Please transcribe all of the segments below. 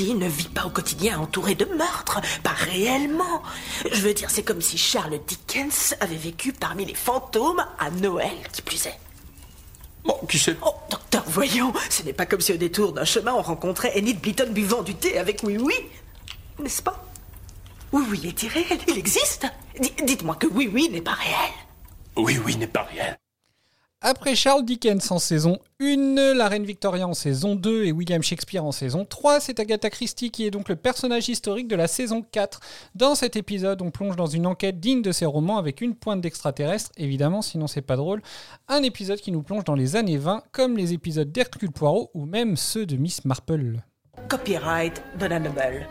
Ne vit pas au quotidien entourée de meurtres, pas réellement. Je veux dire, c'est comme si Charles Dickens avait vécu parmi les fantômes à Noël, qui plus est. Bon, qui sait? Oh, docteur, voyons, ce n'est pas comme si au détour d'un chemin on rencontrait Enid Blyton buvant du thé avec Oui Oui, n'est-ce pas? Oui Oui est irréel, il existe D- Dites-moi que Oui Oui n'est pas réel. Oui, oui, n'est pas réel. Après Charles Dickens en saison 1, la Reine Victoria en saison 2 et William Shakespeare en saison 3, c'est Agatha Christie qui est donc le personnage historique de la saison 4. Dans cet épisode, on plonge dans une enquête digne de ses romans avec une pointe d'extraterrestre, évidemment, sinon c'est pas drôle. Un épisode qui nous plonge dans les années 20, comme les épisodes d'Hercule Poirot ou même ceux de Miss Marple. Copyright Noble.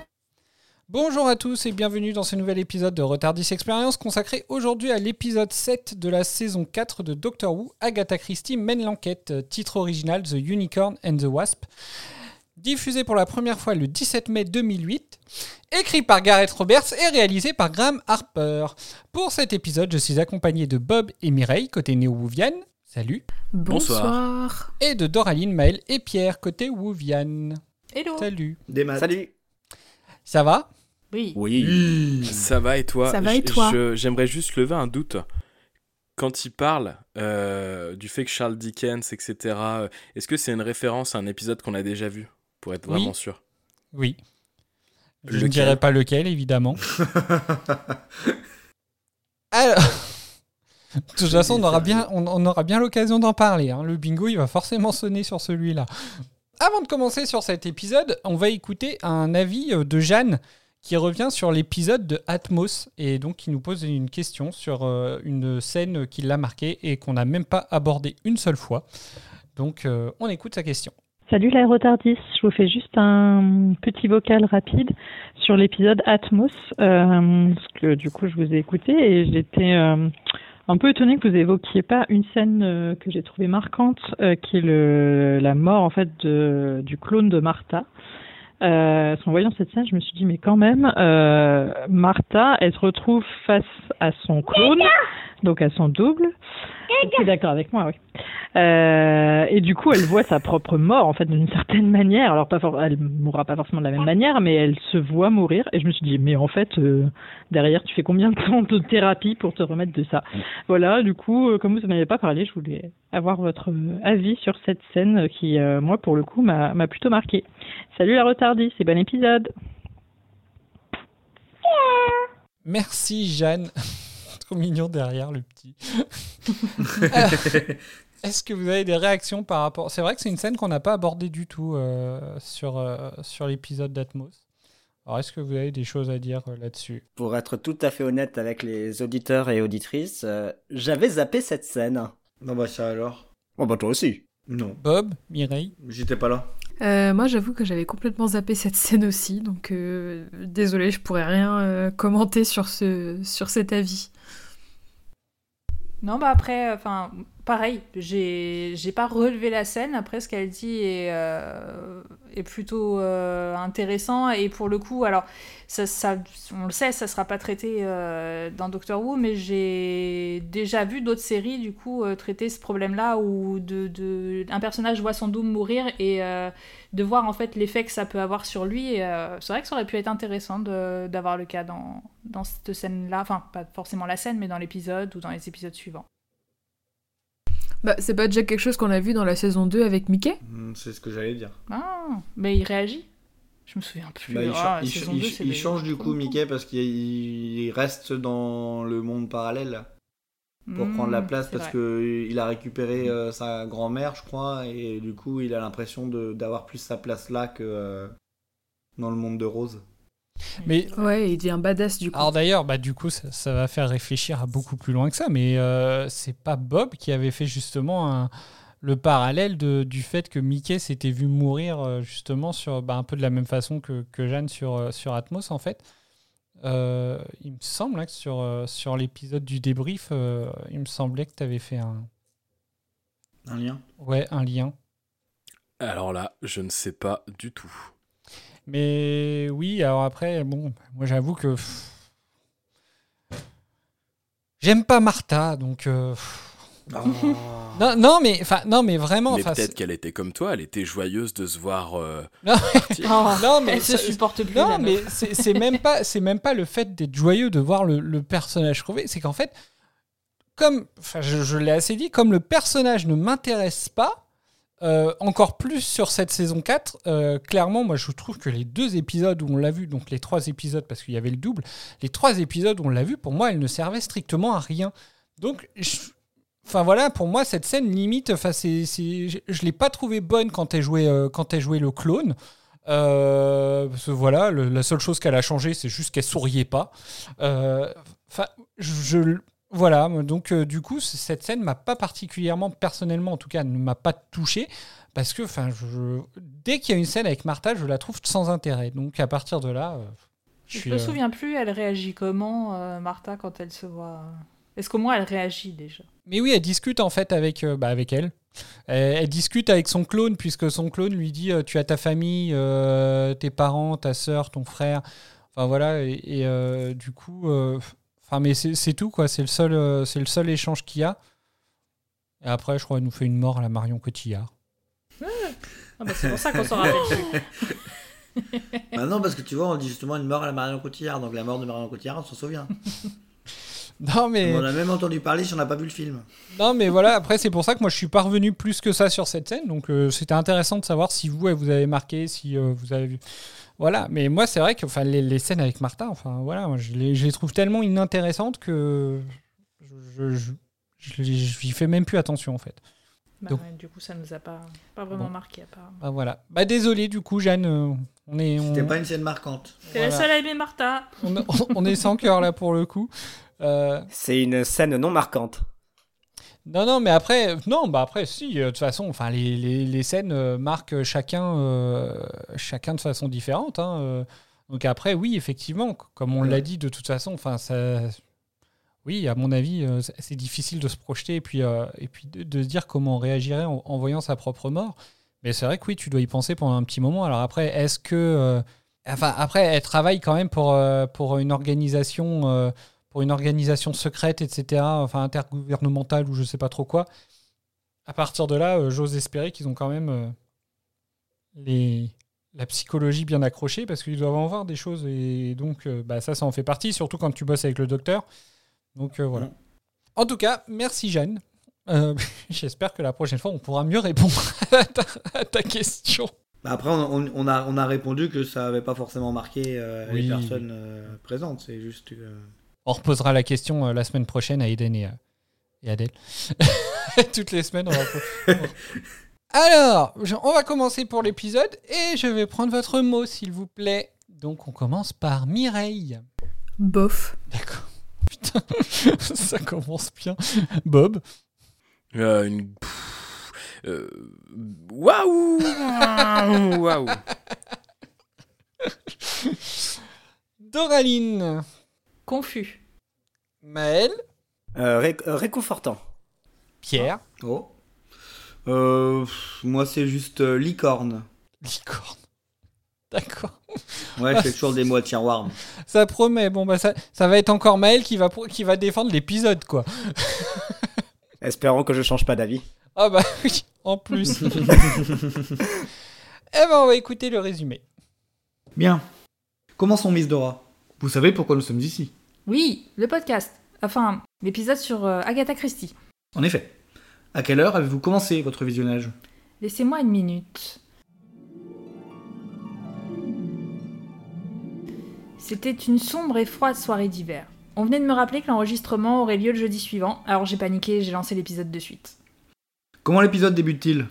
Bonjour à tous et bienvenue dans ce nouvel épisode de Retardis Experience consacré aujourd'hui à l'épisode 7 de la saison 4 de Doctor Who. Agatha Christie mène l'enquête, titre original The Unicorn and the Wasp. Diffusé pour la première fois le 17 mai 2008, écrit par Gareth Roberts et réalisé par Graham Harper. Pour cet épisode, je suis accompagné de Bob et Mireille côté néo-wouviane. Salut. Bonsoir. Et de Doraline, Maël et Pierre côté wouviane. Hello. Salut. Des. Salut Ça va? Oui. Oui. Ça va et toi Ça va et toi J'aimerais juste lever un doute. Quand il parle euh, du fait que Charles Dickens, etc., euh, est-ce que c'est une référence à un épisode qu'on a déjà vu Pour être Oui. vraiment sûr? Oui. Je ne dirai pas lequel, évidemment. Alors, de toute façon, on aura bien, on, on aura bien l'occasion d'en parler. hein. Le bingo, il va forcément sonner sur celui-là. Avant de commencer sur cet épisode, on va écouter un avis euh, de Jeanne qui revient sur l'épisode de Atmos et donc qui nous pose une question sur euh, une scène qui l'a marqué et qu'on n'a même pas abordée une seule fois. Donc, euh, on écoute sa question. Salut la retardis, je vous fais juste un petit vocal rapide sur l'épisode Atmos, euh, parce que du coup je vous ai écouté et j'étais un peu étonnée que vous évoquiez pas une scène que j'ai trouvée marquante, qui est le, la mort en fait du clone de Martha. Euh, en voyant cette scène, je me suis dit mais quand même, euh, Martha, elle se retrouve face à son clone, donc à son double. Tu es d'accord avec moi, oui. Euh, et du coup, elle voit sa propre mort, en fait, d'une certaine manière. Alors, pas for- elle mourra pas forcément de la même manière, mais elle se voit mourir. Et je me suis dit, mais en fait, euh, derrière, tu fais combien de temps de thérapie pour te remettre de ça? Voilà, du coup, euh, comme vous n'en avez pas parlé, je voulais avoir votre avis sur cette scène qui, moi, pour le coup, m'a m'a plutôt marqué. Salut la retardie, c'est bon épisode. Merci Jeanne. Trop mignon derrière le petit. Alors, Est-ce que vous avez des réactions par rapport C'est vrai que c'est une scène qu'on n'a pas abordée du tout euh, sur, euh, sur l'épisode d'Atmos. Alors est-ce que vous avez des choses à dire euh, là-dessus? Pour être tout à fait honnête avec les auditeurs et auditrices, euh, j'avais zappé cette scène. Non bah ça alors? Bon bah toi aussi. Non, Bob, Mireille? J'étais pas là. Euh, moi, j'avoue que j'avais complètement zappé cette scène aussi, donc euh, désolée, je pourrais rien euh, commenter sur, ce, sur cet avis. Non, bah après, enfin, pareil, j'ai j'ai pas relevé la scène. Après, ce qu'elle dit est, euh, est plutôt euh, intéressant. Et pour le coup, alors, ça, on le sait, ça sera pas traité euh, dans Doctor Who, mais j'ai déjà vu d'autres séries, du coup, euh, traiter ce problème-là où de, de, un personnage voit son Doom mourir et de voir en fait l'effet que ça peut avoir sur lui. C'est vrai que ça aurait pu être intéressant d'avoir le cas dans, dans cette scène-là. Enfin, pas forcément la scène, mais dans l'épisode ou dans les épisodes suivants. Bah, c'est pas déjà quelque chose qu'on a vu dans la saison 2 avec Mickey? Hmm, C'est ce que j'allais dire. Ah, mais il réagit Je me souviens plus. Bah, il, Ah, cha- la il saison cha- il 2, ch- c'est il des- change du coup Mickey parce qu'il il reste dans le monde parallèle pour Hmm, prendre la place parce vrai. que il a récupéré euh, sa grand-mère je crois et du coup il a l'impression de- d'avoir plus sa place là que euh, dans le monde de Rose. Mais Ouais, il devient badass du coup. alors d'ailleurs, bah du coup, ça, ça va faire réfléchir à beaucoup plus loin que ça. Mais euh, c'est pas Bob qui avait fait justement un- le parallèle de, du fait que Mickey s'était vu mourir euh, justement sur bah, un peu de la même façon que, que Jeanne sur, euh, sur Atmos en fait. Euh, il me semble hein, que sur, sur l'épisode du débrief, euh, il me semblait que tu avais fait un, Un lien? ouais, un lien. Alors là, je ne sais pas du tout. Mais oui, alors après, bon, moi j'avoue que. J'aime pas Martha, donc. euh, Non, non, mais, enfin, non, mais vraiment. mais peut-être qu'elle était comme toi, elle était joyeuse de se voir euh, Non. partir. Oh, Non, mais elle se ça- supporte plus. Non, mais c'est même pas, c'est même pas le fait d'être joyeux de voir le, le personnage crever. C'est qu'en fait, comme, enfin, je, je l'ai assez dit, comme le personnage ne m'intéresse pas, euh, encore plus sur cette saison 4, euh, clairement, moi, je trouve que les deux épisodes où on l'a vu, donc les trois épisodes parce qu'il y avait le double, les trois épisodes où on l'a vu, pour moi, elles ne servaient strictement à rien. Donc, Enfin voilà, pour moi cette scène limite, enfin c'est, je, je l'ai pas trouvée bonne quand elle jouait euh, quand elle jouait le clone. Parce que voilà, la seule chose qu'elle a changé, c'est juste qu'elle souriait pas. Enfin, je- voilà, donc euh, du coup, cette scène m'a pas particulièrement, personnellement en tout cas, ne m'a pas touché parce que, enfin, je- dès qu'il y a une scène avec Martha, je la trouve sans intérêt. Donc à partir de là, euh, je Je suis. me euh, souviens plus, elle réagit comment, Martha, quand elle se voit. Est-ce qu'au moins elle réagit déjà? Mais oui, elle discute en fait avec, bah, avec elle. Elle, elle discute avec son clone, puisque son clone lui dit Tu as ta famille, tes parents, ta sœur, ton frère. Enfin voilà, et, et, du coup. Enfin, mais c'est tout, quoi. C'est le, seul, euh, c'est le seul échange qu'il y a. Et après, je crois, elle nous fait une mort à la Marion Cotillard. ah bah, C'est pour ça qu'on s'en rappelle plus. Bah non, parce que tu vois, on dit justement une mort à la Marion Cotillard. Donc la mort de Marion Cotillard, on s'en souvient. Non, mais. On en a même entendu parler si on n'a pas vu le film. Non, mais voilà, après, c'est pour ça que moi, je suis pas revenu plus que ça sur cette scène. Donc, euh, c'était intéressant de savoir si vous, elle vous avez marqué, si euh, vous avez vu. Voilà, mais moi, c'est vrai que enfin, les, les scènes avec Martha, enfin, voilà, moi, je, les, je les trouve tellement inintéressantes que je, je, je, je- j'y fais même plus attention, en fait. Bah Donc- ouais, du coup, ça nous a pas, pas vraiment Bon. marqué, apparemment. Bah, voilà. Bah, désolé, du coup, Jeanne, euh, on est. On, C'était pas une scène marquante. T'es la Voilà. seule à aimer Martha. on, on est sans cœur, là, pour le coup. Euh, C'est une scène non marquante. Non, non, mais après, non, bah après, si, euh, de toute façon, enfin, les, les, les scènes euh, marquent chacun, euh, chacun de façon différente. hein, euh. donc après, oui, effectivement, comme on l'a dit, de toute façon, enfin, ça, oui, à mon avis, euh, c'est- difficile de se projeter et puis, et puis de, de se dire comment on réagirait en, en voyant sa propre mort. Mais c'est vrai que oui, tu dois y penser pendant un petit moment. Alors après, est-ce que, enfin, après, elle travaille quand même pour, pour une organisation. Pour une organisation secrète, etc., enfin intergouvernementale ou je sais pas trop quoi. À partir de là, euh, j'ose espérer qu'ils ont quand même euh, les, la psychologie bien accrochée parce qu'ils doivent en voir des choses et donc euh, bah, ça, ça en fait partie, surtout quand tu bosses avec le docteur. Donc voilà. Mm. En tout cas, merci Jeanne. J'espère que la prochaine fois, on pourra mieux répondre à ta, à ta question. Bah après, on, a, on a répondu que ça avait pas forcément marqué Oui. les personnes présentes. C'est juste que. On reposera la question euh, la semaine prochaine à Eden et, euh, et Adèle. Toutes les semaines, on va. Alors, on va commencer pour l'épisode et je vais prendre votre mot, s'il vous plaît. Donc, on commence par Mireille. Bof. D'accord. Putain, ça commence bien. Bob. Euh, une... Waouh Waouh Doraline. Confus. Maël. Euh, ré- euh, réconfortant. Pierre. Oh. Euh, pff, moi, c'est juste euh, licorne. Licorne. D'accord. Ouais, je fais toujours des mots à tiroir. moi. Ça promet. Bon, bah, ça, ça va être encore Maël qui va, pro- qui va défendre l'épisode, quoi. Espérons que je change pas d'avis. Ah, bah oui, en plus. eh ben, on va écouter le résumé. Bien. Commençons, Miss Dora? Vous savez pourquoi nous sommes ici Oui, le podcast. Enfin, l'épisode sur euh, Agatha Christie. En effet. À quelle heure avez-vous commencé votre visionnage? Laissez-moi une minute. C'était une sombre et froide soirée d'hiver. On venait de me rappeler que l'enregistrement aurait lieu le jeudi suivant, alors j'ai paniqué et j'ai lancé l'épisode de suite. Comment l'épisode débute-t-il?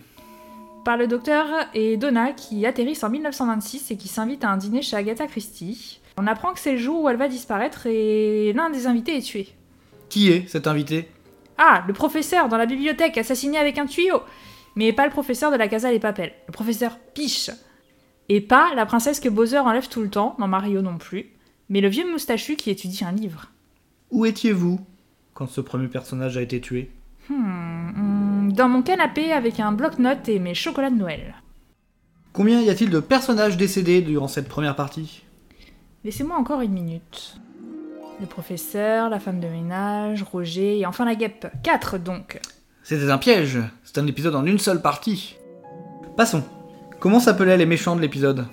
Par le docteur et Donna qui atterrissent en 1926 et qui s'invitent à un dîner chez Agatha Christie. On apprend que c'est le jour où elle va disparaître et l'un des invités est tué. Qui est cet invité? Ah, le professeur dans la bibliothèque assassiné avec un tuyau Mais pas le professeur de la Casa des Papels, le professeur Piche. Et pas la princesse que Bowser enlève tout le temps, dans Mario non plus, mais le vieux moustachu qui étudie un livre. Où étiez-vous quand ce premier personnage a été tué? Hmm, hmm, dans mon canapé avec un bloc-notes et mes chocolats de Noël. Combien y a-t-il de personnages décédés durant cette première partie? Laissez-moi encore une minute. Le professeur, la femme de ménage, Roger et enfin la guêpe. Quatre donc. C'était un piège. C'est un épisode en une seule partie. Passons. Comment s'appelaient les méchants de l'épisode?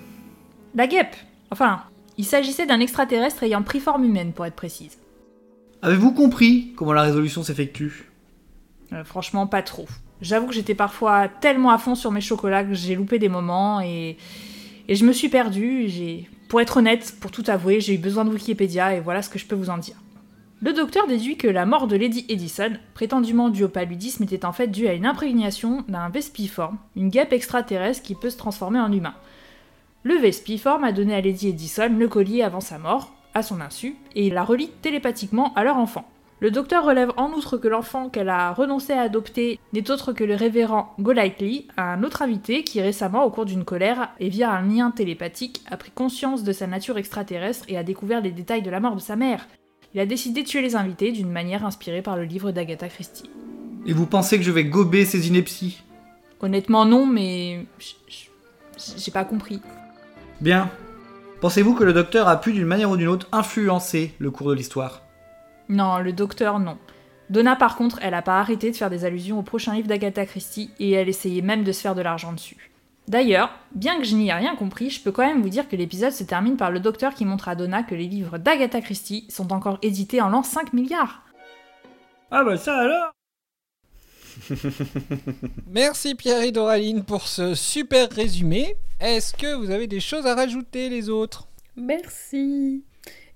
La guêpe. Enfin, il s'agissait d'un extraterrestre ayant pris forme humaine pour être précise. Avez-vous compris comment la résolution s'effectue? Euh, franchement, pas trop. J'avoue que j'étais parfois tellement à fond sur mes chocolats que j'ai loupé des moments et, et je me suis perdue. J'ai, pour être honnête, pour tout avouer, j'ai eu besoin de Wikipédia et voilà ce que je peux vous en dire. Le docteur déduit que la mort de Lady Edison, prétendument due au paludisme, était en fait due à une imprégnation d'un Vespiforme, une guêpe extraterrestre qui peut se transformer en humain. Le Vespiforme a donné à Lady Edison le collier avant sa mort, à son insu, et il la relie télépathiquement à leur enfant. Le docteur relève en outre que l'enfant qu'elle a renoncé à adopter n'est autre que le révérend Golightly, un autre invité qui récemment, au cours d'une colère et via un lien télépathique, a pris conscience de sa nature extraterrestre et a découvert les détails de la mort de sa mère. Il a décidé de tuer les invités d'une manière inspirée par le livre d'Agatha Christie. Et vous pensez que je vais gober ces inepties? Honnêtement non, mais j'ai pas compris. Bien. Pensez-vous que le docteur a pu d'une manière ou d'une autre influencer le cours de l'histoire? Non, le docteur, non. Donna, par contre, elle a pas arrêté de faire des allusions au prochain livre d'Agatha Christie et elle essayait même de se faire de l'argent dessus. D'ailleurs, bien que je n'y ai rien compris, je peux quand même vous dire que l'épisode se termine par le docteur qui montre à Donna que les livres d'Agatha Christie sont encore édités en l'an 5 milliards. Ah bah ça alors? Merci Pierre et Doraline pour ce super résumé. Est-ce que vous avez des choses à rajouter les autres? Merci.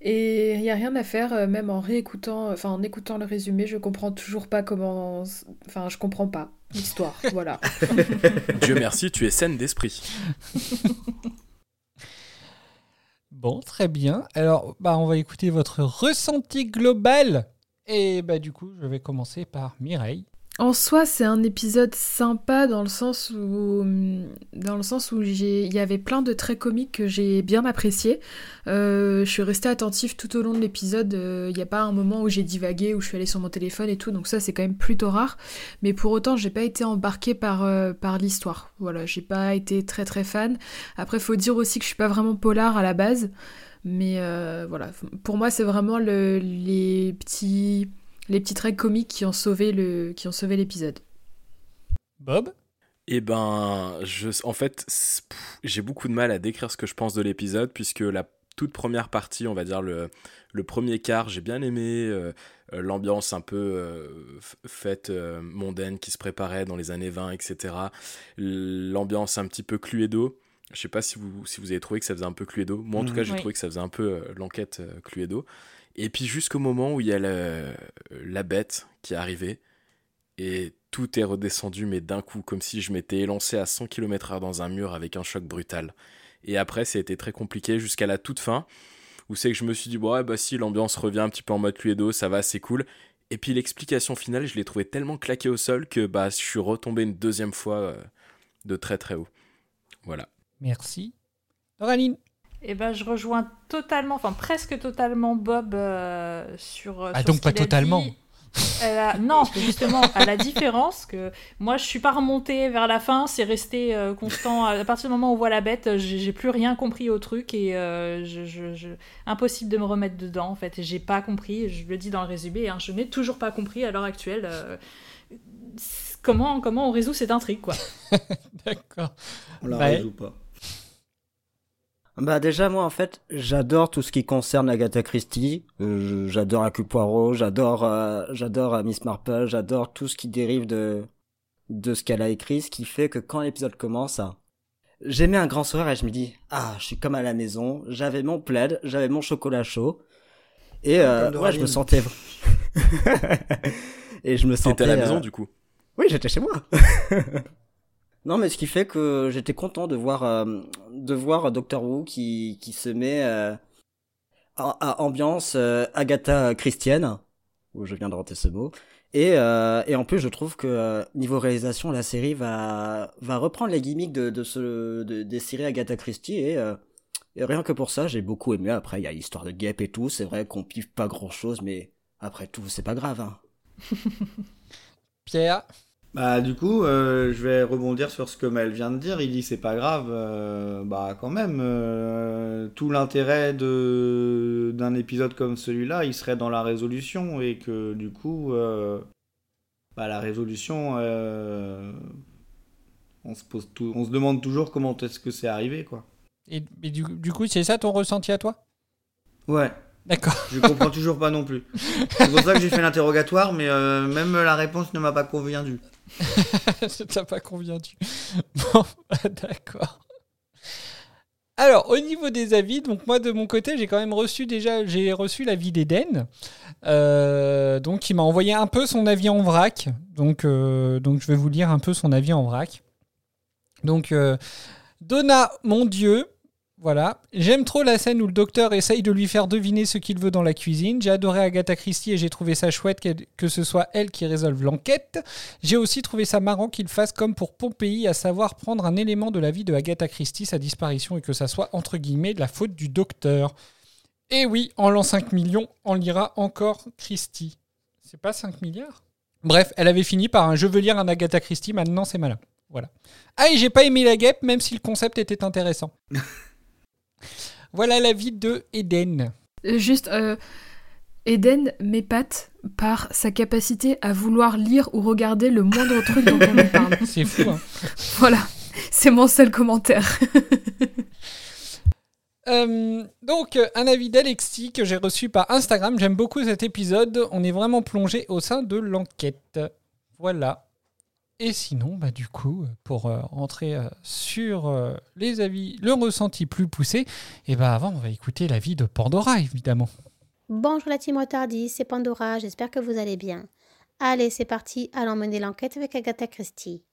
Et il n'y a rien à faire, euh, même en réécoutant, enfin en écoutant le résumé, je comprends toujours pas comment. Enfin, je comprends pas l'histoire. voilà. Dieu merci, tu es saine d'esprit. Bon, très bien. Alors, bah, on va écouter votre ressenti global. Et bah, du coup, je vais commencer par Mireille. En soi, c'est un épisode sympa dans le sens où, dans le sens où il y avait plein de traits comiques que j'ai bien appréciés. Euh, je suis restée attentive tout au long de l'épisode. euh, Il n'y a pas un moment où j'ai divagué, où je suis allée sur mon téléphone et tout. Donc ça, c'est quand même plutôt rare. Mais pour autant, j'ai pas été embarquée par euh, l'histoire. Voilà, j'ai pas été très très fan. Après, faut dire aussi que je suis pas vraiment polar à la base. Mais voilà, pour moi, c'est vraiment le- les petits les petits traits comiques qui ont sauvé le qui ont sauvé l'épisode. Bob? Eh ben, je, en fait, j'ai beaucoup de mal à décrire ce que je pense de l'épisode, puisque la toute première partie, on va dire le, le premier quart, j'ai bien aimé euh, euh, l'ambiance un peu euh, f- faite euh, mondaine qui se préparait dans les années 20, etc. L'ambiance un petit peu Cluedo. Je sais pas si vous, si vous avez trouvé que ça faisait un peu Cluedo. Moi, en tout Mhm. cas, j'ai Oui. trouvé que ça faisait un peu euh, l'enquête euh, Cluedo. Et puis jusqu'au moment où il y a la bête qui est arrivée et tout est redescendu, mais d'un coup, comme si je m'étais élancé à 100 km/h dans un mur avec un choc brutal. Et après, été très compliqué jusqu'à la toute fin, où c'est que je me suis dit, bon, ouais, bah si, l'ambiance revient un petit peu en mode Cluedo, ça va, c'est cool. Et puis l'explication finale, je l'ai trouvé tellement claqué au sol que bah, je suis retombé une deuxième fois euh, de très très haut. Voilà. Merci. Doraline Et ben, je rejoins totalement, enfin presque totalement Bob euh, sur. euh, Ah, sur donc ce pas totalement. dit. Elle a- Non, justement, à la différence que moi, je suis pas remontée vers la fin, c'est resté euh, constant. À partir du moment où on voit la bête, j'ai j'ai plus rien compris au truc et euh, je, je- je- impossible de me remettre dedans. En fait, j'ai pas compris. Je le dis dans le résumé, hein, je n'ai toujours pas compris à l'heure actuelle. euh, Comment, comment on résout cette intrigue, quoi. D'accord. On la Bah, résout pas. Bah déjà moi en fait j'adore tout ce qui concerne Agatha Christie, Euh, j'adore Hercule Poirot, j'adore euh, j'adore euh, Miss Marple, j'adore tout ce qui dérive de de ce qu'elle a écrit, ce qui fait que quand l'épisode commence, j'ai mis un grand sourire et je me dis ah je suis comme à la maison, j'avais mon plaid, j'avais mon chocolat chaud et euh, ouais je me sentais et je me sentais T'étais à la maison euh, du coup. oui, j'étais chez moi. non, mais ce qui fait que j'étais content de voir euh, de voir Doctor Who qui qui se met euh, à, ambiance euh, Agatha Christienne, où je viens de rater ce mot, Et, et en plus, je trouve que niveau réalisation, la série va, va reprendre les gimmicks de, de ce, de- des séries Agatha Christie. Et, rien que pour ça, j'ai beaucoup aimé. Après, il y a l'histoire de guêpe et tout. C'est vrai qu'on pive pas grand chose, mais après tout, c'est pas grave. Hein. Pierre? Bah du coup, euh, je vais rebondir sur ce que Mel vient de dire. Il dit c'est pas grave. euh, bah quand même, euh, tout l'intérêt de d'un épisode comme celui-là, il serait dans la résolution et que du coup, bah la résolution, on se pose tout, on se demande toujours comment est-ce que c'est arrivé quoi. Et, et du, du coup, c'est ça ton ressenti à toi? Ouais. D'accord. Je comprends toujours pas non plus. C'est pour ça que j'ai fait l'interrogatoire, mais euh, même la réponse ne m'a pas convaincu. Ça t'a pas convaincu. Bon, bah, d'accord. Alors, au niveau des avis, donc moi de mon côté, j'ai quand même reçu déjà, j'ai reçu l'avis d'Eden, euh, donc il m'a envoyé un peu son avis en vrac. Donc, euh, donc je vais vous lire un peu son avis en vrac. Donc, Donna, mon Dieu, voilà. J'aime trop la scène où le docteur essaye de lui faire deviner ce qu'il veut dans la cuisine. J'ai adoré Agatha Christie et j'ai trouvé ça chouette que ce soit elle qui résolve l'enquête. J'ai aussi trouvé ça marrant qu'il fasse comme pour Pompéi, à savoir prendre un élément de la vie de Agatha Christie, sa disparition, et que ça soit entre guillemets de la faute du docteur. Et oui, en l'an 5 millions, on lira encore Christie. C'est pas 5 milliards? Bref, elle avait fini par un je veux lire un Agatha Christie, maintenant c'est malin. Voilà. Ah, et j'ai pas aimé la guêpe, même si le concept était intéressant. voilà l'avis de Eden. Euh, Juste, euh, Eden m'épate par sa capacité à vouloir lire ou regarder le moindre truc dont on lui parle. C'est fou, hein. Voilà, c'est mon seul commentaire. Euh, donc, un avis d'Alexis que j'ai reçu par Instagram. J'aime beaucoup cet épisode. On est vraiment plongé au sein de l'enquête. Voilà. Et sinon, bah, du coup, pour euh, entrer euh, sur euh, les avis, le ressenti plus poussé, et bah, avant, on va écouter l'avis de Pandora, évidemment. Bonjour la team Retardis, c'est Pandora, j'espère que vous allez bien. Allez, c'est parti, allons mener l'enquête avec Agatha Christie.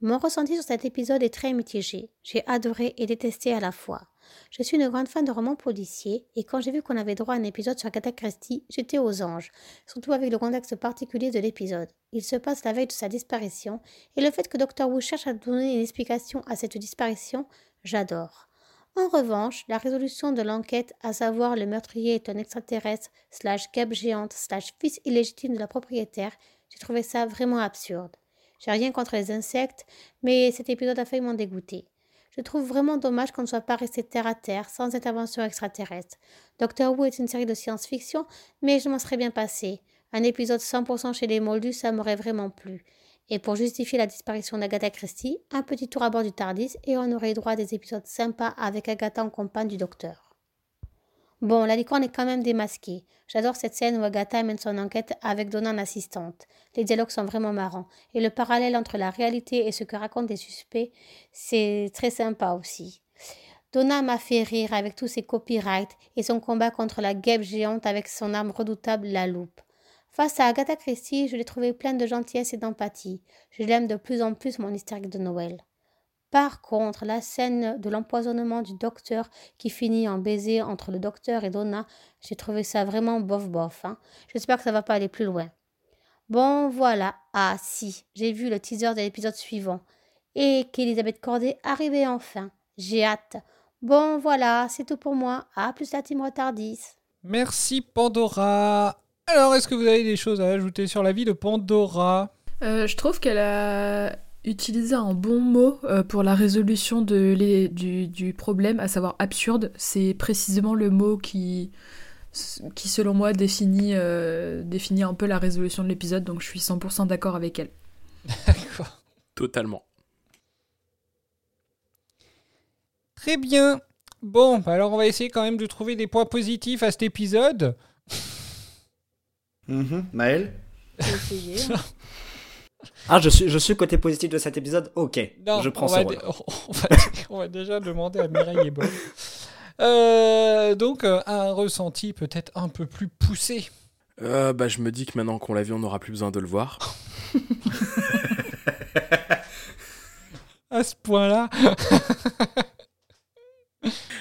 Mon ressenti sur cet épisode est très mitigé. J'ai adoré et détesté à la fois. Je suis une grande fan de romans policiers et quand j'ai vu qu'on avait droit à un épisode sur Agatha Christie, j'étais aux anges, surtout avec le contexte particulier de l'épisode. Il se passe la veille de sa disparition et le fait que Dr. Wu cherche à donner une explication à cette disparition, j'adore. En revanche, la résolution de l'enquête, à savoir le meurtrier est un extraterrestre, slash guêpe géante, slash fils illégitime de la propriétaire, j'ai trouvé ça vraiment absurde. J'ai rien contre les insectes, mais cet épisode a failli m'en dégoûter. Je trouve vraiment dommage qu'on ne soit pas resté terre à terre, sans intervention extraterrestre. Doctor Who est une série de science-fiction, mais je m'en serais bien passé. Un épisode 100% chez les Moldus, ça m'aurait vraiment plu. Et pour justifier la disparition d'Agatha Christie, un petit tour à bord du Tardis et on aurait droit à des épisodes sympas avec Agatha en compagne du docteur. Bon, la licorne est quand même démasquée. J'adore cette scène où Agatha mène son enquête avec Donna en assistante. Les dialogues sont vraiment marrants. Et le parallèle entre la réalité et ce que racontent les suspects, c'est très sympa aussi. Donna m'a fait rire avec tous ses copyrights et son combat contre la guêpe géante avec son arme redoutable, la loupe. Face à Agatha Christie, je l'ai trouvée pleine de gentillesse et d'empathie. Je l'aime de plus en plus, mon hystérique de Noël. Par contre, la scène de l'empoisonnement du docteur qui finit en baiser entre le docteur et Donna, j'ai trouvé ça vraiment bof-bof. Hein. J'espère que ça va pas aller plus loin. Bon, voilà. Ah, si, j'ai vu le teaser de l'épisode suivant. Et qu'Elisabeth Corday arrivait enfin. J'ai hâte. Bon, voilà, c'est tout pour moi. À plus la team retardis. Merci Pandora. Alors, est-ce que vous avez des choses à ajouter sur la vie de Pandora? Euh, je trouve qu'elle a utilisé un bon mot euh, pour la résolution de les- du, du problème, à savoir absurde. C'est précisément le mot qui, qui selon moi, définit, euh, définit un peu la résolution de l'épisode, donc je suis 100% d'accord avec elle. D'accord. Totalement. Très bien. Bon, bah alors on va essayer quand même de trouver des points positifs à cet épisode. Mhm. Maël J'ai essayé. Ah, je suis, je suis côté positif de cet épisode Ok, Non, je prends on ce va, rôle. dé- on, va, on va déjà demander à Mireille et Bob. Euh, donc, euh, un ressenti peut-être un peu plus poussé. Euh, bah, je me dis que maintenant qu'on l'a vu, on n'aura plus besoin de le voir. À ce point-là.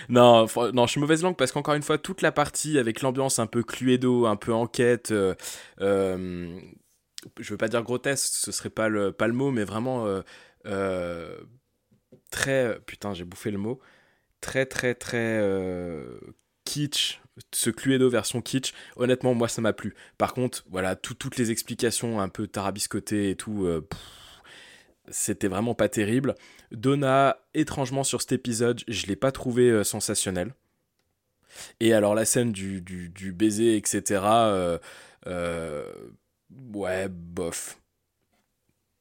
Non, non, je suis mauvaise langue parce qu'encore une fois, toute la partie avec l'ambiance un peu cluedo, un peu enquête, euh, euh, je veux pas dire grotesque, ce serait pas le, pas mot, mais vraiment très, putain, j'ai bouffé le mot, très très très kitsch, ce Cluedo version kitsch, honnêtement, moi ça m'a plu. Par contre, voilà, toutes les explications un peu tarabiscotées et tout, c'était vraiment pas terrible. Donna, étrangement sur cet épisode, je l'ai pas trouvé euh, sensationnel. Et alors la scène du, baiser, etc. Euh, euh, ouais, bof.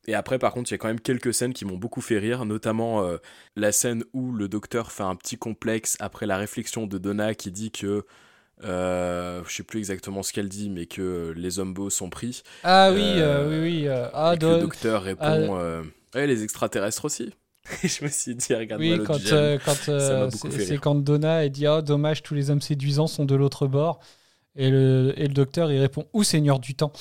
Et après, par contre, il y a quand même quelques scènes qui m'ont beaucoup fait rire, notamment la scène où le docteur fait un petit complexe après la réflexion de Donna qui dit que euh, je sais plus exactement ce qu'elle dit, mais que les zombos sont pris. Ah oui, oui, oui. Ah, et le docteur répond ah, Ouais, les extraterrestres aussi. je me suis dit, regarde Oui, quand, euh, quand euh, c'est quand Donna elle dit oh, dommage, tous les hommes séduisants sont de l'autre bord. Et le, et le docteur il répond Ou Seigneur du temps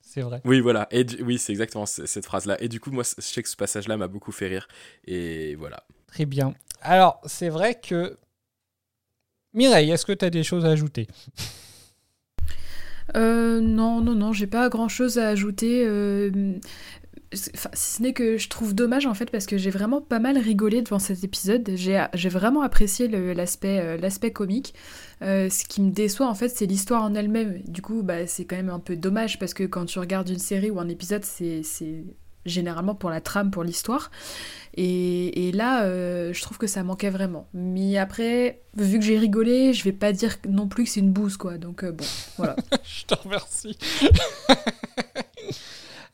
C'est vrai. Oui, voilà. Et oui, c'est exactement cette phrase-là. Et du coup, moi, je sais que ce passage-là m'a beaucoup fait rire. Et voilà. Très bien. Alors, c'est vrai que. Mireille, est-ce que tu as des choses à ajouter? Euh, non, non, non, j'ai pas grand chose à ajouter. Euh, si ce n'est que je trouve dommage en fait parce que j'ai vraiment pas mal rigolé devant cet épisode. J'ai vraiment apprécié euh, l'aspect comique. Euh, ce qui me déçoit en fait c'est l'histoire en elle-même. Du coup bah, c'est quand même un peu dommage parce que quand tu regardes une série ou un épisode c'est généralement pour la trame, pour l'histoire. Et, là, euh, je trouve que ça manquait vraiment. Mais après, vu que j'ai rigolé, je vais pas dire non plus que c'est une bouse, quoi. Donc bon, voilà. je te remercie.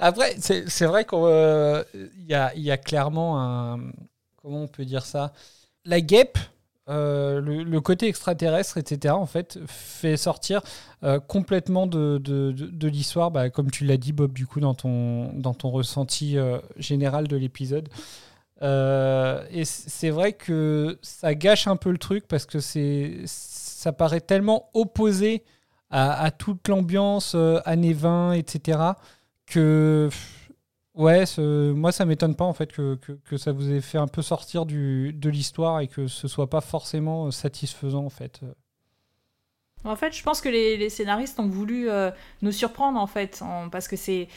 Après, c'est vrai qu'il euh, y, a, clairement un. Comment on peut dire ça? La guêpe, euh, le, côté extraterrestre, etc., en fait, fait sortir euh, complètement de, l'histoire, bah, comme tu l'as dit, Bob, du coup, dans ton, dans ton ressenti général de l'épisode. et c'est vrai que ça gâche un peu le truc parce que ça paraît tellement opposé à, à toute l'ambiance années 20, etc que ouais, moi ça m'étonne pas en fait que, que, ça vous ait fait un peu sortir du, de l'histoire et que ce soit pas forcément satisfaisant en fait. En fait, je pense que les, les scénaristes ont voulu euh, nous surprendre en fait, parce que c'était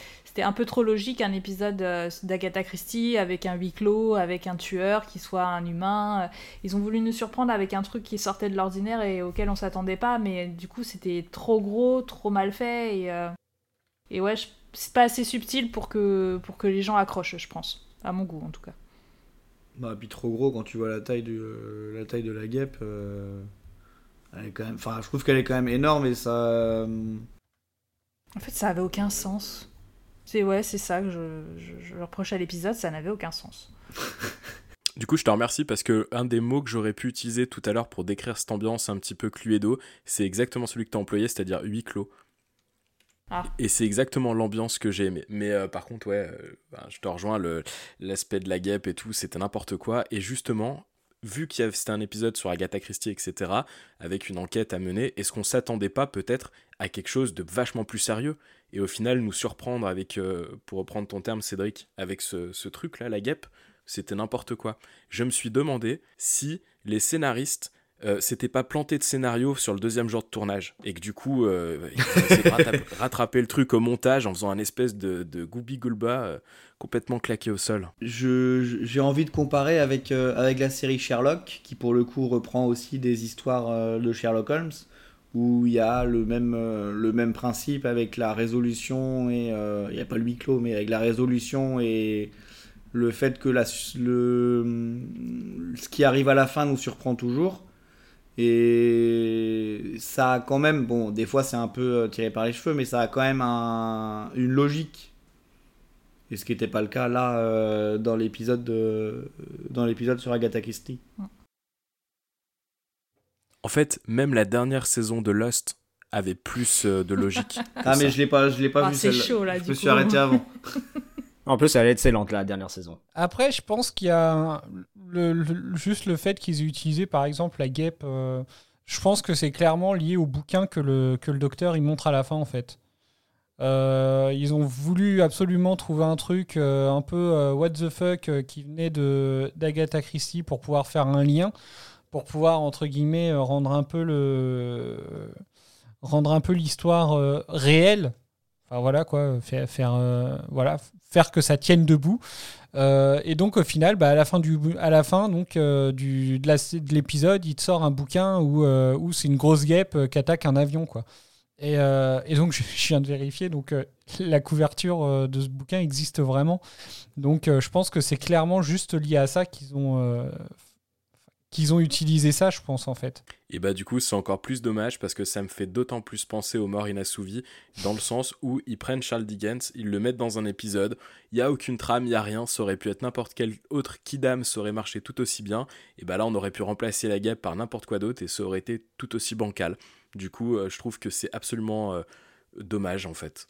un peu trop logique un épisode euh, d'Agatha Christie avec un huis clos, avec un tueur qui soit un humain. Ils ont voulu nous surprendre avec un truc qui sortait de l'ordinaire et auquel on s'attendait pas, mais du coup c'était trop gros, trop mal fait et, euh, et ouais, je c'est pas assez subtil pour que, pour que les gens accrochent, je pense. À mon goût, en tout cas. Bah, puis trop gros, quand tu vois la taille, du, euh, la taille de la guêpe, euh, elle est quand même, enfin, je trouve qu'elle est quand même énorme et ça. Euh, en fait, ça avait aucun sens. C'est ouais, c'est ça que je, je, reproche à l'épisode, ça n'avait aucun sens. Du coup, je te remercie parce que un des mots que j'aurais pu utiliser tout à l'heure pour décrire cette ambiance un petit peu Cluedo, c'est exactement celui que tu as employé, c'est-à-dire huis clos. Ah. Et c'est exactement l'ambiance que j'ai aimé. Mais euh, par contre, ouais, euh, ben, je te rejoins, l'aspect de la guêpe et tout, c'était n'importe quoi. Et justement, vu qu'il c'était un épisode sur Agatha Christie, etc., avec une enquête à mener, est-ce qu'on s'attendait pas peut-être à quelque chose de vachement plus sérieux? Et au final, nous surprendre avec, euh, pour reprendre ton terme, Cédric, avec ce, ce truc-là, la guêpe, c'était n'importe quoi. Je me suis demandé si les scénaristes euh, c'était pas planté de scénario sur le deuxième jour de tournage et que du coup euh, il rattraper, le truc au montage en faisant un espèce de, de goubi gulba euh, complètement claqué au sol. J'ai envie de comparer avec, avec la série Sherlock qui pour le coup reprend aussi des histoires de Sherlock Holmes où il y a le même, le même principe avec la résolution et il n'y a pas le huis clos mais avec la résolution et le fait que la, le, ce qui arrive à la fin nous surprend toujours et ça a quand même, bon, des fois c'est un peu euh, tiré par les cheveux, mais ça a quand même un, une logique. Et ce qui n'était pas le cas là euh, dans l'épisode dans l'épisode sur Agatha Christie. En fait, même la dernière saison de Lost avait plus euh, de logique. ah mais je l'ai pas, je l'ai pas ah, vu. C'est chaud là. Je me suis arrêté avant. En plus, elle est excellente la dernière saison. Après, je pense qu'il y a juste le fait qu'ils aient utilisé par exemple la guêpe. Euh, je pense que c'est clairement lié au bouquin que le, que le docteur il montre à la fin en fait. Euh, ils ont voulu absolument trouver un truc euh, un peu what the fuck qui venait de d'Agatha Christie pour pouvoir faire un lien, pour pouvoir entre guillemets rendre un peu le rendre un peu l'histoire réelle Enfin voilà quoi, faire, voilà, faire que ça tienne debout. Euh, et donc au final, bah, à la fin, du, à la fin donc, euh, du, de, l'épisode, il te sort un bouquin où, euh, où c'est une grosse guêpe qui attaque un avion. Quoi. Et, et donc je, je viens de vérifier, donc la couverture de ce bouquin existe vraiment. Donc je pense que c'est clairement juste lié à ça qu'ils ont, qu'ils ont utilisé ça, je pense en fait. Et bah du coup c'est encore plus dommage parce que ça me fait d'autant plus penser aux morts inassouvis dans le sens où ils prennent Charles Dickens, ils le mettent dans un épisode, il y a aucune trame, il y a rien, ça aurait pu être n'importe quel autre Kidam, ça aurait marché tout aussi bien, et bah là on aurait pu remplacer la guêpe par n'importe quoi d'autre et ça aurait été tout aussi bancal. Du coup euh, je trouve que c'est absolument euh, dommage en fait.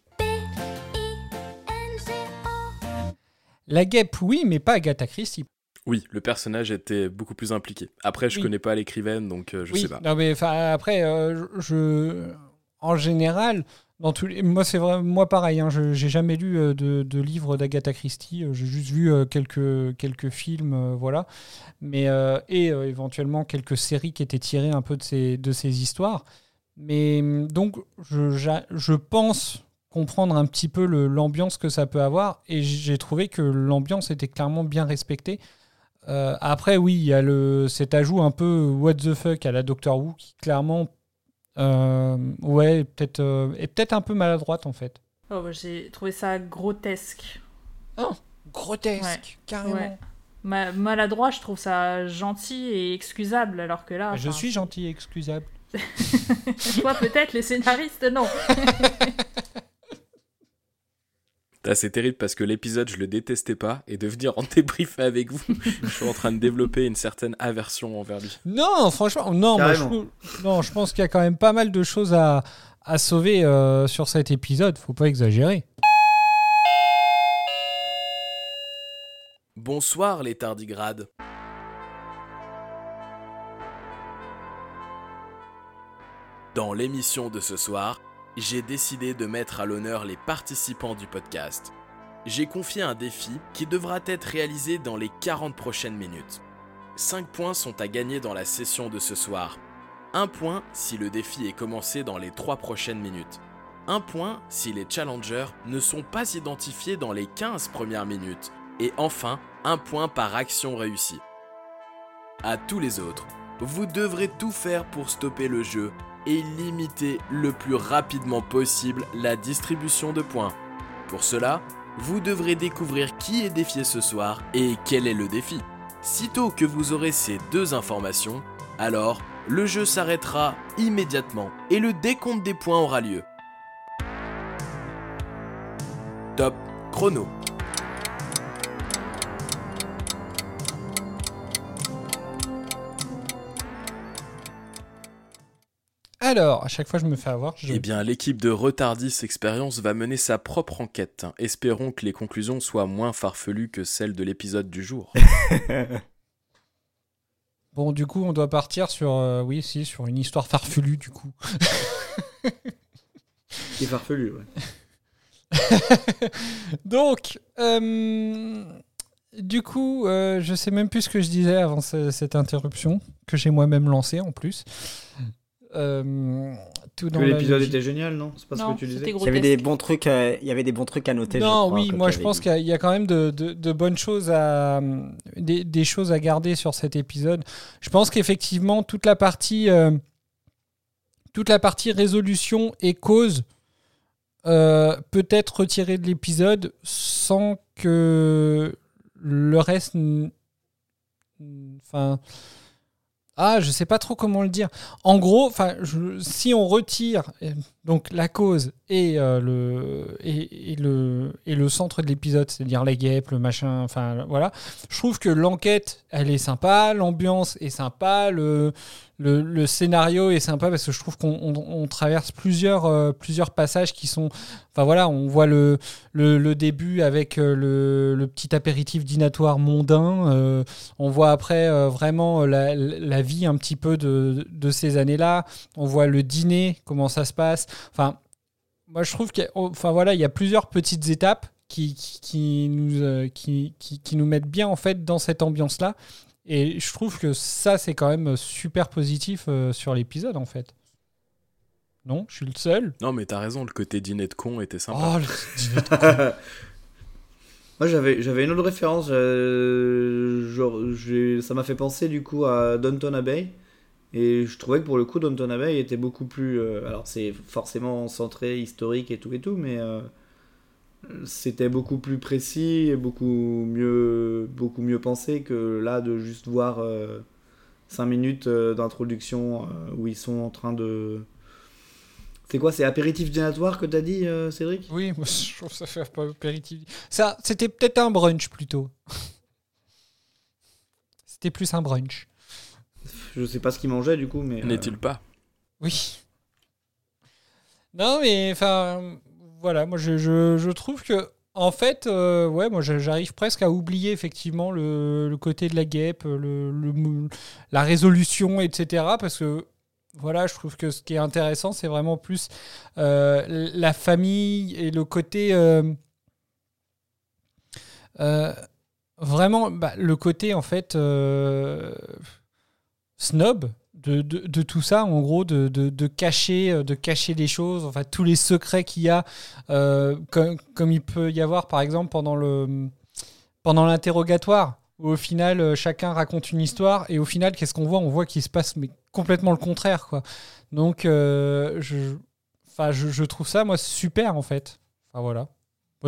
La guêpe, oui, mais pas Agatha Christie. Oui, le personnage était beaucoup plus impliqué. Après je Oui. connais pas l'écrivaine donc euh, je oui, sais pas. non, mais après, euh, je, en général, dans tous les, moi c'est vrai, moi pareil, hein, je j'ai jamais lu euh, de, de livre d'Agatha Christie, j'ai juste vu quelques quelques films, voilà, mais euh, et éventuellement quelques séries qui étaient tirées un peu de ces de ces histoires. Mais hum, donc je pense comprendre un petit peu l'ambiance que ça peut avoir et j'ai trouvé que l'ambiance était clairement bien respectée. Euh, après, oui, il y a le, cet ajout un peu what the fuck à la Doctor Who qui clairement, euh, ouais, peut-être euh, est peut-être un peu maladroite en fait. Oh, bah, j'ai trouvé ça grotesque. Grotesque, Ouais. carrément. Ouais. Ma- maladroit, je trouve ça gentil et excusable, alors que là. Je suis gentil et excusable. Toi, peut-être, les scénaristes, non. C'est terrible parce que l'épisode, je le détestais pas et de venir en débriefer avec vous, je suis en train de développer une certaine aversion envers lui. Non, franchement, non, moi, je, non, je pense qu'il y a quand même pas mal de choses à, à sauver euh, sur cet épisode. Faut pas exagérer. Bonsoir les tardigrades. Dans l'émission de ce soir, j'ai décidé de mettre à l'honneur les participants du podcast. J'ai confié un défi qui devra être réalisé dans les 40 prochaines minutes. 5 points sont à gagner dans la session de ce soir. 1 point si le défi est commencé dans les 3 prochaines minutes. 1 point si les challengers ne sont pas identifiés dans les 15 premières minutes. Et enfin, un point par action réussie. À tous les autres, vous devrez tout faire pour stopper le jeu et limiter le plus rapidement possible la distribution de points. Pour cela, vous devrez découvrir qui est défié ce soir et quel est le défi. Sitôt que vous aurez ces deux informations, alors le jeu s'arrêtera immédiatement et le décompte des points aura lieu. Top chrono. Alors, à chaque fois, je me fais avoir. Je... Eh bien, l'équipe de Retardis Experience va mener sa propre enquête. Espérons que les conclusions soient moins farfelues que celles de l'épisode du jour. Bon, du coup, on doit partir sur, euh, oui, si, sur une histoire farfelue, du coup. C'est farfelu, ouais. Donc, euh, du coup, euh, je sais même plus ce que je disais avant ce- cette interruption, que j'ai moi-même lancée en plus. Euh, tout dans la l'épisode était génial, non? C'est pas Non, ce que tu disais Il y avait des bons trucs, euh, il y avait des bons trucs à noter. Non, oui, moi je pense qu'il y a- quand même de, de- de bonnes choses à des, des choses à garder sur cet épisode. Je pense qu'effectivement toute la partie euh, toute la partie résolution et cause euh, peut être retirée de l'épisode sans que le reste, enfin. Ah, je sais pas trop comment le dire. En gros, si on retire donc la cause et euh, le et, le et le centre de l'épisode, c'est-à-dire la guêpe, le machin, enfin voilà, je trouve que l'enquête, elle est sympa, l'ambiance est sympa, le, le scénario est sympa parce que je trouve qu'on on- on traverse plusieurs euh, plusieurs passages qui sont, enfin voilà, on voit le le, début avec euh, le, le petit apéritif dînatoire mondain. euh, on voit après vraiment la, la vie un petit peu de, de ces années-là. On voit le dîner, comment ça se passe. Enfin, moi je trouve qu'il y a- enfin, voilà, il y a plusieurs petites étapes qui, qui, qui nous, euh, qui, qui, qui nous mettent bien en fait dans cette ambiance-là. Et je trouve que ça, c'est quand même super positif euh, sur l'épisode en fait. Non, je suis le seul? Non, mais t'as raison, le côté dîner de con était sympa. Oh, le dîner de con. Moi j'avais j'avais une autre référence, euh, genre ça m'a fait penser du coup à Downton Abbey et je trouvais que pour le coup Downton Abbey était beaucoup plus euh, alors c'est forcément centré historique et tout et tout mais euh, c'était beaucoup plus précis et beaucoup mieux beaucoup mieux pensé que là de juste voir 5 minutes euh, d'introduction euh, où ils sont en train de c'est quoi c'est apéritif dînatoire que t'as dit Cédric? Oui, je trouve ça fait pas apéritif. Ça, c'était peut-être un brunch plutôt. C'était plus un brunch. Je sais pas ce qu'ils mangeaient du coup, mais. euh, N'est-il pas? Oui. Non, mais enfin, voilà, moi je, je, je trouve que, en fait, euh, ouais, moi j'arrive presque à oublier effectivement le, le côté de la guêpe, le, la résolution, etc. Parce que, voilà, je trouve que ce qui est intéressant, c'est vraiment plus euh, la famille et le côté. euh, euh, vraiment, bah, le côté en fait euh, snob de, de, de tout ça, en gros, de, de, de cacher, euh, de cacher les choses, enfin tous les secrets qu'il y a, euh, comme, comme il peut y avoir par exemple pendant le pendant l'interrogatoire, où au final euh, chacun raconte une histoire et au final qu'est-ce qu'on voit? On voit qu'il se passe mais complètement le contraire, quoi. Donc, euh, je, enfin, je, je trouve ça moi super en fait. Enfin voilà.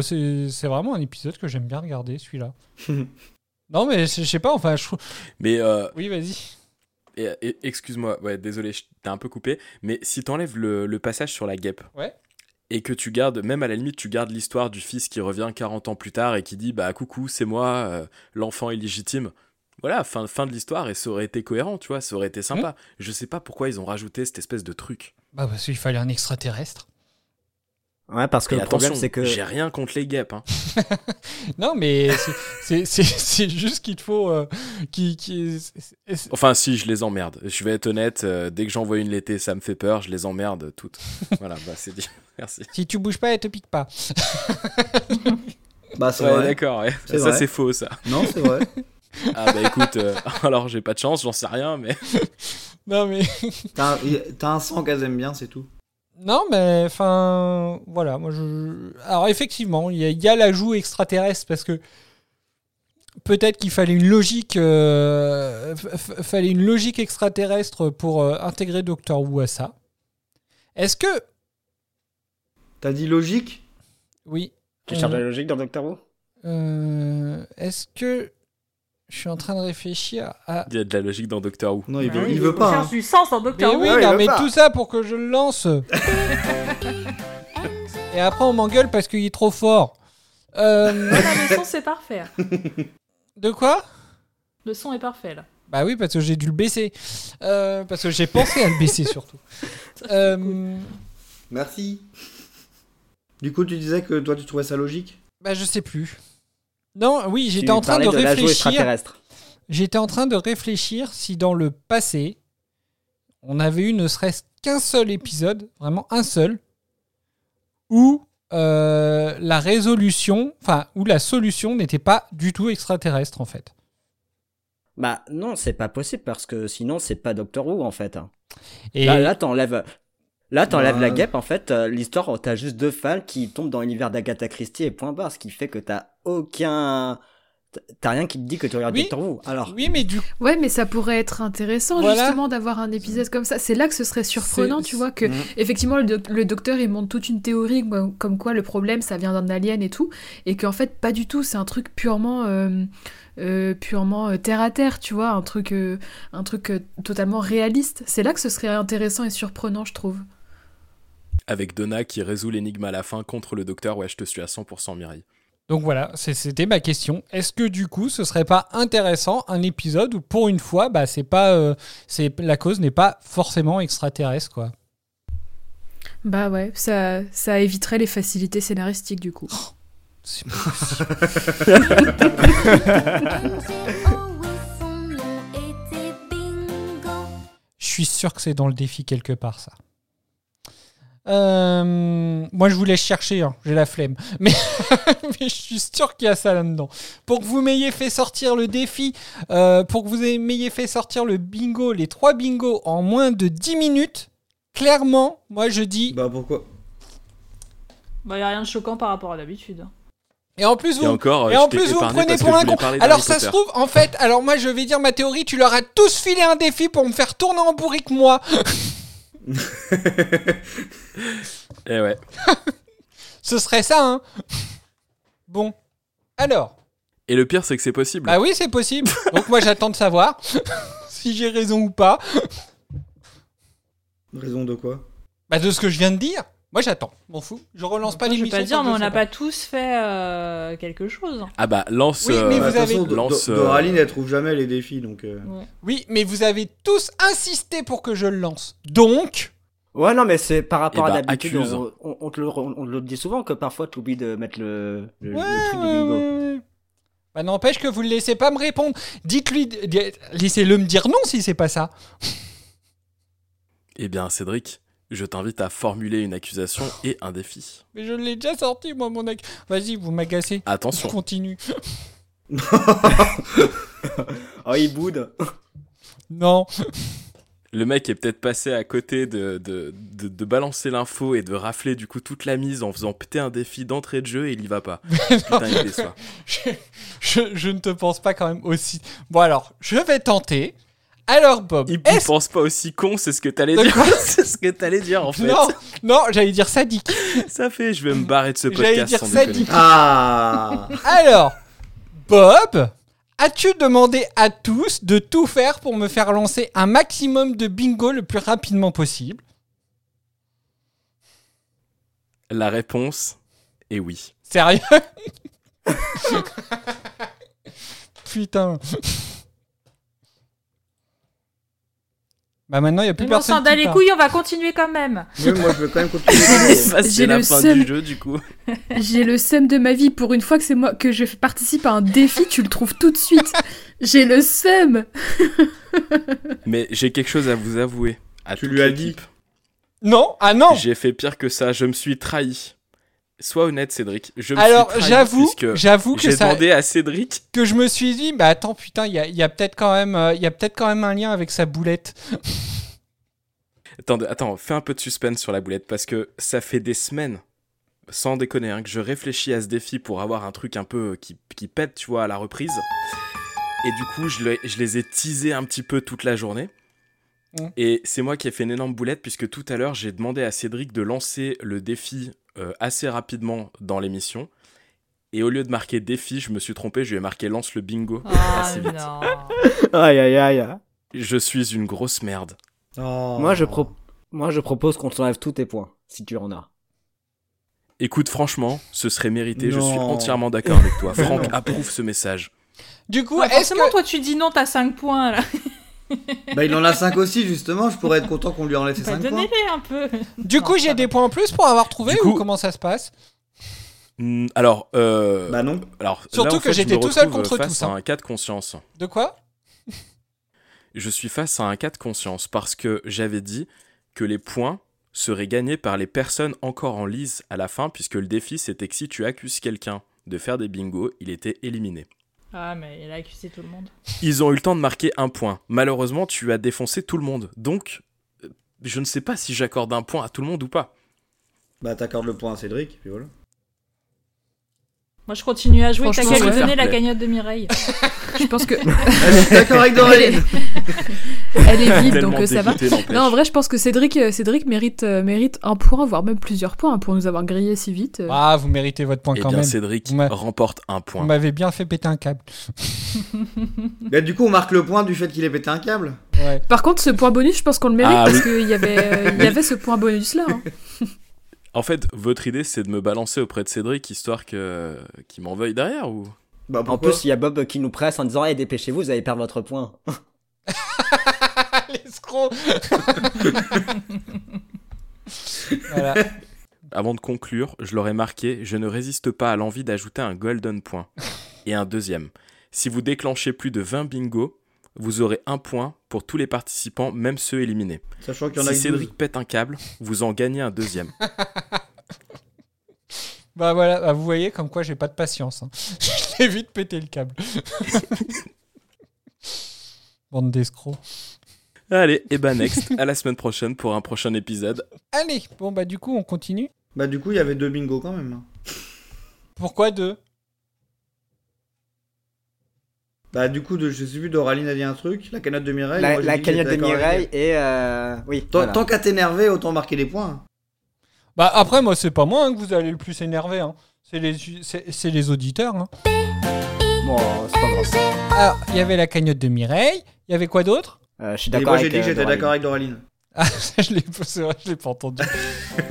C'est c'est vraiment un épisode que j'aime bien regarder, celui-là. non, mais je sais pas, enfin, je trouve. Mais euh, Oui, vas-y. Et- et- excuse-moi, ouais, désolé, je t'ai un peu coupé. Mais si t'enlèves le, le passage sur la guêpe Ouais. et que tu gardes, même à la limite, tu gardes l'histoire du fils qui revient 40 ans plus tard et qui dit Bah, coucou, c'est moi, euh, l'enfant illégitime. Voilà, fin, fin de l'histoire et ça aurait été cohérent, tu vois, ça aurait été sympa. Je sais pas pourquoi ils ont rajouté cette espèce de truc. Bah, parce qu'il fallait un extraterrestre. Ouais, parce que Et le problème, c'est que. j'ai rien contre les guêpes. Hein. Non, mais c'est- c'est- c'est c'est juste qu'il te faut. euh, qui, qui, Enfin, si, je les emmerde. Je vais être honnête, euh, dès que j'en vois une l'été, ça me fait peur, je les emmerde toutes. voilà, bah c'est dit. Merci. si tu bouges pas, elle te pique pas. Bah, c'est Ouais, vrai. d'accord, ouais. C'est Ça, vrai. c'est faux, ça. Non, c'est vrai. Ah, bah écoute, euh, alors j'ai pas de chance, j'en sais rien, mais. Non, mais. T'as un, t'as un sang qu'elles aiment bien, c'est tout. Non, mais enfin, voilà. Moi, je... Alors, effectivement, il y y a l'ajout extraterrestre parce que peut-être qu'il fallait une logique, euh, f- fallait une logique extraterrestre pour euh, intégrer Doctor Who à ça. Est-ce que, T'as dit logique? Oui, Tu cherches la logique dans Doctor Who? euh, est-ce que je suis en train de réfléchir à Il y a de la logique dans Doctor Who. Non, il Bah veut, oui, il veut pas. cherche hein. du sens en Mais Doctor Who. oui, il non, mais pas. tout ça pour que je le lance. Et après, on m'engueule parce qu'il est trop fort. Euh, Voilà, le son c'est parfait. de quoi? Le son est parfait là. Bah oui, parce que j'ai dû le baisser. Euh, parce que j'ai pensé à le baisser surtout. Euh, Merci. Du coup, tu disais que toi, tu trouvais ça logique? Bah je sais plus. Non, oui, j'étais en train de réfléchir. J'étais en train de réfléchir si dans le passé, on avait eu ne serait-ce qu'un seul épisode, vraiment un seul, où euh, la résolution, enfin, où la solution n'était pas du tout extraterrestre en fait. Bah non, c'est pas possible parce que sinon c'est pas Doctor Who en fait. hein. Et Là, là t'enlèves, là t'enlèves Ouais. la guêpe en fait. euh, L'histoire, t'as juste deux fans qui tombent dans l'univers d'Agatha Christie et point barre, ce qui fait que t'as aucun, t'as rien qui te dit que tu regardes Oui. Doctor Who. Alors, oui, mais du Ouais, mais ça pourrait être intéressant Voilà. justement d'avoir un épisode comme ça. C'est là que ce serait surprenant, tu vois, que Mhm. effectivement le, doc- le docteur il montre toute une théorie comme, comme quoi le problème ça vient d'un alien et tout, et qu'en fait pas du tout, c'est un truc purement euh, euh, purement euh, terre à terre, tu vois, un truc euh, un truc euh, totalement réaliste. C'est là que ce serait intéressant et surprenant, je trouve. Avec Donna qui résout l'énigme à la fin contre le docteur. Ouais, je te suis à 100% Mireille. Donc voilà, c'était ma question. Est-ce que du coup, ce serait pas intéressant un épisode où pour une fois, bah c'est pas, euh, c'est la cause n'est pas forcément extraterrestre quoi? Bah ouais, ça ça éviterait les facilités scénaristiques du coup. C'est. Je suis sûr que c'est dans le défi quelque part ça. Euh, moi je vous laisse chercher, hein, j'ai la flemme. Mais, mais je suis sûr qu'il y a ça là-dedans. Pour que vous m'ayez fait sortir le défi, euh, pour que vous m'ayez fait sortir le bingo, les trois bingos en moins de 10 minutes, clairement, moi je dis. Bah pourquoi? Bah, y a rien de choquant par rapport à d'habitude. Et en plus, Et vous, encore, et en plus, vous prenez pour un con. Alors, ça se trouve, en fait, alors moi, je vais dire ma théorie. Tu leur as tous filé un défi pour me faire tourner en bourrique, moi. Eh ouais. Ce serait ça, hein. Bon. Alors. Et le pire, c'est que c'est possible. Bah oui, c'est possible. Donc, moi, j'attends de savoir si j'ai raison ou pas. Raison de quoi? Bah, de ce que je viens de dire. Moi, j'attends. M'en fous. Je relance pas Moi, je vais l'émission. pas dire, mais on n'a pas tous fait euh, quelque chose. Ah bah, lance. Oui, mais euh, vous Bah, avez- lance, Do- euh, Doraline, elle trouve jamais les défis, donc... euh, Oui, mais vous avez tous insisté pour que je le lance. Donc. Ouais, non, mais c'est par rapport Eh à bah, d'habitude. accuse. On, on- on te le, on, on le dit souvent que parfois tu oublies de mettre le, le, le Ouais, truc du ouais. Bah, n'empêche que vous le laissez pas me répondre. Dites-lui. Laissez-le me dire non si c'est pas ça. Eh bien, Cédric, je t'invite à formuler une accusation et un défi. Mais je l'ai déjà sorti, moi, mon ac. Vas-y, vous m'agacez. Attention. Continue. Oh, il boude. Non. Le mec est peut-être passé à côté de, de, de, de balancer l'info et de rafler du coup toute la mise en faisant péter un défi d'entrée de jeu et il y va pas. Putain, il déçoit. je, je, je ne te pense pas quand même aussi. Bon, alors, je vais tenter. Alors, Bob. Il, est-ce- pense pas aussi con, c'est ce que t'allais De dire. quoi c'est ce que t'allais dire en fait. Non, non, j'allais dire sadique. Ça fait, je vais me barrer de ce J'allais podcast dire sans sadique. Ah Alors, Bob, as-tu demandé à tous de tout faire pour me faire lancer un maximum de bingo le plus rapidement possible? La réponse est oui. Sérieux? Putain. Bah maintenant, il n'y a plus Mais on personne s'en bat qui les couilles, on va continuer quand même. Oui, moi je veux quand même continuer. Bah, J'ai c'est la le fin seum. du jeu du coup. J'ai le seum de ma vie. Pour une fois que c'est moi que je participe à un défi, tu le trouves tout de suite. J'ai le seum. Mais j'ai quelque chose à vous avouer. À Tu toute lui as l'équipe. Non, ah non J'ai fait pire que ça, je me suis trahi. Sois honnête, Cédric. Je me Alors, j'avoue, j'avoue que j'ai demandé à Cédric. que je me suis dit, bah attends, putain, il y a, y a peut-être quand même, euh, il peut-être quand même un lien avec sa boulette. Attends, attends, fais un peu de suspense sur la boulette parce que ça fait des semaines, sans déconner, hein, que je réfléchis à ce défi pour avoir un truc un peu qui, qui pète, tu vois, à la reprise. Et du coup, je, le- je les ai teasés un petit peu toute la journée. Mm. Et c'est moi qui ai fait une énorme boulette puisque tout à l'heure, j'ai demandé à Cédric de lancer le défi euh, assez rapidement dans l'émission. Et au lieu de marquer défi, je me suis trompé, je lui ai marqué lance le bingo Ah assez vite. non. Aïe, aïe, aïe. Je suis une grosse merde. Oh. Moi, je pro- Moi, je propose qu'on t'enlève tous tes points, si tu en as. Écoute, franchement, ce serait mérité, je suis entièrement d'accord avec toi. Franck approuve ce message. Du coup, Ouais, est-ce forcément, que... toi, tu dis non, t'as 5 points là. Bah, il en a 5 aussi, justement. Je pourrais être content qu'on lui enlève ses Bah, 5 points. Donnez-les un peu. Du coup, j'ai des points en plus pour avoir trouvé ou comment ça se passe? Hmm, Alors, euh, Bah, non. alors Surtout là, en que fait, j'étais tout seul contre face tous, à hein. un cas de conscience. De quoi? Je suis face à un cas de conscience parce que j'avais dit que les points seraient gagnés par les personnes encore en lice à la fin, puisque le défi c'était que si tu accuses quelqu'un de faire des bingos, il était éliminé. Ah, mais il a accusé tout le monde. Ils ont eu le temps de marquer un point. Malheureusement, tu as défoncé tout le monde. Donc, euh, je ne sais pas si j'accorde un point à tout le monde ou pas. Bah, t'accordes le point à Cédric, puis voilà. Moi, je continue à jouer. T'as qu'à lui donner la cagnotte de Mireille. Je pense que Je suis d'accord avec Doraline. elle est vide, donc euh, ça va. Non, en vrai, je pense que Cédric, euh, Cédric mérite, euh, mérite un point, voire même plusieurs points, hein, pour nous avoir grillé si vite. euh. Ah, vous méritez votre point Eh quand bien, même. Cédric Vous remporte un Vous point. m'avez bien fait péter un câble. Bah, du coup, on marque le point du fait qu'il ait pété un câble. Ouais. Par contre, ce point bonus, je pense qu'on le mérite Ah, parce oui. qu'il y avait, euh, il y avait ce point bonus là. hein. En fait, votre idée, c'est de me balancer auprès de Cédric, histoire que qu'il m'en veuille derrière ou? Bah, En plus, il y a Bob qui nous presse en disant Eh, dépêchez-vous, vous allez perdre votre point. L'escroc Voilà. Avant de conclure, je leur ai marqué Je ne résiste pas à l'envie d'ajouter un golden point. Et un deuxième. Si vous déclenchez plus de 20 bingos, vous aurez un point pour tous les participants, même ceux éliminés. Sachant qu'il y en a Si que 12. Cédric pète un câble, vous en gagnez un deuxième. Bah voilà, bah, vous voyez comme quoi j'ai pas de patience. hein. J'ai vite pété le câble. Bande d'escrocs. Allez, et bah next, à la semaine prochaine pour un prochain épisode. Allez, bon bah du coup on continue. Bah du coup, il y avait deux bingo quand même. hein. Pourquoi deux? Bah du coup, de, je sais plus, Doraline a dit un truc, la cagnotte de Mireille. La, cagnotte de Mireille et euh, oui. Tant, voilà. tant qu'à t'énerver, autant marquer des points. Bah après moi c'est pas moi hein, que vous allez le plus énerver. Hein. C'est les, c'est c'est les auditeurs. Hein. Bon, c'est pas grave. Alors, il y avait la cagnotte de Mireille. Il y avait quoi d'autre? Euh, je suis d'accord moi, j'ai avec dit que euh, j'étais d'accord avec Doraline. Ah, ça, je l'ai c'est vrai, je l'ai pas entendu.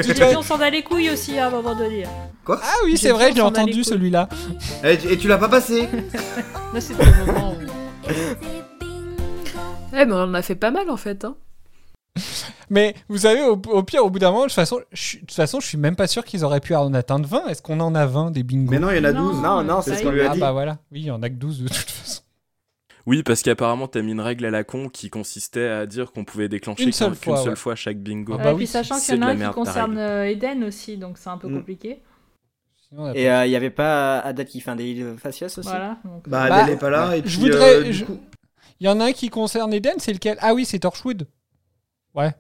J'ai dit on s'en a les couilles aussi à un moment donné. Quoi? Ah oui, J'ai c'est vrai, les entendu celui-là. Et, tu- et tu l'as pas passé? Là c'était le moment où... Ouais, mais on en a fait pas mal en fait. Hein. Mais vous savez, au, au pire, au bout d'un moment, de toute façon, je, suis- de toute façon, je suis même pas sûr qu'ils auraient pu en atteindre 20. Est-ce qu'on en a 20 des bingos? Mais non, il y en a Non. 12. Non, non, c'est ce qu'on lui a Ah dit. bah voilà, oui, il y en a que 12 de toute façon. Oui, parce qu'apparemment, t'as mis une règle à la con qui consistait à dire qu'on pouvait déclencher Une qu'un- seule qu'une fois, seule ouais. fois chaque bingo. Ah bah et oui, puis sachant qu'il y en a un qui concerne euh, Eden aussi, donc c'est un peu Mm. compliqué. Et pas- il y avait pas Adèle qui fait un délit de faciès aussi Voilà. donc- Bah, Bah, elle est pas là. Et je puis, voudrais- euh, je- coup- Il y en a un qui concerne Eden, c'est lequel? Ah oui, c'est Torchwood. Ouais.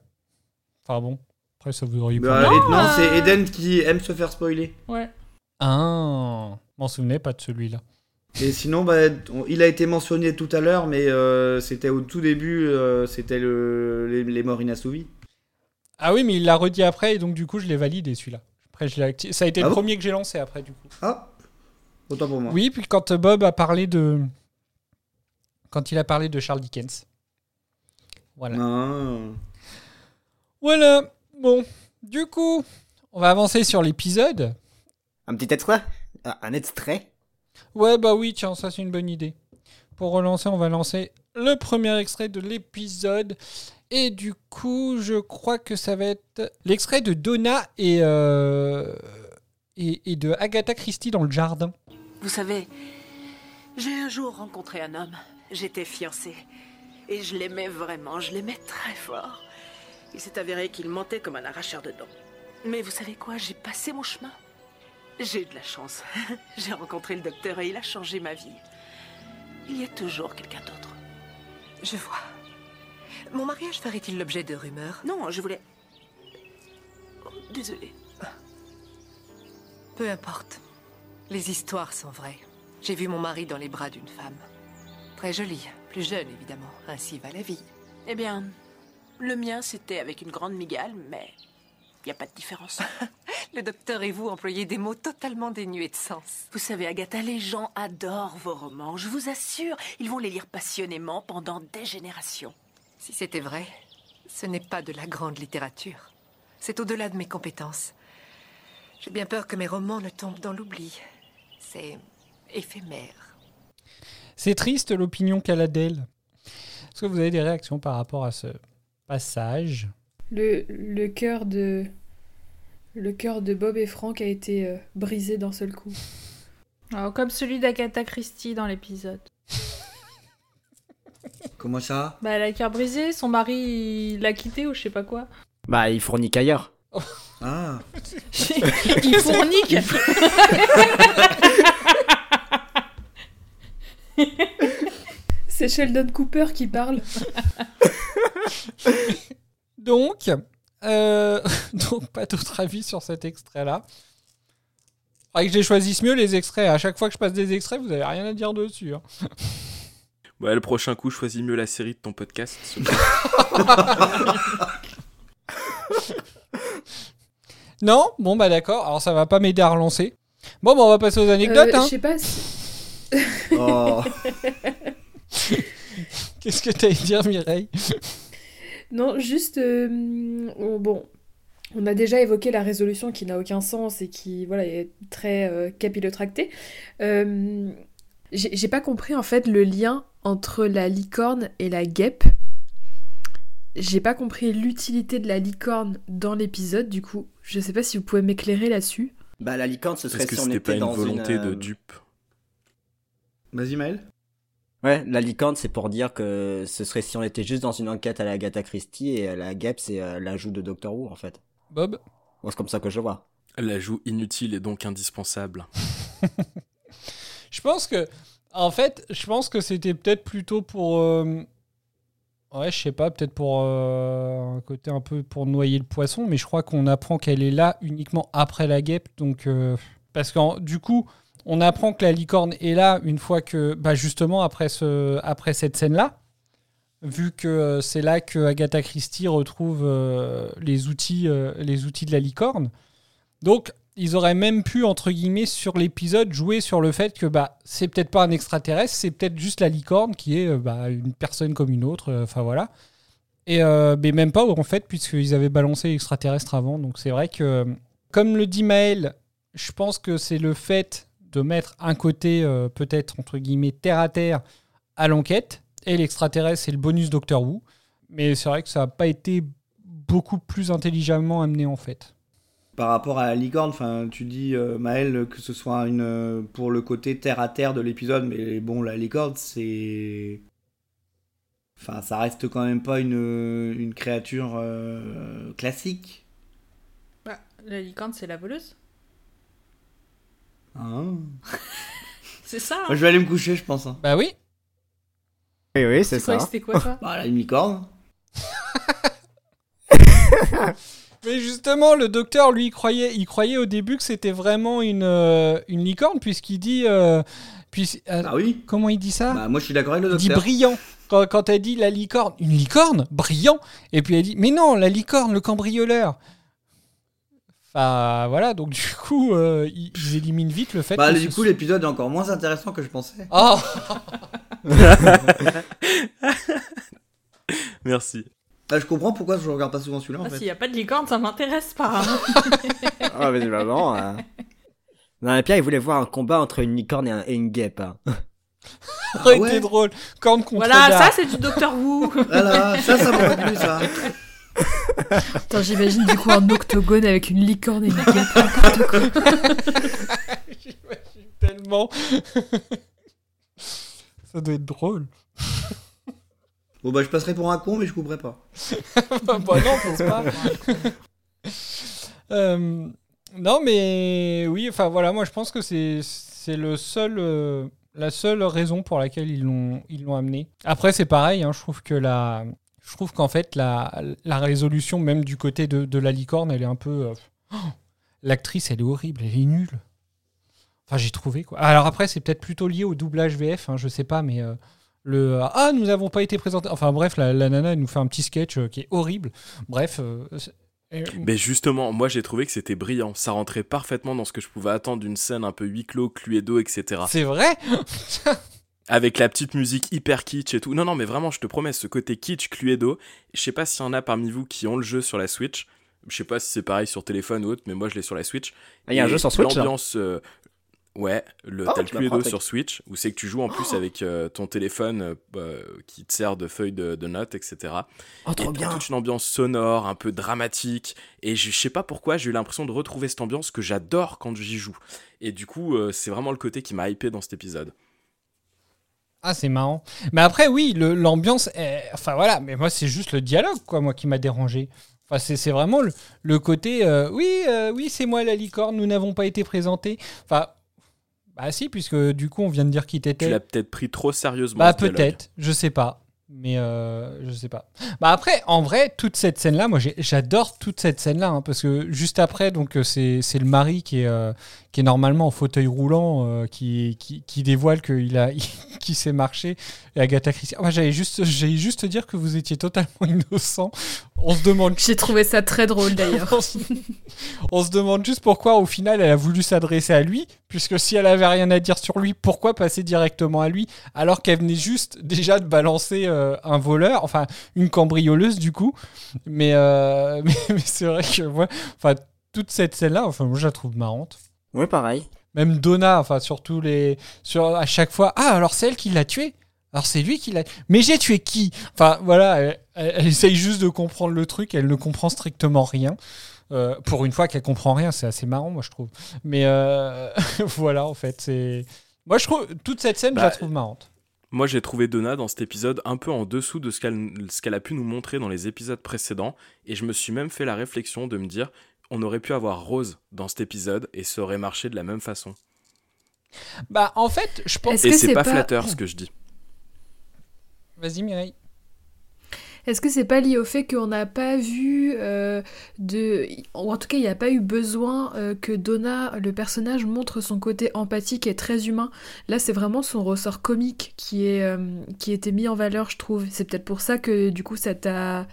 Enfin bon, après ça vous auriez Bah, pas. et- non, euh, c'est Eden qui aime se faire spoiler. Ouais. Ah, m'en souvenais pas de celui-là. Et sinon, bah, on- il a été mentionné tout à l'heure, mais euh, c'était au tout début, euh, c'était le, les, les morts inassouvis. Ah oui, mais il l'a redit après, et donc du coup, je l'ai validé celui-là. Après, je l'ai acti- Ça a été Ah le bon premier que j'ai lancé après, du coup. Ah Autant pour moi. Oui, puis quand Bob a parlé de. Quand il a parlé de Charles Dickens. Voilà. Non. Voilà. Bon, du coup, on va avancer sur l'épisode. Un petit extrait? Ah, Un extrait? Ouais, bah oui, tiens, ça c'est une bonne idée. Pour relancer, on va lancer le premier extrait de l'épisode. Et du coup, je crois que ça va être l'extrait de Donna et, euh, et, et de Agatha Christie dans le jardin. Vous savez, j'ai un jour rencontré un homme. J'étais fiancée. Et je l'aimais vraiment, je l'aimais très fort. Il s'est avéré qu'il mentait comme un arracheur de dents. Mais vous savez quoi, j'ai passé mon chemin. J'ai eu de la chance. j'ai rencontré le docteur et il a changé ma vie. Il y a toujours quelqu'un d'autre. Je vois. Mon mariage ferait-il l'objet de rumeurs? Non, je voulais... Oh, désolée. Peu importe. Les histoires sont vraies. J'ai vu mon mari dans les bras d'une femme. Très jolie, plus jeune évidemment. Ainsi va la vie. Eh bien, le mien c'était avec une grande migale, mais n'y a pas de différence. Le docteur et vous employez des mots totalement dénués de sens. Vous savez, Agatha, les gens adorent vos romans. Je vous assure, ils vont les lire passionnément pendant des générations. Si c'était vrai, ce n'est pas de la grande littérature. C'est au-delà de mes compétences. J'ai bien peur que mes romans ne tombent dans l'oubli. C'est éphémère. C'est triste l'opinion qu'elle a d'elle. Est-ce que vous avez des réactions par rapport à ce passage? Le, le cœur de. Le cœur de Bob et Frank a été euh, brisé d'un seul coup. Alors, comme celui d'Agatha Christie dans l'épisode. Comment ça? Bah, elle a le cœur brisé, son mari il l'a quitté ou je sais pas quoi. Bah, il fournit qu'ailleurs. Ah il fournique C'est Sheldon Cooper qui parle. Donc, euh, donc pas d'autre avis sur cet extrait-là. Faudrait que je les choisisse mieux les extraits. À chaque fois que je passe des extraits, vous avez rien à dire dessus. hein. Ouais, le prochain coup, choisis mieux la série de ton podcast. Non? Bon bah d'accord. Alors ça va pas m'aider à relancer. Bon bah on va passer aux anecdotes. Euh, hein. Je sais pas si. Oh. Qu'est-ce que t'allais dire Mireille? Non, juste. euh, bon. On a déjà évoqué la résolution qui n'a aucun sens et qui voilà, est très euh, capillotractée. Euh, J'ai pas compris en fait le lien entre la licorne et la guêpe. J'ai pas compris l'utilité de la licorne dans l'épisode, du coup. Je sais pas si vous pouvez m'éclairer là-dessus. Bah, la licorne, ce serait Est-ce que si on était pas une dans volonté une, de euh, dupe? Vas-y, Maël. Ouais, la licorne, c'est pour dire que ce serait si on était juste dans une enquête à la Agatha Christie et la guêpe, c'est euh, l'ajout de Doctor Who, en fait. Bob? C'est comme ça que je vois. L'ajout inutile et donc indispensable. Je pense que, en fait, je pense que c'était peut-être plutôt pour, euh, Ouais, je sais pas, peut-être pour euh, un côté un peu pour noyer le poisson, mais je crois qu'on apprend qu'elle est là uniquement après la guêpe. Donc, euh, parce que du coup, on apprend que la licorne est là une fois que, bah justement, après, ce, après cette scène-là, vu que euh, c'est là que Agatha Christie retrouve les, outils, les outils de la licorne. Donc, ils auraient même pu, entre guillemets, sur l'épisode, jouer sur le fait que bah, c'est peut-être pas un extraterrestre, c'est peut-être juste la licorne qui est euh, bah, une personne comme une autre. Euh, enfin voilà. Et euh, mais même pas en fait, puisqu'ils avaient balancé l'extraterrestre avant. Donc c'est vrai que, comme le dit Maël, je pense que c'est le fait de mettre un côté, peut-être, entre guillemets, terre à terre à l'enquête. Et l'extraterrestre, c'est le bonus Doctor Who. Mais c'est vrai que ça n'a pas été beaucoup plus intelligemment amené en fait par rapport à la licorne, enfin, tu dis euh, Maël que ce soit une euh, pour le côté terre à terre de l'épisode, mais bon, la licorne, c'est, enfin, ça reste quand même pas une, une créature euh, classique. Bah, la licorne, c'est la voleuse. Ah. c'est ça. je vais aller me coucher, je pense. Hein. Bah oui. Oui, oui, c'est ça. C'était quoi ça Bah, la licorne. Mais justement, le docteur, lui, il croyait, il croyait au début que c'était vraiment une, euh, une licorne, puisqu'il dit. Euh, puis, euh, ah oui Comment il dit ça bah, Moi, je suis d'accord avec le docteur. Il dit brillant. Quand, quand elle dit la licorne, une licorne? Brillant Et puis elle dit Mais non, la licorne, le cambrioleur Enfin, voilà, donc du coup, ils, éliminent vite le fait bah, du coup, l'épisode est encore moins intéressant que je pensais. Oh Merci. Ah, je comprends pourquoi je regarde pas souvent celui-là. En ah, fait. S'il n'y a pas de licorne, ça m'intéresse pas. Hein. ah, mais vraiment. Hein. Non, et Pierre, il voulait voir un combat entre une licorne et, une guêpe. Hein. Ah ouais. drôle. Corne contre Voilà, ça c'est du Docteur Who. voilà, ça, ça m'aurait plu, ça. Attends, j'imagine du coup un octogone avec une licorne et une guêpe. j'imagine tellement. ça doit être drôle. Bon bah je passerai pour un con mais je couperai pas. bah non, pense pas. Euh, non mais oui, enfin voilà, moi je pense que c'est c'est le seul euh, la seule raison pour laquelle ils l'ont ils l'ont amené. Après c'est pareil, hein, je trouve que la je trouve qu'en fait la, la résolution même du côté de, de la licorne, elle est un peu euh, oh, l'actrice elle est horrible, elle est nulle. Enfin j'ai trouvé quoi. Alors après c'est peut-être plutôt lié au doublage VF, hein, je sais pas mais le ah nous n'avons pas été présentés. Enfin bref la, nana elle nous fait un petit sketch euh, qui est horrible. Bref euh, mais justement moi j'ai trouvé que c'était brillant. Ça rentrait parfaitement dans ce que je pouvais attendre d'une scène un peu huis clos cluedo etc c'est vrai? avec la petite musique hyper kitsch et tout non non mais vraiment je te promets ce côté kitsch cluedo je sais pas s'il y en a parmi vous qui ont le jeu sur la Switch je sais pas si c'est pareil sur téléphone ou autre, mais moi je l'ai sur la Switch. Ah, il y a un jeu sur Switch. L'ambiance, euh, Ouais, le, oh, t'as le Cluedo sur Switch, où c'est que tu joues en plus avec euh, ton téléphone euh, bah, qui te sert de feuille de, notes, etc. Oh, trop et bien. toute une ambiance sonore, un peu dramatique. Et je, sais pas pourquoi, j'ai eu l'impression de retrouver cette ambiance que j'adore quand j'y joue. Et du coup, euh, c'est vraiment le côté qui m'a hypé dans cet épisode. Ah, c'est marrant. Mais après, oui, l'ambiance, enfin voilà, mais moi, c'est juste le dialogue, quoi, moi, qui m'a dérangé. Enfin, c'est vraiment le, côté, oui, oui, c'est moi la licorne, nous n'avons pas été présentés. Enfin, bah si, puisque du coup, on vient de dire qui t'étais. Tu l'as peut-être pris trop sérieusement. Bah peut-être, je sais pas. Mais euh, je sais pas. Bah après, en vrai, toute cette scène-là, moi j'adore toute cette scène-là, hein, parce que juste après, donc euh, c'est le mari qui est, euh, qui est normalement en fauteuil roulant, euh, qui, qui, qui, dévoile qu'il a, qui sait marcher. Et Agatha Christie. Moi j'allais juste, juste dire que vous étiez totalement innocent. On se demande. J'ai trouvé ça très drôle d'ailleurs. on, se demande juste pourquoi au final elle a voulu s'adresser à lui, puisque si elle avait rien à dire sur lui, pourquoi passer directement à lui, alors qu'elle venait juste déjà de balancer euh, un voleur, enfin une cambrioleuse du coup. Mais, euh, mais, c'est vrai que moi, enfin toute cette scène-là, enfin moi je la trouve marrante. Oui, pareil. Même Donna, enfin surtout les, sur à chaque fois, ah alors c'est elle qui l'a tué? Alors c'est lui qui l'a. Mais j'ai tué qui? Enfin voilà, elle, essaye juste de comprendre le truc, elle ne comprend strictement rien. Euh, pour une fois qu'elle comprend rien, c'est assez marrant, moi je trouve. Mais voilà, en fait, c'est. Moi je trouve toute cette scène, je la bah, trouve marrante. Moi, j'ai trouvé Donna dans cet épisode un peu en dessous de ce qu'elle a pu nous montrer dans les épisodes précédents, et je me suis même fait la réflexion de me dire, on aurait pu avoir Rose dans cet épisode et ça aurait marché de la même façon. Bah, en fait, je pense. Et c'est pas, flatteur ce que je dis. Vas-y, Mireille. Est-ce que c'est pas lié au fait qu'on n'a pas vu euh, de. Ou en tout cas, il n'y a pas eu besoin euh, que Donna, le personnage, montre son côté empathique et très humain? Là, c'est vraiment son ressort comique qui est euh, qui était mis en valeur, je trouve. C'est peut-être pour ça que du coup, ça t'a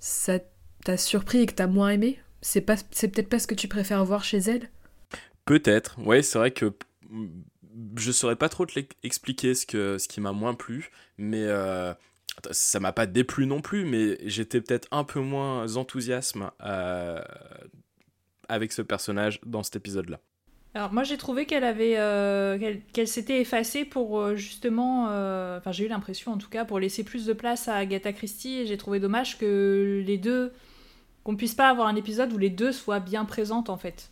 ça t'a surpris et que t'as moins aimé? C'est pas c'est peut-être pas ce que tu préfères voir chez elle? Peut-être. Ouais, c'est vrai que je saurais pas trop te expliquer ce que ce qui m'a moins plu, mais ça m'a pas déplu non plus, mais j'étais peut-être un peu moins enthousiasme euh, avec ce personnage dans cet épisode-là. Alors moi j'ai trouvé qu'elle avait euh, qu'elle s'était effacée pour euh, justement enfin j'ai eu l'impression en tout cas pour laisser plus de place à Agatha Christie et j'ai trouvé dommage que les deux qu'on puisse pas avoir un épisode où les deux soient bien présentes en fait.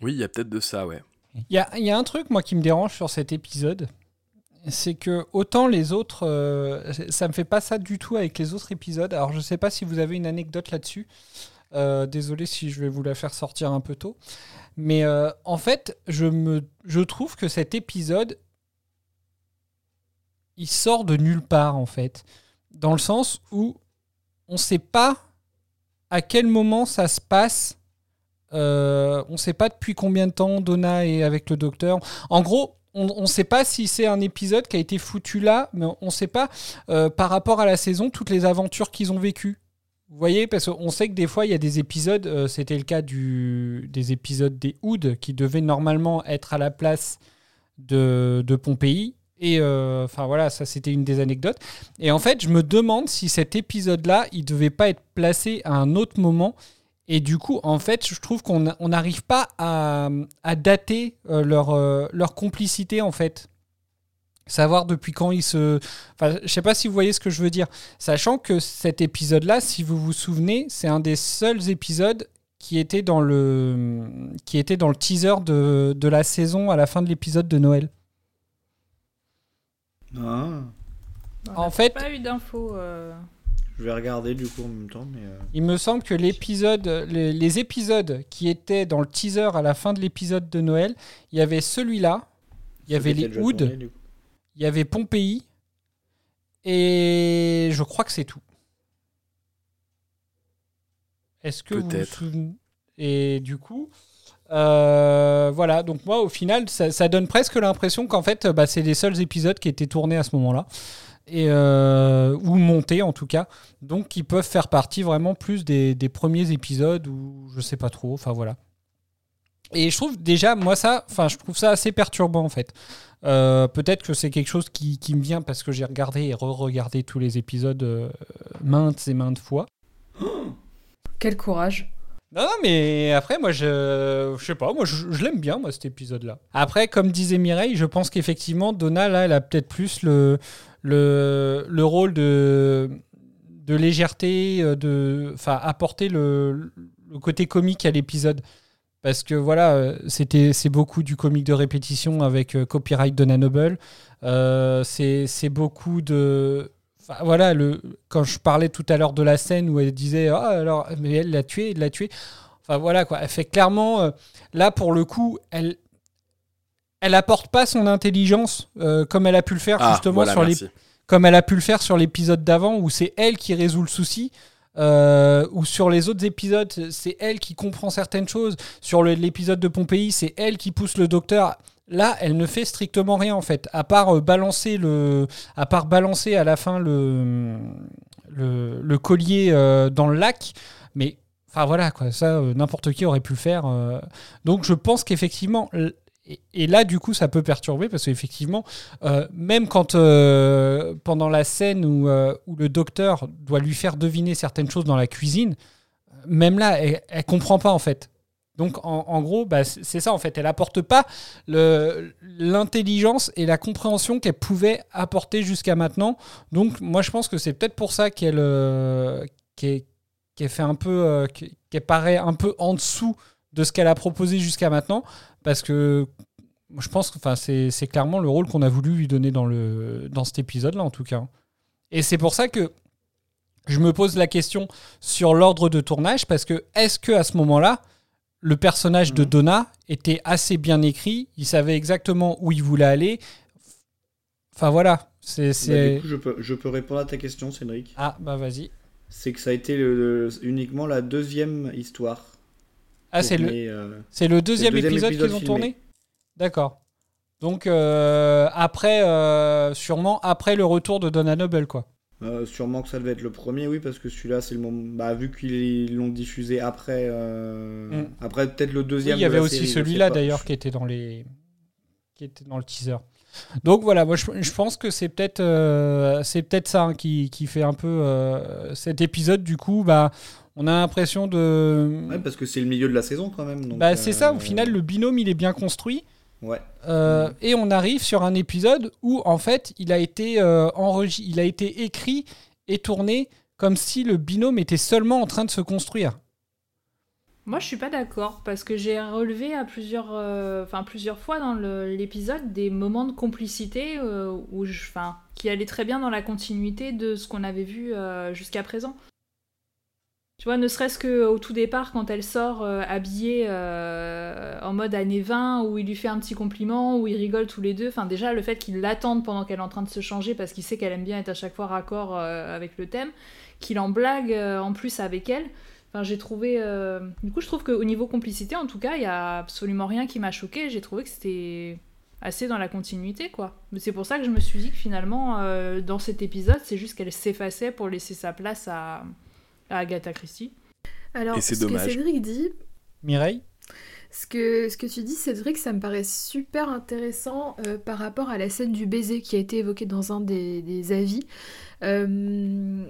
Oui, il y a peut-être de ça, ouais. Il y a, y a, un truc moi qui me dérange sur cet épisode, c'est que autant les autres, euh, ça me fait pas ça du tout avec les autres épisodes. Alors je sais pas si vous avez une anecdote là-dessus. Euh, désolé si je vais vous la faire sortir un peu tôt. Mais euh, en fait, je, me, je trouve que cet épisode, il sort de nulle part en fait. Dans le sens où on sait pas à quel moment ça se passe. on ne sait pas depuis combien de temps Donna est avec le docteur. En gros, on ne sait pas si c'est un épisode qui a été foutu là, mais on ne sait pas euh, par rapport à la saison toutes les aventures qu'ils ont vécues. Vous voyez, parce qu'on sait que des fois, il y a des épisodes, euh, c'était le cas des épisodes des Hoods, qui devaient normalement être à la place de, de Pompéi. Et euh, enfin voilà, ça c'était une des anecdotes. Et en fait, je me demande si cet épisode-là, il devait pas être placé à un autre moment et du coup, en fait, je trouve qu'on n'arrive pas à, dater euh, leur, euh, leur complicité, en fait. Savoir depuis quand ils se. Enfin, je sais pas si vous voyez ce que je veux dire. Sachant que cet épisode-là, si vous vous souvenez, c'est un des seuls épisodes qui était dans le, qui était dans le teaser de, de la saison à la fin de l'épisode de Noël. Ah. en fait. pas eu d'infos. Euh. Je vais regarder du coup en même temps. Mais euh. Il me semble que l'épisode, les, épisodes qui étaient dans le teaser à la fin de l'épisode de Noël, il y avait celui-là, il y avait les Hoods, il y avait Pompéi, et je crois que c'est tout. Est-ce que vous vous souvenez Et du coup, euh, voilà, donc moi au final, ça, donne presque l'impression qu'en fait, bah, c'est les seuls épisodes qui étaient tournés à ce moment-là et, euh, ou monter en tout cas. Donc qui peuvent faire partie vraiment plus des, premiers épisodes ou je sais pas trop. Enfin voilà. Et je trouve déjà, moi ça, enfin je trouve ça assez perturbant en fait. Euh, peut-être que c'est quelque chose qui, qui, me vient parce que j'ai regardé et re-regardé tous les épisodes euh, maintes et maintes fois. Quel courage. Non, non, mais après, moi, je, je sais pas, moi, je, l'aime bien, moi, cet épisode-là. Après, comme disait Mireille, je pense qu'effectivement, Donna, là, elle a peut-être plus le, le, le rôle de, de légèreté, euh, de, enfin, apporter le, le côté comique à l'épisode. Parce que voilà, euh, c'était c'est beaucoup du comique de répétition avec euh, copyright de Noble. Euh, c'est beaucoup de voilà, le, quand je parlais tout à l'heure de la scène où elle disait ah alors mais elle l'a tué, elle l'a tué. Enfin voilà quoi, elle fait clairement là pour le coup, elle elle apporte pas son intelligence euh, comme elle a pu le faire ah, justement sur les comme elle a pu le faire sur l'épisode d'avant où c'est elle qui résout le souci. Euh, ou sur les autres épisodes, c'est elle qui comprend certaines choses. Sur l'épisode de Pompéi, c'est elle qui pousse le docteur. Là, elle ne fait strictement rien en fait, à part euh, balancer le, à part balancer à la fin le, le, collier dans le lac. Mais enfin voilà quoi, ça n'importe qui aurait pu le faire. Donc je pense qu'effectivement et, là, du coup, ça peut perturber parce qu'effectivement, euh, même quand euh, pendant la scène où, euh, où, le docteur doit lui faire deviner certaines choses dans la cuisine, même là, elle, elle comprend pas en fait. Donc, en, gros, bah, c'est ça en fait. Elle apporte pas l'intelligence et la compréhension qu'elle pouvait apporter jusqu'à maintenant. Donc, moi, je pense que c'est peut-être pour ça qu'elle qu'elle fait un peu, qu'elle paraît un peu en dessous de ce qu'elle a proposé jusqu'à maintenant, parce que je pense que c'est clairement le rôle qu'on a voulu lui donner dans, dans cet épisode-là, en tout cas. Et c'est pour ça que je me pose la question sur l'ordre de tournage, parce que est-ce que à ce moment-là, le personnage de mhm. Donna était assez bien écrit, il savait exactement où il voulait aller. Enfin voilà, c'est. Bah, du coup, je peux, je peux répondre à ta question, Cédric. Ah, bah vas-y. c'est que ça a été le- uniquement la deuxième histoire. Ah, c'est le, euh, c'est le deuxième, deuxième épisode, épisode qu'ils ont filmé. tourné? D'accord. Donc, euh, après, euh, sûrement après le retour de Donna Noble, quoi. Euh, sûrement que ça devait être le premier, oui, parce que celui-là, c'est le moment. Bah, vu qu'ils l'ont diffusé après. euh, Mm. Après, peut-être le Oui, deuxième. il y avait aussi celui-là d'ailleurs qui était dans les qui était dans le teaser. Donc voilà, moi je, je pense que c'est peut-être euh, c'est peut-être ça hein, qui, qui fait un peu cet épisode du coup bah on a l'impression de Ouais, parce que c'est le milieu de la saison quand même. bah c'est ça au final le binôme il est bien construit Ouais. euh, et on arrive sur un épisode où en fait il a été euh, enregi- il a été écrit et tourné comme si le binôme était seulement en train de se construire. Moi, je suis pas d'accord parce que j'ai relevé à plusieurs, euh, enfin plusieurs fois dans l'épisode des moments de complicité euh, où, je- enfin, qui allaient très bien dans la continuité de ce qu'on avait vu euh, jusqu'à présent. Tu vois, ne serait-ce que au tout départ, quand elle sort euh, habillée euh, en mode années 20, où il lui fait un petit compliment, où ils rigolent tous les deux. Enfin, déjà, le fait qu'il l'attende pendant qu'elle est en train de se changer, parce qu'il sait qu'elle aime bien être à chaque fois raccord euh, avec le thème, qu'il en blague en plus avec elle. Enfin, j'ai trouvé. Du coup, je trouve qu'au niveau complicité, en tout cas, il y a absolument rien qui m'a choqué. J'ai trouvé que c'était assez dans la continuité, quoi. C'est pour ça que je me suis dit que finalement, dans cet épisode, c'est juste qu'elle s'effaçait pour laisser sa place à, à Agatha Christie. Alors, Et c'est ce que. Cédric dit, Mireille ce que, ce que tu dis, Cédric, ça me paraît super intéressant euh, par rapport à la scène du baiser qui a été évoquée dans un des, des avis. Euh,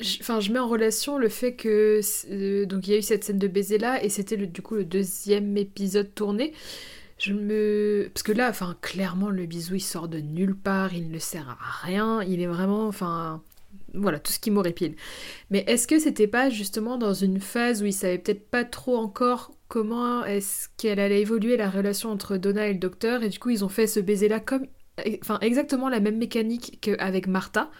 je- Enfin, je mets en relation le fait que euh, donc il y a eu cette scène de baiser là et c'était le- du coup le deuxième épisode tourné. Je me parce que là, enfin clairement le bisou il sort de nulle part, il ne sert à rien, il est vraiment, enfin voilà tout ce qui m'horripile. Mais est-ce que c'était pas justement dans une phase où il savait peut-être pas trop encore comment est-ce qu'elle allait évoluer la relation entre Donna et le docteur et du coup ils ont fait ce baiser là comme enfin exactement la même mécanique qu'avec Martha.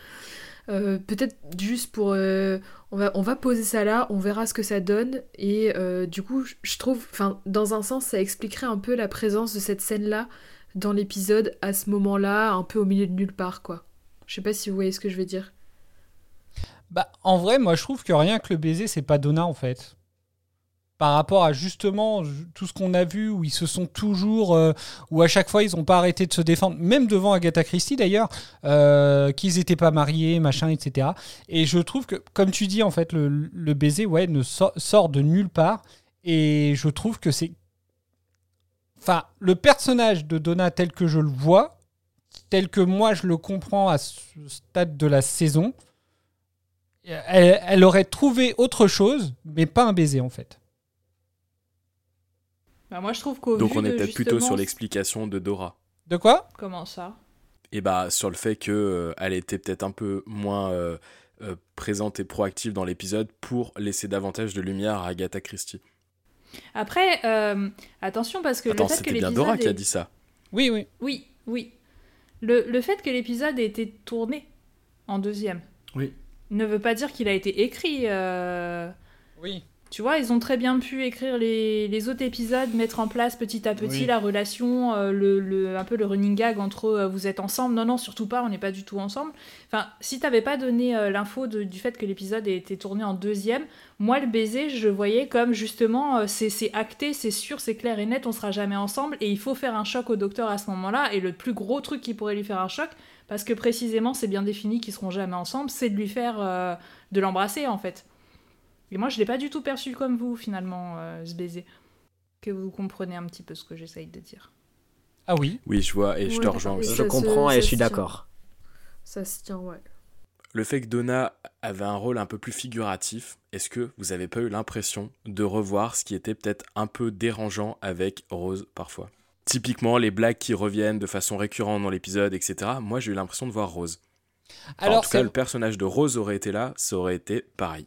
Euh, peut-être juste pour euh, on va on va poser ça là on verra ce que ça donne et euh, du coup je- trouve enfin dans un sens ça expliquerait un peu la présence de cette scène là dans l'épisode à ce moment là un peu au milieu de nulle part quoi je sais pas si vous voyez ce que je veux dire Bah, en vrai, moi, je trouve que rien que le baiser, c'est pas Donna, en fait. Par rapport à justement ju- tout ce qu'on a vu, où ils se sont toujours. euh, où à chaque fois, ils n'ont pas arrêté de se défendre, même devant Agatha Christie d'ailleurs, euh, qu'ils n'étaient pas mariés, machin, etc. Et je trouve que, comme tu dis, en fait, le, baiser, ouais, ne so- sort de nulle part. Et je trouve que c'est. Enfin, le personnage de Donna tel que je le vois, tel que moi je le comprends à ce stade de la saison, elle, elle aurait trouvé autre chose, mais pas un baiser en fait. Bah, moi, je trouve qu'au Donc vu on est peut-être plutôt sur l'explication de Dora. De quoi? Comment ça? Et bah sur le fait que euh, elle était peut-être un peu moins euh, euh, présente et proactive dans l'épisode pour laisser davantage de lumière à Agatha Christie. Après, euh, attention parce que Attends, le fait que c'était bien Dora qui a dit ça. Oui, oui. Oui, oui. Le, le fait que l'épisode ait été tourné en deuxième Oui. Ne veut pas dire qu'il a été écrit. euh, Oui. Tu vois, ils ont très bien pu écrire les, les autres épisodes, mettre en place petit à petit Oui. la relation, euh, le, le- un peu le running gag entre euh, vous êtes ensemble. Non, non, surtout pas, on n'est pas du tout ensemble. Enfin, si t'avais pas donné euh, l'info du fait que l'épisode ait été tourné en deuxième, moi, le baiser, je voyais comme justement, euh, c'est c'est acté, c'est sûr, c'est clair et net, on sera jamais ensemble et il faut faire un choc au docteur à ce moment-là. Et le plus gros truc qui pourrait lui faire un choc, parce que précisément, c'est bien défini qu'ils seront jamais ensemble, c'est de lui faire. euh, de l'embrasser en fait. Et moi, je l'ai pas du tout perçu comme vous, finalement, euh, ce baiser. Que vous comprenez un petit peu ce que j'essaye de dire. Ah oui. Oui, je vois et je te rejoins aussi. Je comprends ça et je suis d'accord. ça se tient ouais Le fait que Donna avait un rôle un peu plus figuratif, est-ce que vous avez pas eu l'impression de revoir ce qui était peut-être un peu dérangeant avec Rose parfois? Typiquement, les blagues qui reviennent de façon récurrente dans l'épisode, etc. Moi, j'ai eu l'impression de voir Rose. Enfin, en Alors, tout cas, le personnage de Rose aurait été là, ça aurait été pareil.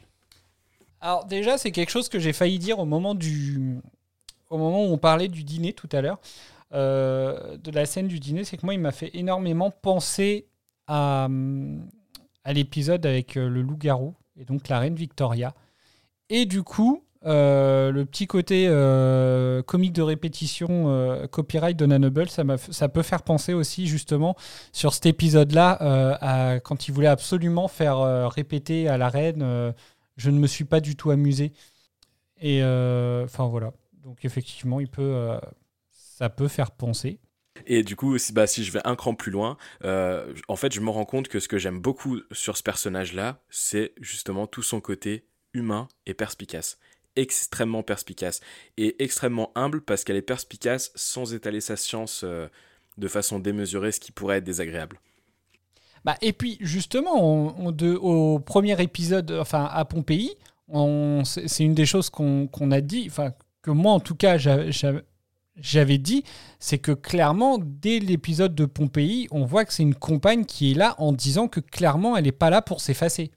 Alors déjà, c'est quelque chose que j'ai failli dire au moment du, au moment où on parlait du dîner tout à l'heure, euh, de la scène du dîner, c'est que moi, il m'a fait énormément penser à, à l'épisode avec euh, le loup-garou et donc la reine Victoria. Et du coup, euh, le petit côté euh, comique de répétition, euh, copyright de Noble, ça, peut faire penser aussi justement sur cet épisode-là, quand il voulait absolument faire répéter à la reine, je ne me suis pas du tout amusé. Et enfin voilà. Donc effectivement, il peut, ça peut faire penser. Et du coup, si, bah, si je vais un cran plus loin, en fait, je me rends compte que ce que j'aime beaucoup sur ce personnage-là, c'est justement tout son côté humain et perspicace. Extrêmement perspicace. Et extrêmement humble parce qu'elle est perspicace sans étaler sa science euh, de façon démesurée, ce qui pourrait être désagréable. Bah, et puis justement, au premier épisode, enfin à Pompéi, c'est une des choses qu'on a dit, enfin que moi en tout cas j'a- j'a- j'avais dit, c'est que clairement dès l'épisode de Pompéi, on voit que c'est une compagne qui est là en disant que clairement elle n'est pas là pour s'effacer.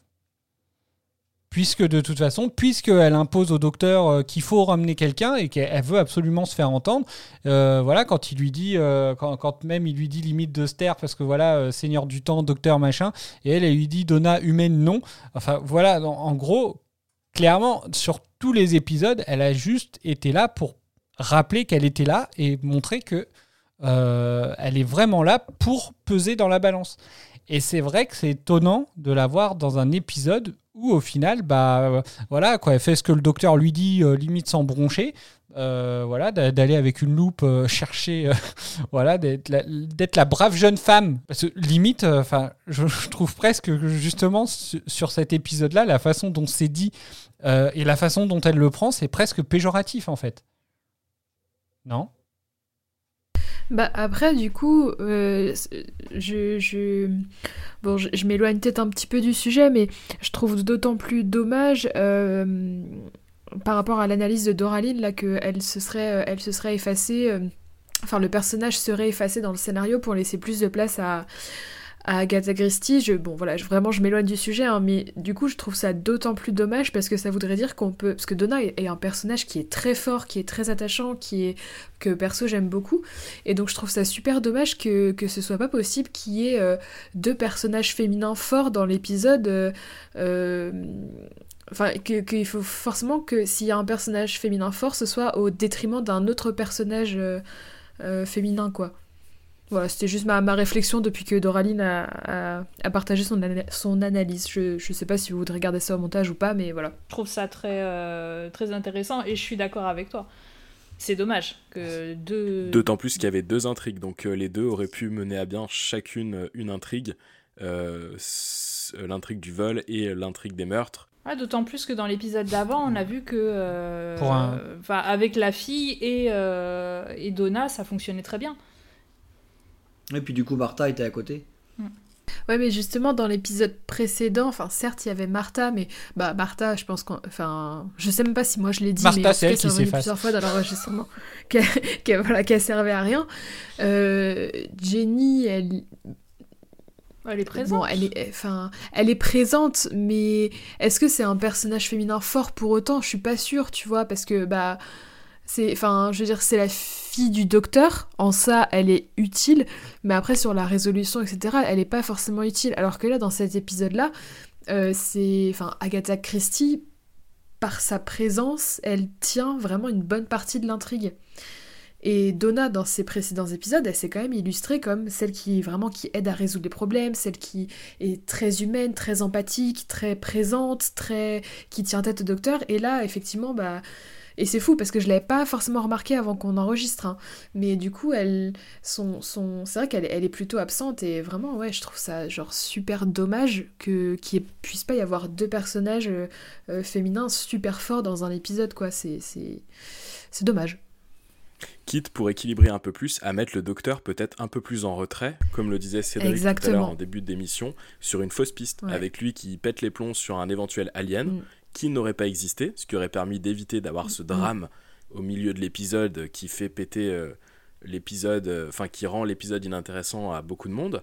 Puisque de toute façon, puisqu'elle impose au docteur euh, qu'il faut ramener quelqu'un et qu'elle elle veut absolument se faire entendre, euh, voilà, quand il lui dit, euh, quand, même il lui dit limite de se taire parce que voilà, Seigneur du temps, docteur machin, et elle, lui dit Donna humaine non. Enfin voilà, en, en gros, clairement, sur tous les épisodes, elle a juste été là pour rappeler qu'elle était là et montrer que elle est vraiment là pour peser dans la balance. Et c'est vrai que c'est étonnant de la voir dans un épisode où au final, bah euh, voilà, quoi, elle fait ce que le docteur lui dit, euh, limite sans broncher. Euh, voilà, d'a- d'aller avec une loupe chercher, voilà, d'être la, brave jeune femme. Parce que limite, enfin, je, trouve presque que justement su- sur cet épisode-là, la façon dont c'est dit et la façon dont elle le prend, c'est presque péjoratif en fait. Non? Bah après, du coup, euh, je, je... Je, m'éloigne peut-être un petit peu du sujet, mais je trouve d'autant plus dommage euh, par rapport à l'analyse de Doraline, là, qu'elle se serait, euh, elle se serait effacée... Enfin, le personnage serait effacé dans le scénario pour laisser plus de place à, à Agatha Christie. Je, bon, voilà, vraiment, je m'éloigne du sujet, hein, mais du coup, je trouve ça d'autant plus dommage parce que ça voudrait dire qu'on peut... Parce que Donna est, un personnage qui est très fort, qui est très attachant, qui est... que perso j'aime beaucoup. Et donc je trouve ça super dommage que, que ce soit pas possible qu'il y ait euh, deux personnages féminins forts dans l'épisode. euh, euh, Enfin, que- qu'il faut forcément que s'il y a un personnage féminin fort, ce soit au détriment d'un autre personnage féminin, quoi. Voilà, c'était juste ma, ma réflexion depuis que Doraline a, a- a partagé son, ana- son analyse. Je, je sais pas si vous voudrez regarder ça au montage ou pas, mais voilà. Je trouve ça très, euh, très intéressant et je suis d'accord avec toi. C'est dommage que deux. D'autant plus qu'il y avait deux intrigues, donc euh, les deux auraient pu mener à bien chacune euh, une intrigue, euh, l'intrigue du vol et l'intrigue des meurtres. Ouais, D'autant plus que dans l'épisode d'avant, on a vu que. euh, Pour un- avec la fille et, euh, et Donna, ça fonctionnait très bien. Et puis du coup, Martha était à côté. Ouais, mais justement, dans l'épisode précédent, enfin, certes, il y avait Martha, mais bah, Martha, je pense qu'on. Enfin, je sais même pas si moi je l'ai dit, Martha, mais c'est elle qui s'efface. plusieurs fois dans l'enregistrement, qu'elle qu'elle- voilà, qu'elle servait à rien. Euh, Jenny, elle. Elle est présente. Bon, elle est, enfin, elle est présente, mais est-ce que c'est un personnage féminin fort pour autant? Je suis pas sûre, tu vois, parce que bah, c'est, enfin, je veux dire, c'est la fille du docteur. En ça, elle est utile, mais après sur la résolution, etc., elle est pas forcément utile. Alors que là, dans cet épisode-là, euh, c'est, enfin, Agatha Christie, par sa présence, elle tient vraiment une bonne partie de l'intrigue. Et Donna, dans ses précédents épisodes, elle s'est quand même illustrée comme celle qui vraiment qui aide à résoudre les problèmes, celle qui est très humaine, très empathique, très présente, très qui tient tête au docteur. Et là, effectivement, bah et c'est fou parce que je l'avais pas forcément remarqué avant qu'on enregistre, hein. mais du coup, elle, son, son, c'est vrai qu'elle elle est plutôt absente et vraiment, ouais, je trouve ça genre super dommage que qu'il puisse pas y avoir deux personnages euh, euh, féminins super forts dans un épisode, quoi. C'est, c'est, c'est dommage. Quitte pour équilibrer un peu plus à mettre le docteur peut-être un peu plus en retrait, comme le disait Cédric tout à l'heure en début d'émission, sur une fausse piste, Ouais. avec lui qui pète les plombs sur un éventuel alien Mm. Qui n'aurait pas existé, ce qui aurait permis d'éviter d'avoir ce drame au milieu de l'épisode qui fait péter euh, l'épisode, euh, enfin qui rend l'épisode inintéressant à beaucoup de monde.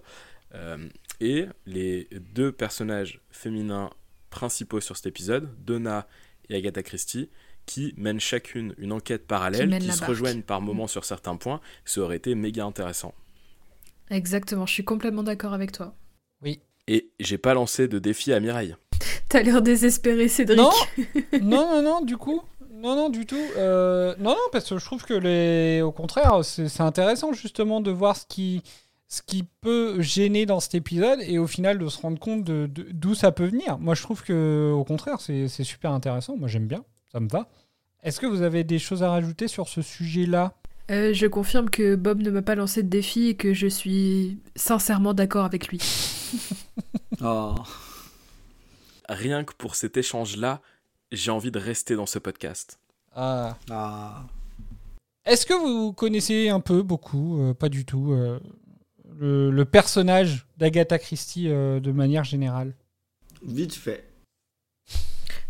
Euh, et les deux personnages féminins principaux sur cet épisode, Donna et Agatha Christie, qui mènent chacune une enquête parallèle, qui se barque. rejoignent par moments sur certains points, ça aurait été méga intéressant. Exactement, je suis complètement d'accord avec toi. Et j'ai pas lancé de défi à Mireille. T'as l'air désespéré, Cédric. Non, non, non, non, du coup, Non, non, du tout. Euh, non, non, parce que je trouve que les, au contraire, c'est intéressant justement de voir ce qui, ce qui peut gêner dans cet épisode et au final de se rendre compte de- de- d'où ça peut venir. Moi, je trouve que au contraire, c'est c'est super intéressant. Moi, j'aime bien. Ça me va. Est-ce que vous avez des choses à rajouter sur ce sujet-là? Euh, je confirme que Bob ne m'a pas lancé de défi et que je suis sincèrement d'accord avec lui. Oh. Rien que pour cet échange-là, j'ai envie de rester dans ce podcast. Ah. Ah. Est-ce que vous connaissez un peu, beaucoup, euh, pas du tout, euh, le, le personnage d'Agatha Christie euh, de manière générale? Vite fait.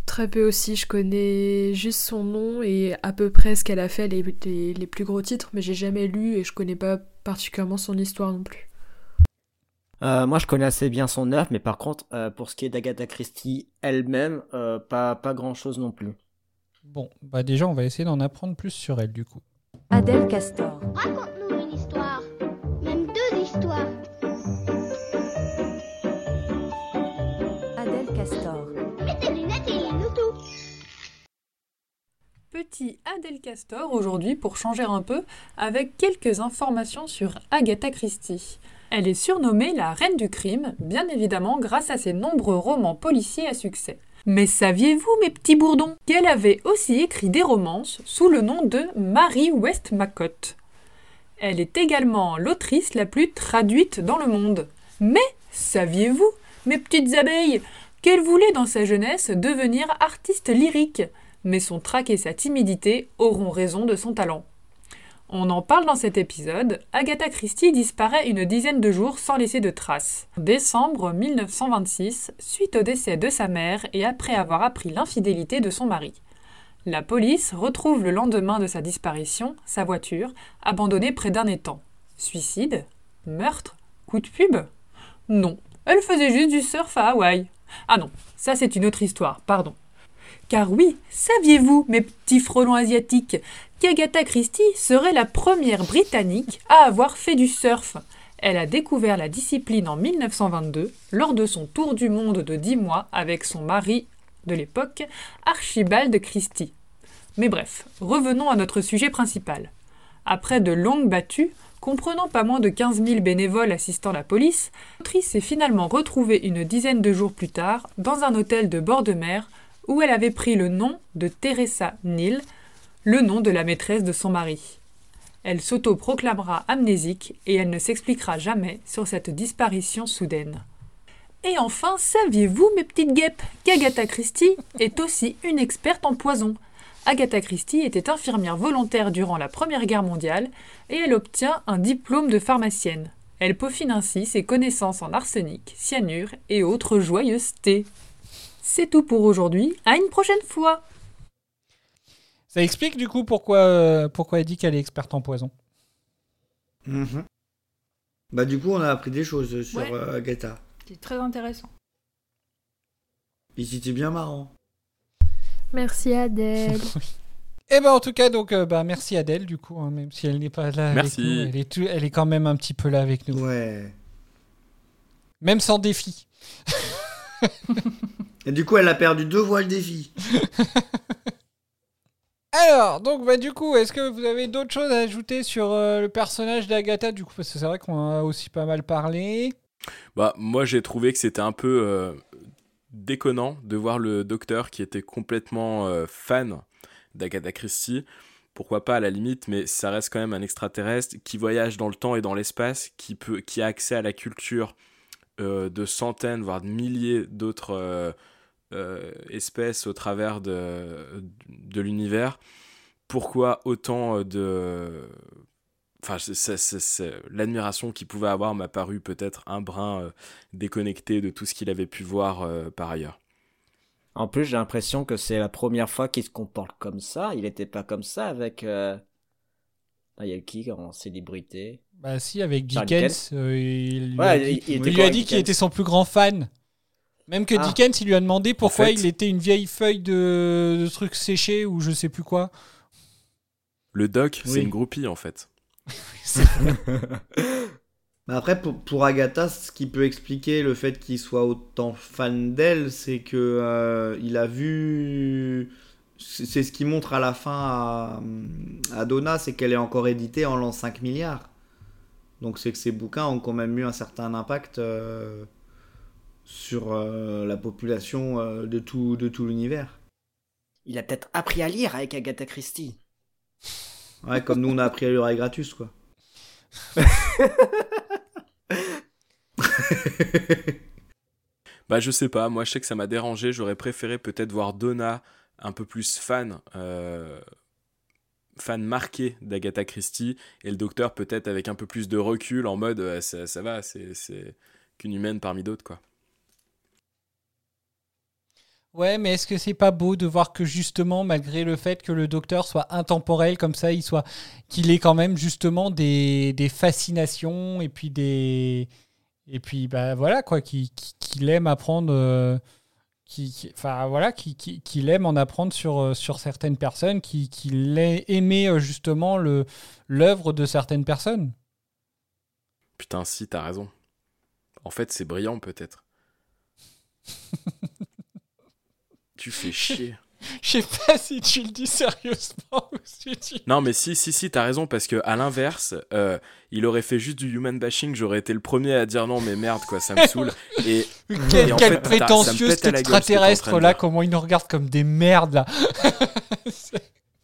Très peu aussi, je connais juste son nom et à peu près ce qu'elle a fait, les, les, les plus gros titres, mais j'ai jamais lu et je connais pas particulièrement son histoire non plus. Euh, moi, je connais assez bien son œuvre, mais par contre, euh, pour ce qui est d'Agatha Christie elle-même, euh, pas, pas grand-chose non plus. Bon, bah déjà, on va essayer d'en apprendre plus sur elle, du coup. Adèle Castor. Raconte-nous une histoire. Même deux histoires. Adèle Castor. Mets tes lunettes et lis-nous tout. Petit Adèle Castor aujourd'hui pour changer un peu avec quelques informations sur Agatha Christie. Elle est surnommée la reine du crime, bien évidemment grâce à ses nombreux romans policiers à succès. Mais saviez-vous, mes petits bourdons, qu'elle avait aussi écrit des romances sous le nom de Mary Westmacott Elle est également l'autrice la plus traduite dans le monde. Mais saviez-vous, mes petites abeilles, qu'elle voulait dans sa jeunesse devenir artiste lyrique? Mais son trac et sa timidité auront raison de son talent. On en parle dans cet épisode, Agatha Christie disparaît une dizaine de jours sans laisser de traces. Décembre 1926, suite au décès de sa mère et après avoir appris l'infidélité de son mari. La police retrouve le lendemain de sa disparition sa voiture, abandonnée près d'un étang. Suicide? Meurtre? Coup de pub? Non, elle faisait juste du surf à Hawaï. Ah non, ça c'est une autre histoire, pardon. Car oui, saviez-vous, mes petits frelons asiatiques, qu'Agatha Christie serait la première Britannique à avoir fait du surf? Elle a découvert la discipline en 1922 lors de son tour du monde de 10 mois avec son mari de l'époque, Archibald Christie. Mais bref, revenons à notre sujet principal. Après de longues battues, comprenant pas moins de 15 000 bénévoles assistant la police, l'autrice est finalement retrouvée une dizaine de jours plus tard dans un hôtel de bord de mer où elle avait pris le nom de Teresa Neal, le nom de la maîtresse de son mari. Elle s'auto-proclamera amnésique et elle ne s'expliquera jamais sur cette disparition soudaine. Et enfin, saviez-vous, mes petites guêpes, qu'Agatha Christie est aussi une experte en poison? Agatha Christie était infirmière volontaire durant la Première Guerre mondiale et elle obtient un diplôme de pharmacienne. Elle peaufine ainsi ses connaissances en arsenic, cyanure et autres joyeusetés. C'est tout pour aujourd'hui, à une prochaine fois Ça explique du coup pourquoi, euh, pourquoi elle dit qu'elle est experte en poison. Mhm. Bah du coup on a appris des choses sur Ouais. euh, Agatha. C'est très intéressant. Et c'était bien marrant. Merci Adèle. Et ben en tout cas, donc, euh, bah, merci Adèle, du coup, hein, même si elle n'est pas là Merci. avec nous. Elle est, tout- elle est quand même un petit peu là avec nous. Ouais. Même sans défi. Et du coup elle a perdu deux fois le défi. Alors, donc, bah, du coup, est-ce que vous avez d'autres choses à ajouter sur euh, le personnage d'Agatha, du coup, parce que c'est vrai qu'on a aussi pas mal parlé. Bah, moi, j'ai trouvé que c'était un peu euh, déconnant de voir le docteur qui était complètement euh, fan d'Agatha Christie. Pourquoi pas à la limite, mais ça reste quand même un extraterrestre qui voyage dans le temps et dans l'espace, qui, peut, qui a accès à la culture euh, de centaines, voire de milliers d'autres espèces au travers de, de l'univers. Pourquoi autant de enfin, l'admiration qu'il pouvait avoir m'a paru peut-être un brin euh, déconnecté de tout ce qu'il avait pu voir euh, par ailleurs. En plus, j'ai l'impression que c'est la première fois qu'il se comporte comme ça. Il était pas comme ça avec. Euh... ah, Il y a qui en célébrité Bah, si, avec Dickens, euh, il lui Ouais, a il- dit, il il était lui quoi a avec dit qu'il était son plus grand fan. Même que Ah. Dickens, il lui a demandé pourquoi fait- il était une vieille feuille de, de trucs séchés ou je sais plus quoi. Le doc, c'est une groupie en fait. Mais après, pour, pour Agatha, ce qui peut expliquer le fait qu'il soit autant fan d'elle, c'est que euh, il a vu c'est c'est ce qui montre à la fin à, à Donna, c'est qu'elle est encore éditée en l'an 5 milliards. Donc c'est que ces bouquins ont quand même eu un certain impact euh, sur euh, la population euh, de tout, de tout l'univers. Il a peut-être appris à lire avec Agatha Christie. Ouais, comme nous on a appris à lire avec Gratus, quoi. Bah je sais pas, moi je sais que ça m'a dérangé, j'aurais préféré peut-être voir Donna un peu plus fan, euh, fan marqué d'Agatha Christie, et le docteur peut-être avec un peu plus de recul en mode euh, ça, ça va, c'est c'est qu'une humaine parmi d'autres quoi. Ouais, mais est-ce que c'est pas beau de voir que justement, malgré le fait que le docteur soit intemporel comme ça, il soit, qu'il ait quand même justement des, des fascinations et puis des, et puis bah voilà quoi, qu'il qu'il aime apprendre, euh, qui, enfin voilà, qui- qui- qu'il aime en apprendre sur euh, sur certaines personnes, qui qu'il ait aimé euh, justement le l'œuvre de certaines personnes. Putain, si, t'as raison. En fait, c'est brillant peut-être. tu fais chier. Je sais pas si tu le dis sérieusement ou si tu Non, mais si, si, si, t'as raison, parce que à l'inverse, euh, il aurait fait juste du human bashing, j'aurais été le premier à dire non, mais merde, quoi, ça me saoule. Et, Quel, et en quel fait, t'as- ça me prétentieux cet extraterrestre là, comment il nous regarde comme des merdes là.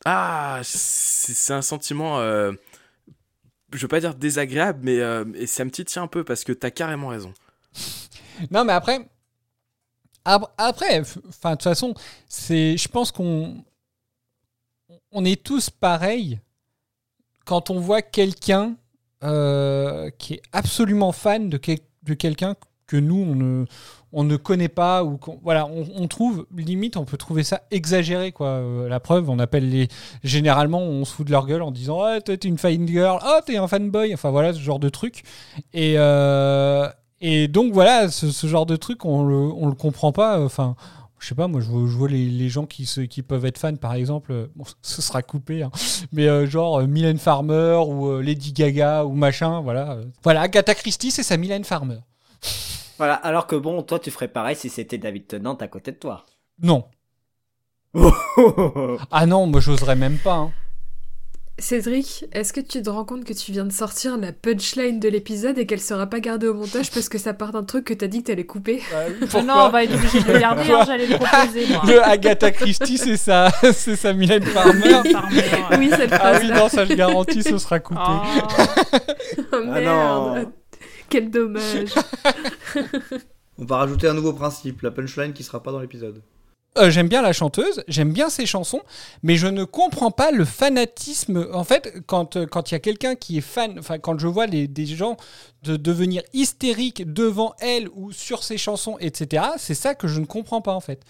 Ah, c'est un sentiment, euh, je veux pas dire désagréable, mais euh, et ça me titille un peu parce que t'as carrément raison. non mais après, ap- après, enfin de toute façon, c'est, je pense qu'on, on est tous pareils quand on voit quelqu'un euh, qui est absolument fan de, quel- de quelqu'un que nous on ne, on ne connaît pas ou qu'on- voilà, on, on trouve limite, on peut trouver ça exagéré quoi. Euh, la preuve, on appelle les, généralement on se fout de leur gueule en disant ah toi t'es une fan girl, ah t'es un fanboy, enfin voilà ce genre de truc. Et euh, et donc voilà, ce, ce genre de truc, on le, on le comprend pas. Enfin, je sais pas, moi je vois, je vois les, les gens qui, se, qui peuvent être fans, par exemple, euh, bon, ce sera coupé, hein, mais euh, genre euh, Mylène Farmer ou euh, Lady Gaga ou machin, voilà. euh. Voilà, Agatha Christie, c'est sa Mylène Farmer. Voilà, alors que bon, toi tu ferais pareil si c'était David Tennant à côté de toi. Non. ah non, moi j'oserais même pas. hein. Cédric, est-ce que tu te rends compte que tu viens de sortir la punchline de l'épisode et qu'elle sera pas gardée au montage parce que ça part d'un truc que t'as dit que t'allais couper non, on va être obligé de le garder, hein, j'allais le proposer, moi. Le Agatha Christie, c'est ça, c'est sa Mylène Farmer. Oui, cette Ah oui, non, ça je garantis, ce sera coupé. Oh merde non. Quel dommage On va rajouter un nouveau principe, la punchline qui sera pas dans l'épisode. Euh, j'aime bien la chanteuse, j'aime bien ses chansons, mais je ne comprends pas le fanatisme. En fait, quand euh, il y a quelqu'un qui est fan, enfin quand je vois des gens de devenir hystériques devant elle ou sur ses chansons, etc., c'est ça que je ne comprends pas en fait.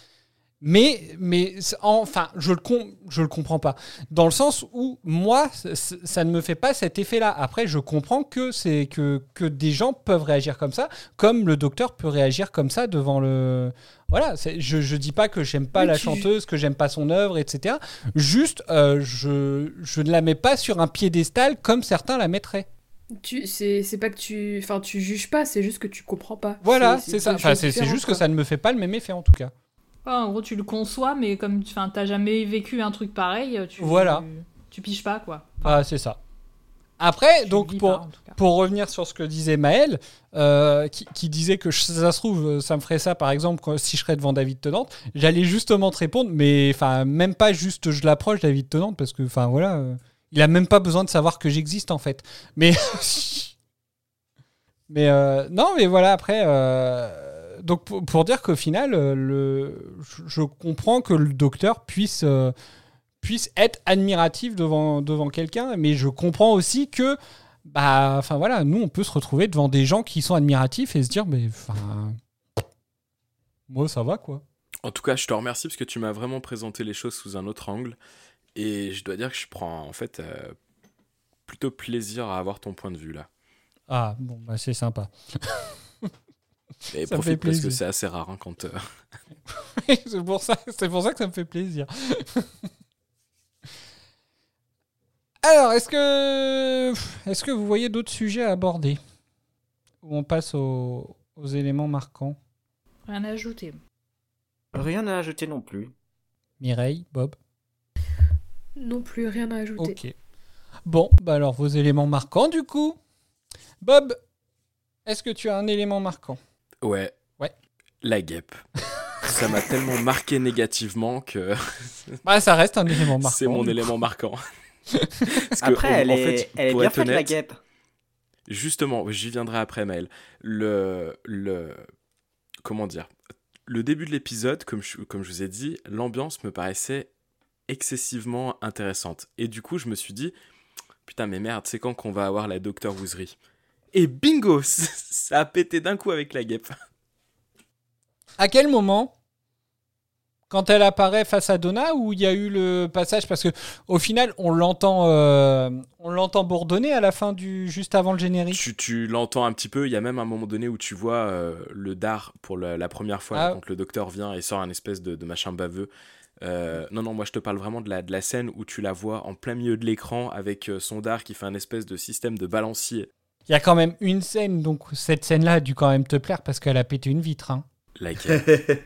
Mais, mais enfin, je le, com- je le comprends pas. Dans le sens où, moi, ça ne me fait pas cet effet-là. Après, je comprends que, c'est que, que des gens peuvent réagir comme ça, comme le docteur peut réagir comme ça devant le. Voilà, je, je dis pas que j'aime pas la tu- chanteuse, que j'aime pas son œuvre, etc. Juste, euh, je, je ne la mets pas sur un piédestal comme certains la mettraient. Tu, c'est, pas que tu, enfin, tu juges pas, c'est juste que tu comprends pas. Voilà, c'est ça. Enfin, c'est juste que ça ne me fait pas le même effet en tout cas. Ouais, en gros, tu le conçois, mais comme tu n'as jamais vécu un truc pareil, tu, Voilà. tu piges pas, quoi. Ah, c'est ça. Après, tu donc pour, pas, pour revenir sur ce que disait Maël, euh, qui, qui disait que ça se trouve, euh, ça me ferait ça par exemple quand- si je serais devant David Tennant, j'allais justement te répondre, mais enfin même pas juste je l'approche David Tennant parce que enfin voilà, euh, il a même pas besoin de savoir que j'existe en fait. Mais mais euh, non, mais voilà après. Donc pour, pour dire qu'au final, euh, le, je, je comprends que le docteur puisse euh, puisse être admiratif devant, devant quelqu'un, mais je comprends aussi que, bah, enfin voilà, nous on peut se retrouver devant des gens qui sont admiratifs et se dire, mais enfin, moi ça va quoi. En tout cas, je te remercie parce que tu m'as vraiment présenté les choses sous un autre angle. Et je dois dire que je prends en fait euh, plutôt plaisir à avoir ton point de vue là. Ah bon, bah c'est sympa. Et Ça me parce que c'est assez rare hein, quand. euh, c'est pour ça, c'est pour ça que ça me fait plaisir. Alors, est-ce que, est-ce que vous voyez d'autres sujets à aborder? Ou on passe aux, aux éléments marquants? Rien à ajouter. Rien à ajouter non plus. Mireille, Bob? Non plus, rien à ajouter. Ok. Bon, bah alors vos éléments marquants du coup. Bob, est-ce que tu as un élément marquant? Ouais. Ouais. La guêpe. Ça m'a tellement marqué négativement que. Bah ça reste un élément marquant. C'est mon élément marquant. Parce Après, elle en est, fait, elle est bien être faite, la guêpe. Justement, j'y viendrai après, Maël. Le, le, comment dire? Le début de l'épisode, comme je, comme je vous ai dit, l'ambiance me paraissait excessivement intéressante. Et du coup, je me suis dit, putain, mais merde, c'est quand qu'on va avoir la Docteur Woozery Et bingo Ça a pété d'un coup avec la guêpe. À quel moment quand elle apparaît face à Donna ou il y a eu le passage parce que au final on l'entend euh, on l'entend bourdonner à la fin du juste avant le générique? Tu, tu l'entends un petit peu, il y a même un moment donné où tu vois euh, le dard pour la, la première fois, Ah. quand le docteur vient et sort un espèce de, de machin baveux. Euh, non, non, moi je te parle vraiment de la, de la scène où tu la vois en plein milieu de l'écran avec son dard qui fait un espèce de système de balancier. Il y a quand même une scène donc cette scène là a dû quand même te plaire parce qu'elle a pété une vitre hein. Laquelle?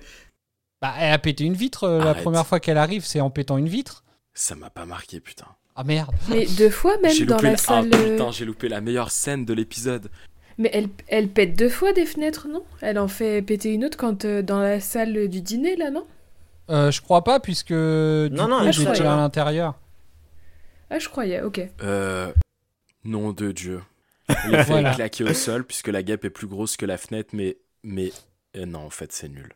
Bah elle a pété une vitre euh, la Arrête. première fois qu'elle arrive, c'est en pétant une vitre. Ça m'a pas marqué, putain. Ah merde. Mais deux fois même J'ai dans loupé la la- salle. Ah euh, putain, j'ai loupé la meilleure scène de l'épisode. Mais elle, elle pète deux fois des fenêtres, non? Elle en fait péter une autre quand euh, dans la salle du dîner, là, non? Euh, je crois pas puisque du Non, non, coup elle j'étais à l'intérieur. Ah, je croyais, ok. Euh. Nom de Dieu. L'effet Voilà. est claqué au sol puisque la guêpe est plus grosse que la fenêtre, mais. Mais. euh, non, en fait, c'est nul.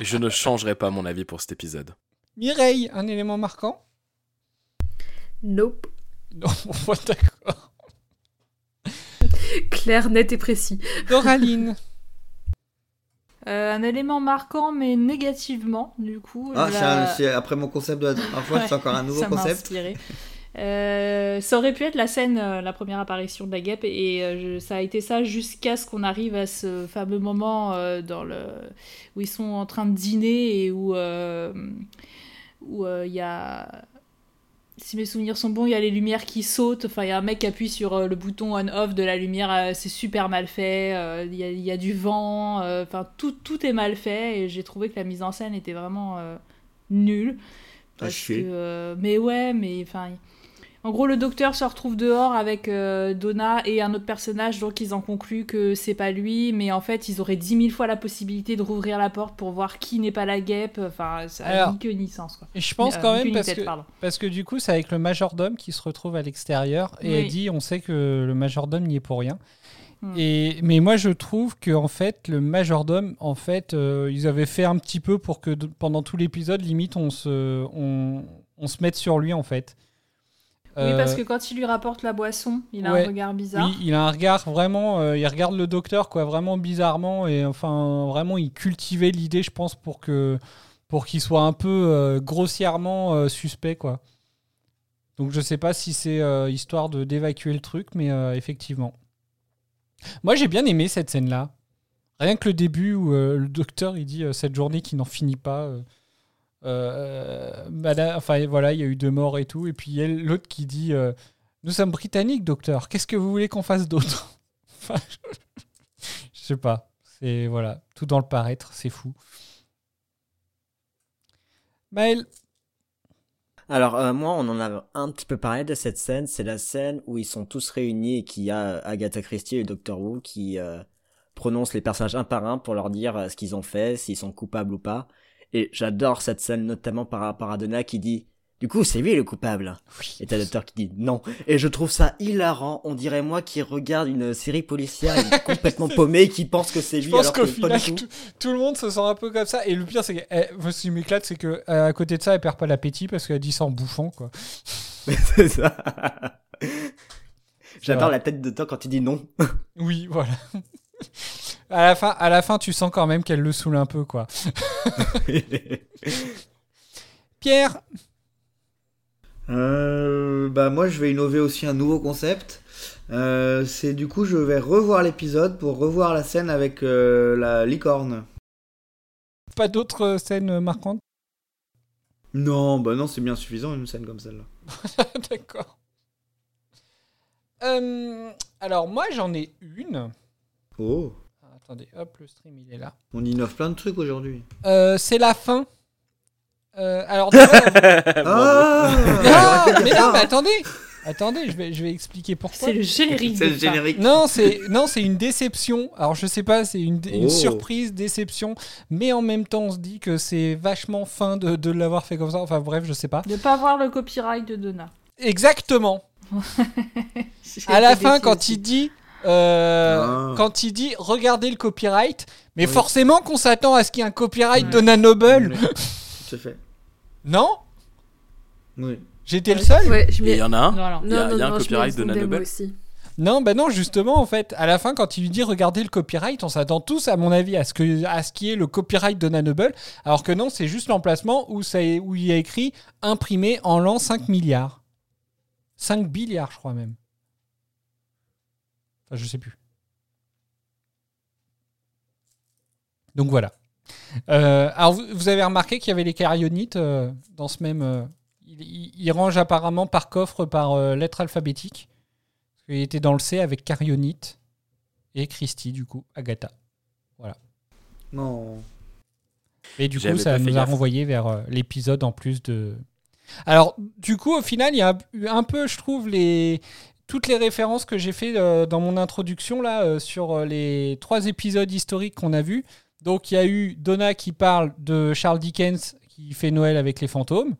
Je ne changerai pas mon avis pour cet épisode. Mireille, un élément marquant? Nope. Non, bon, d'accord. Clair, net et précis. Doraline. Euh, un élément marquant, mais négativement, du coup. Ah, la- c'est un- c'est après mon concept de la dernière fois, c'est Ouais, encore un nouveau ça m'a concept. Euh, ça aurait pu être la scène, euh, la première apparition de la guêpe, et euh, je- ça a été ça jusqu'à ce qu'on arrive à ce fameux moment euh, dans le, où ils sont en train de dîner et où où il y a, si mes souvenirs sont bons, il y a les lumières qui sautent. Enfin, il y a un mec qui appuie sur le bouton on/off de la lumière, c'est super mal fait. Il y, a, il y a du vent, enfin tout, tout est mal fait, et j'ai trouvé que la mise en scène était vraiment nulle. Parce que, mais ouais, mais enfin. En gros, le docteur se retrouve dehors avec euh, Donna et un autre personnage, donc ils en concluent que c'est pas lui, mais en fait, ils auraient dix mille fois la possibilité de rouvrir la porte pour voir qui n'est pas la guêpe. Enfin, ça Alors, a ni queue ni sens, quoi. Je pense Euh, quand même parce tête, que, parce que du coup, c'est avec le majordome qui se retrouve à l'extérieur et Oui. elle dit on sait que le majordome n'y est pour rien. Hmm. Et, mais moi, je trouve que en fait, le majordome, en fait, euh, ils avaient fait un petit peu pour que pendant tout l'épisode, limite, on se, on, on se mette sur lui, en fait. Oui, Euh, parce que quand il lui rapporte la boisson, il a ouais. un regard bizarre. Oui, il a un regard vraiment. euh, il regarde le docteur, quoi, vraiment bizarrement. Et enfin, vraiment, il cultivait l'idée, je pense, pour que pour qu'il soit un peu euh, grossièrement euh, suspect, quoi. Donc, je sais pas si c'est euh, histoire de d'évacuer le truc, mais euh, effectivement. Moi, j'ai bien aimé cette scène-là. Rien que le début où euh, le docteur il dit euh, cette journée qui n'en finit pas. Euh, madame- enfin voilà, il y a eu deux morts et tout. Et puis il y a l'autre qui dit euh, Nous sommes britanniques, docteur. Qu'est-ce que vous voulez qu'on fasse d'autre? Enfin, je... sais pas. C'est voilà, tout dans le paraître, c'est fou. Maël, Alors, euh, moi, on en a un petit peu parlé de cette scène. C'est la scène où ils sont tous réunis et qu'il y a Agatha Christie et Dr. Who qui prononcent les personnages un par un pour leur dire ce qu'ils ont fait, s'ils sont coupables ou pas. Et j'adore cette scène, notamment par rapport à Donna qui dit Du coup, c'est lui le coupable. Et t'as le docteur qui dit non. Et je trouve ça hilarant. On dirait moi qui regarde une série policière complètement paumé qui pense que c'est lui je pense alors qu'au que pas final, du tout. tout, tout le monde se sent un peu comme ça. Et le pire, c'est que eh, ce qui m'éclate, c'est que euh, à côté de ça, elle perd pas l'appétit parce qu'elle dit ça en bouffant, quoi. c'est ça. J'adore la tête de Doc quand il dit non. Oui, voilà. à, la fin, à la fin, tu sens quand même qu'elle le saoule un peu, quoi. Pierre, Euh, bah moi je vais innover aussi un nouveau concept. Euh, c'est du coup je vais revoir l'épisode pour revoir la scène avec euh, la licorne. pas d'autres scènes marquantes? Non, bah non c'est bien suffisant une scène comme celle-là. D'accord. Euh, alors, moi, j'en ai une. Oh, attendez, hop, le stream, il est là. on innove plein de trucs aujourd'hui. Euh, c'est la fin. Euh, alors, d'abord- Ah non, mais non, mais attendez, attendez, je vais, je vais expliquer pourquoi. C'est le générique. C'est de le générique. Non, c'est non, c'est une déception. Alors je sais pas, c'est une, une Oh. surprise, déception, mais en même temps on se dit que c'est vachement fin de, de l'avoir fait comme ça. Enfin bref, je sais pas. De pas voir le copyright de Donna. Exactement. J'ai À la été fin, déçue quand aussi. il dit, euh, Ah. quand il dit, regardez le copyright, mais Oui. forcément qu'on s'attend à ce qu'il y ait un copyright de Nanoble, Oui, Tout à fait. non? Oui. J'étais le seul? Ouais, il y en a un. Non, non. Il y a, Non, il y a non, un copyright de Nanobel. aussi. Non, bah non, justement, en fait, à la fin, quand il lui dit regardez le copyright, on s'attend tous, à mon avis, à ce que, à ce qui est le copyright de Nanoble, alors que non, c'est juste l'emplacement où, ça où il y a écrit imprimé en l'an 5 milliards. 5 milliards, je crois même. Enfin, je sais plus. Donc voilà. Euh, alors, vous, vous avez remarqué qu'il y avait les carionites euh, dans ce même. euh, il, il- il range apparemment par coffre, par lettre alphabétique. Parce qu'il était dans le C avec Carionite et Christy, du coup, Agatha. Non. Et du coup, ça nous a gaffe. renvoyé vers l'épisode en plus de. Alors, du coup, au final, il y a eu un peu, je trouve, les toutes les références que j'ai fait euh, dans mon introduction là euh, sur euh, les trois épisodes historiques qu'on a vus. Donc, il y a eu Donna qui parle de Charles Dickens qui fait Noël avec les fantômes.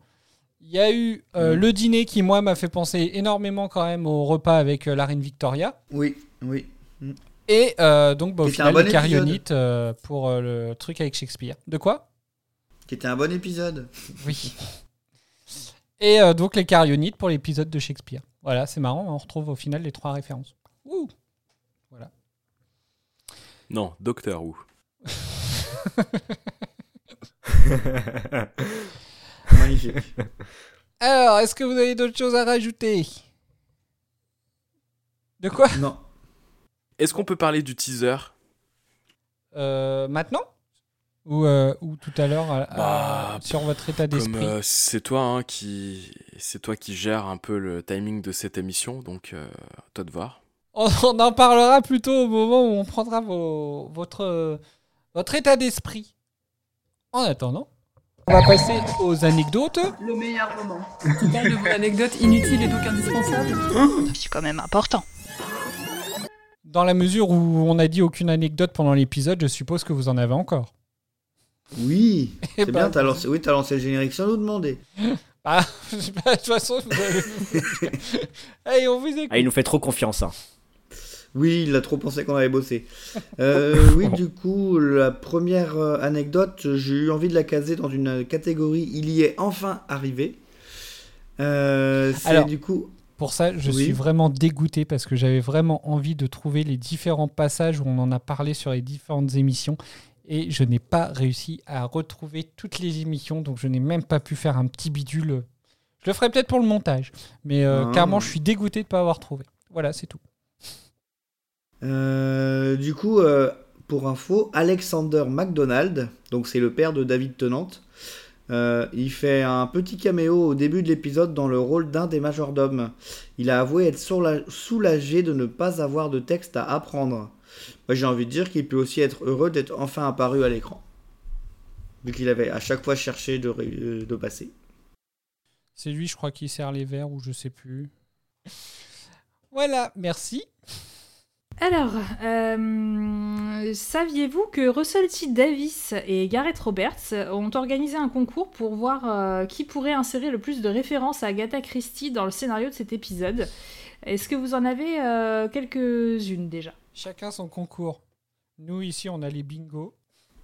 Il y a eu euh, le dîner qui, moi, m'a fait penser énormément quand même au repas avec la reine Victoria. Oui, oui. Et donc, bah, au final, bon pour le truc avec Shakespeare. De quoi? Qui était un bon épisode. Oui. Et donc les carionites pour l'épisode de Shakespeare. Voilà, c'est marrant, on retrouve au final les trois références. Ouh. Voilà. Non, Docteur Who. Magnifique. Alors, est-ce que vous avez d'autres choses à rajouter? De quoi? Non. Est-ce qu'on peut parler du teaser? Euh, Maintenant? Ou, euh, ou tout à l'heure Bah, sur votre état d'esprit euh, c'est toi hein, qui c'est toi qui gère un peu le timing de cette émission, donc euh, à toi de voir. on, on en parlera plutôt au moment où on prendra vos- votre, votre état d'esprit. En attendant, on va passer aux anecdotes. Le meilleur moment. Parles de mon anecdote inutile et donc indispensable C'est quand même important. Dans la mesure où on n'a dit aucune anecdote pendant l'épisode, je suppose que vous en avez encore. Oui. C'est bien, t'as lancé... Oui, t'as lancé le générique sans nous demander. Ah, je sais pas, de toute façon, vous avez... Allez, on vous écoute. Ah, il nous fait trop confiance. hein. Oui, il a trop pensé qu'on avait bossé. Euh, oui, du coup, la première euh, anecdote, j'ai eu envie de la caser dans une catégorie Il y est enfin arrivé. Euh, c'est du coup. Pour ça, je Oui. suis vraiment dégoûté parce que j'avais vraiment envie de trouver les différents passages où on en a parlé sur les différentes émissions et je n'ai pas réussi à retrouver toutes les émissions, donc je n'ai même pas pu faire un petit bidule. Je le ferai peut-être pour le montage, mais euh, Ah. clairement, je suis dégoûté de ne pas avoir trouvé. Voilà, c'est tout. Euh, du coup, euh, pour info, Alexander McDonald, donc c'est le père de David Tennant, euh, il fait un petit caméo au début de l'épisode dans le rôle d'un des majordomes. Il a avoué être soula- soulagé de ne pas avoir de texte à apprendre. Moi, j'ai envie de dire qu'il peut aussi être heureux d'être enfin apparu à l'écran. Vu qu'il avait à chaque fois cherché de, ré- euh, de passer. C'est lui, je crois, qui sert les verres ou je sais plus. Voilà, merci. Alors, euh, saviez-vous que Russell T. Davis et Gareth Roberts ont organisé un concours pour voir euh, qui pourrait insérer le plus de références à Agatha Christie dans le scénario de cet épisode? Est-ce que vous en avez euh, quelques-unes déjà? Chacun son concours. Nous, ici, on a les bingos.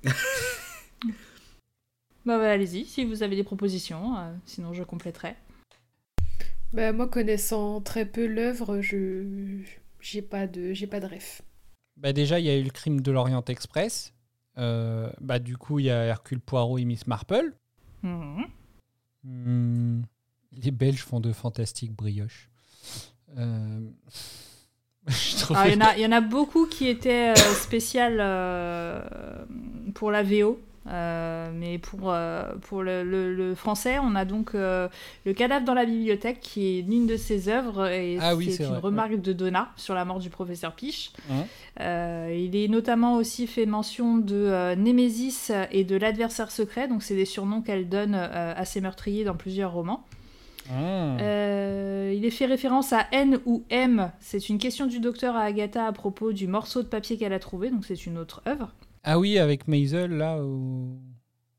Bah, bah, allez-y, si vous avez des propositions, euh, sinon je compléterai. Bah, moi, connaissant très peu l'œuvre, je j'ai pas de j'ai pas de ref. Bah déjà, il y a eu le crime de l'Orient Express. Euh, bah du coup, il y a Hercule Poirot et Miss Marple. Mhm. Hmm, les Belges font de fantastiques brioches. Euh, Alors, Il y, en a- il y en a beaucoup qui étaient euh, spéciales euh, pour la VO. Euh, mais pour, pour le, le- le français, on a donc Le cadavre dans la bibliothèque, qui est l'une de ses œuvres, et Ah c'est une vrai, remarque de Donna sur la mort du professeur Piche. Hein il est notamment aussi fait mention de Némésis et de l'adversaire secret, donc c'est des surnoms qu'elle donne à ses meurtriers dans plusieurs romans. Ah. Euh, il est fait référence à N ou M. C'est une question du docteur à Agatha à propos du morceau de papier qu'elle a trouvé, donc c'est une autre œuvre. Ah oui, avec Maisel, là. Où...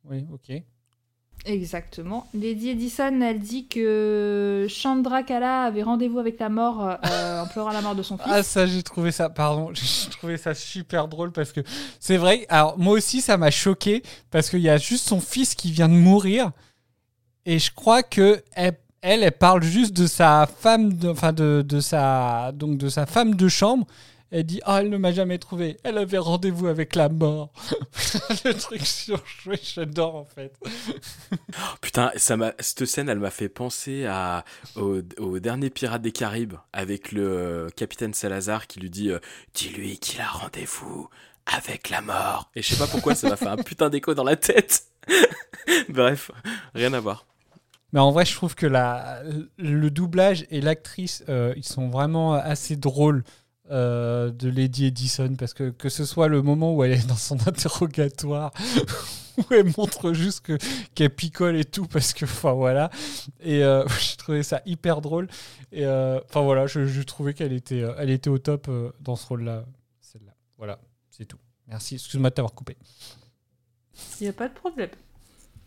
Oui, ok. Exactement. Lady Edison, elle dit que Chandra Kala avait rendez-vous avec la mort euh, en pleurant la mort de son fils. Ah ça j'ai trouvé ça pardon j'ai trouvé ça super drôle parce que c'est vrai alors moi aussi ça m'a choqué parce qu'il y a juste son fils qui vient de mourir et je crois que elle elle, elle parle juste de sa femme de, enfin de, de sa donc de sa femme de chambre elle dit ah elle ne m'a jamais trouvé elle avait rendez-vous avec la mort le truc surjoué j'adore en fait Putain, ça cette scène, elle m'a fait penser à, au, au dernier Pirate des Caraïbes avec le euh, capitaine Salazar qui lui dit euh, Dis-lui qu'il a rendez-vous avec la mort. Et je sais pas pourquoi ça m'a fait un putain d'écho dans la tête. Bref, rien à voir. Mais en vrai, je trouve que la, le doublage et l'actrice, euh, ils sont vraiment assez drôles euh, de Lady Edison parce que que ce soit le moment où elle est dans son interrogatoire où elle montre juste que qu'elle picole et tout parce que enfin voilà. Et euh, j'ai trouvé ça hyper drôle. Et euh, enfin voilà je, trouvais qu'elle était elle était au top dans ce rôle-là celle-là. Voilà c'est tout. Merci. Excuse-moi de t'avoir coupé. Il n'y a pas de problème.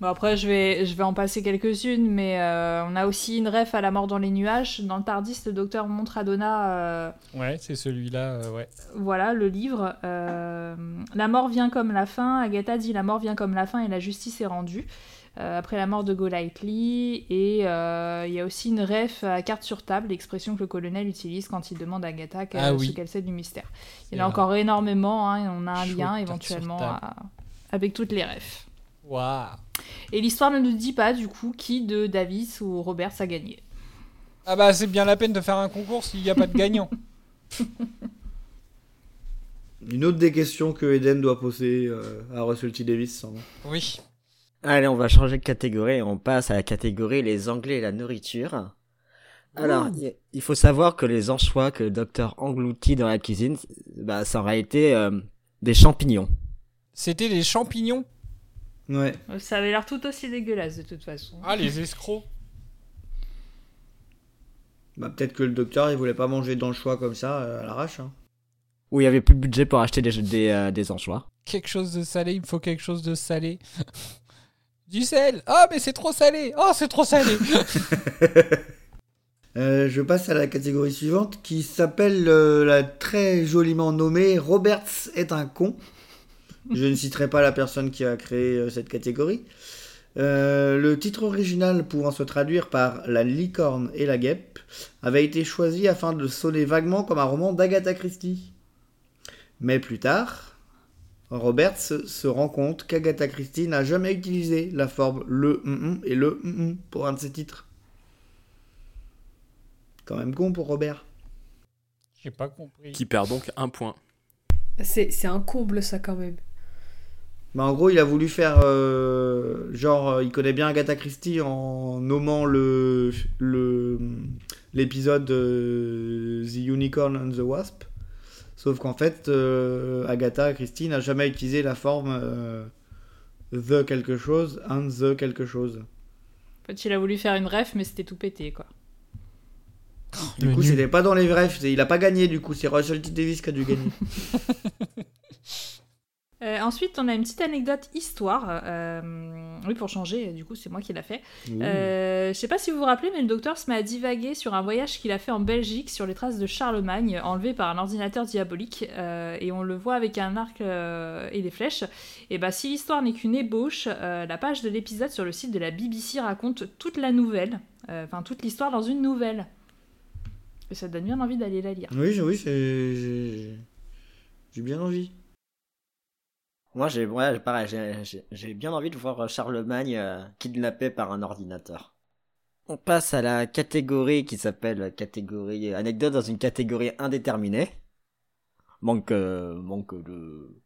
Bon, après, je vais, je vais en passer quelques-unes, mais euh, on a aussi une ref à la mort dans les nuages. Dans le Tardis, le docteur montre à Donna, euh, ouais c'est celui-là euh, ouais voilà, le livre. la mort vient comme la fin. Agatha dit la mort vient comme la fin et la justice est rendue. après la mort de Golightly. Et il y a aussi une ref à carte sur table, l'expression que le colonel utilise quand il demande à Agatha que- Ah oui. ce qu'elle sait du mystère. Il y en a encore énormément, hein, et on a un lien éventuellement à- avec toutes les refs. Waouh Et l'histoire ne nous dit pas du coup qui de Davis ou Roberts a gagné. ah bah c'est bien la peine de faire un concours s'il n'y a pas de gagnant Une autre des questions que Eden doit poser euh, à Russell T. Davis, sans oui Allez, on va changer de catégorie et on passe à la catégorie les Anglais et la nourriture. Alors, il- il faut savoir que les anchois que le docteur engloutit dans la cuisine, bah, c'est en réalité euh, des champignons. C'était des champignons? Ouais. Ça avait l'air tout aussi dégueulasse de toute façon. Ah, les escrocs Bah, peut-être que le docteur, il voulait pas manger dans le choix comme ça, euh, à l'arrache. Hein. Où il y avait plus de budget pour acheter des, des, euh, des anchois. Quelque chose de salé, il me faut quelque chose de salé. du sel Oh, mais c'est trop salé Oh, c'est trop salé Euh, je passe à la catégorie suivante qui s'appelle euh, la très joliment nommée Roberts est un con. Je ne citerai pas la personne qui a créé euh, cette catégorie. Euh, le titre original pouvant se traduire par La licorne et la guêpe avait été choisi afin de sonner vaguement comme un roman d'Agatha Christie. Mais plus tard, Roberts se rend compte qu'Agatha Christie n'a jamais utilisé la forme le mm, mm et le mm, mm pour un de ses titres. Quand même con pour Robert. J'ai pas compris. Qui perd donc un point. C'est c'est un comble, ça, quand même. Bah, en gros, il a voulu faire euh, genre, euh, il connaît bien Agatha Christie en nommant le le l'épisode euh, The Unicorn and the Wasp. Sauf qu'en fait, euh, Agatha Christie n'a jamais utilisé la forme euh, the quelque chose and the quelque chose. En fait, il a voulu faire une ref, mais c'était tout pété quoi. Du coup, c'était pas dans les refs, il a pas gagné. Du coup, c'est Russell T Davis qui a dû gagner. Euh, ensuite, on a une petite anecdote histoire. euh, oui, pour changer, du coup, c'est moi qui l'a fait. Ouh. Euh, je sais pas si vous vous rappelez, mais le docteur se met à divaguer sur un voyage qu'il a fait en Belgique sur les traces de Charlemagne, enlevé par un ordinateur diabolique. euh, et on le voit avec un arc euh, et des flèches. Et bah, si l'histoire n'est qu'une ébauche, euh, la page de l'épisode sur le site de la BBC raconte toute la nouvelle, euh, enfin toute l'histoire dans une nouvelle. Et ça donne bien envie d'aller la lire. Oui, oui, j'ai bien envie. Moi, j'ai ouais, pareil, j'ai- bien envie de voir Charlemagne euh, kidnappé par un ordinateur. On passe à la catégorie qui s'appelle catégorie anecdote dans une catégorie indéterminée. Manque euh, manque de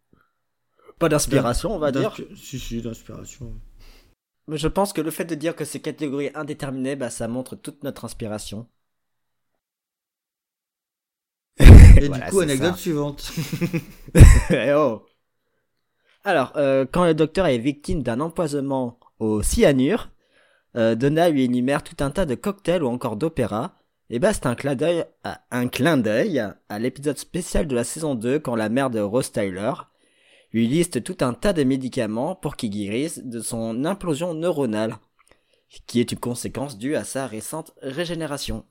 Pas d'inspiration, on va dire. Si, si, d'inspiration. Mais je pense que le fait de dire que c'est catégorie indéterminée, bah, ça montre toute notre inspiration. Et Voilà, du coup, anecdote ça. suivante. Eh oh. Alors, euh, quand le docteur est victime d'un empoisonnement au cyanure, euh, Donna lui énumère tout un tas de cocktails ou encore d'opéras. Et bah, c'est un clin d'œil à, un clin d'œil à l'épisode spécial de la saison 2 quand la mère de Rose Tyler lui liste tout un tas de médicaments pour qu'il guérisse de son implosion neuronale, qui est une conséquence due à sa récente régénération.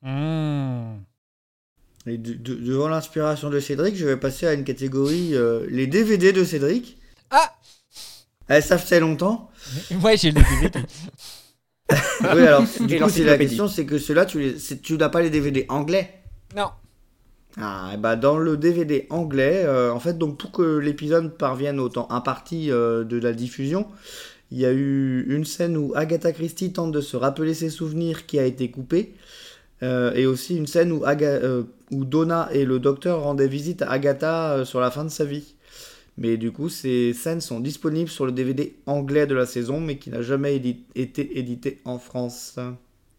Hmm. Et de- de- devant l'inspiration de Cédric, je vais passer à une catégorie euh, les DVD de Cédric. Ah Eh, Ça fait longtemps. Ouais, j'ai le DVD. oui, alors, du coup, c'est la question, c'est que ceux-là, tu, les, n'as pas les DVD anglais? Non. Ah, et bah dans le DVD anglais, euh, en fait, donc pour que l'épisode parvienne au temps imparti euh, de la diffusion, il y a eu une scène où Agatha Christie tente de se rappeler ses souvenirs qui a été coupée, euh, et aussi une scène où, Aga- euh, où Donna et le docteur rendaient visite à Agatha euh, sur la fin de sa vie. Mais du coup, ces scènes sont disponibles sur le DVD anglais de la saison, mais qui n'a jamais édi- été édité en France.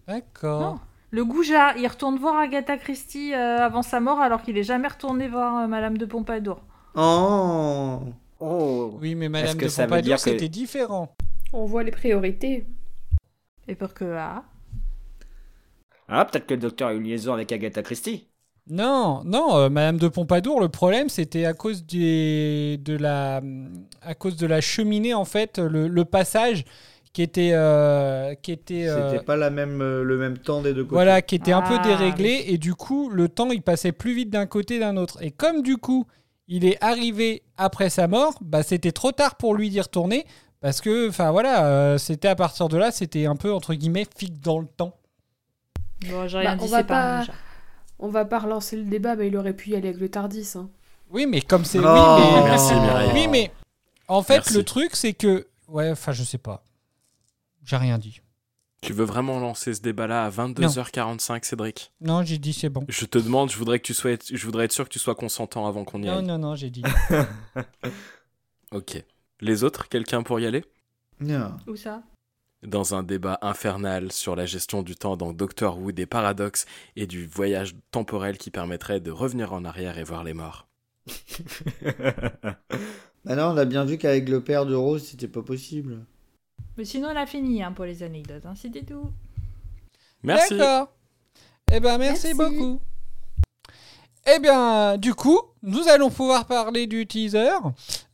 D'accord. Le goujat, il retourne voir Agatha Christie euh, avant sa mort alors qu'il est jamais retourné voir euh, Madame de Pompadour. Oh Oh Oui, mais Madame de ça veut Pompadour, dire que- c'était différent. On voit les priorités. Et pour que ah, Ah, peut-être que le docteur a eu une liaison avec Agatha Christie. Non, non, euh, Madame de Pompadour, le problème c'était à cause des, de la, à cause de la cheminée en fait, le, le passage qui était, euh, qui était, euh, C'était pas la même, euh, le même temps des deux côtés. voilà, qui était un peu Ah, déréglé et du coup le temps il passait plus vite d'un côté d'un autre. Et comme du coup il est arrivé après sa mort, bah c'était trop tard pour lui d'y retourner parce que, enfin voilà, euh, c'était à partir de là, c'était un peu entre guillemets fixe dans le temps. Bon, j'ai rien Bah, on dit, va c'est pas un pas- goujat. On va pas relancer le débat, mais il aurait pu y aller avec le Tardis. Hein. Oui, mais comme c'est. Oh, oui, mais... merci, Mireille. Oui, mais en fait, Merci. le truc, c'est que. Ouais, enfin, je sais pas. J'ai rien dit. Tu veux vraiment lancer ce débat-là à 22h45, Cédric? Non, j'ai dit c'est bon. Je te demande, je voudrais que tu sois, je voudrais être sûr que tu sois consentant avant qu'on y Non, aille. non, non, j'ai dit. Ok. Les autres, quelqu'un pour y aller? Non. Où ça? Dans un débat infernal sur la gestion du temps dans Doctor Who, des paradoxes et du voyage temporel qui permettrait de revenir en arrière et voir les morts. Bah non, on a bien vu qu'avec le père de Rose, c'était pas possible. Mais sinon, on a fini hein, pour les anecdotes. Hein, C'était tout. Merci. D'accord. Eh ben, merci, Merci. beaucoup. Eh bien, du coup, nous allons pouvoir parler du teaser.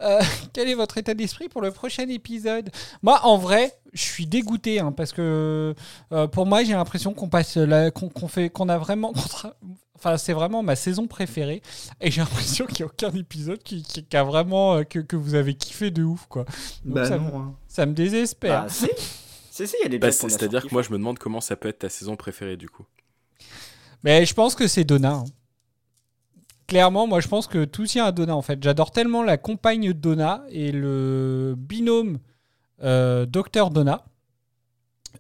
Euh, quel est votre état d'esprit pour le prochain épisode? Moi, en vrai, je suis dégoûté hein, parce que euh, pour moi, j'ai l'impression qu'on passe, qu'on fait, qu'on a vraiment, enfin, c'est vraiment ma saison préférée et j'ai l'impression qu'il n'y a aucun épisode qui, qui- qui a vraiment euh, que, que vous avez kiffé de ouf, quoi. Donc, bah ça, non. me- hein. ça me désespère. Bah, si. si, si, il y a des Bah, C'est-à-dire que moi, je me demande comment ça peut être ta saison préférée du coup. Mais je pense que c'est Donna. hein. Clairement, moi je pense que tout tient à Donna en fait. J'adore tellement la compagne de Donna et le binôme euh, Docteur Donna.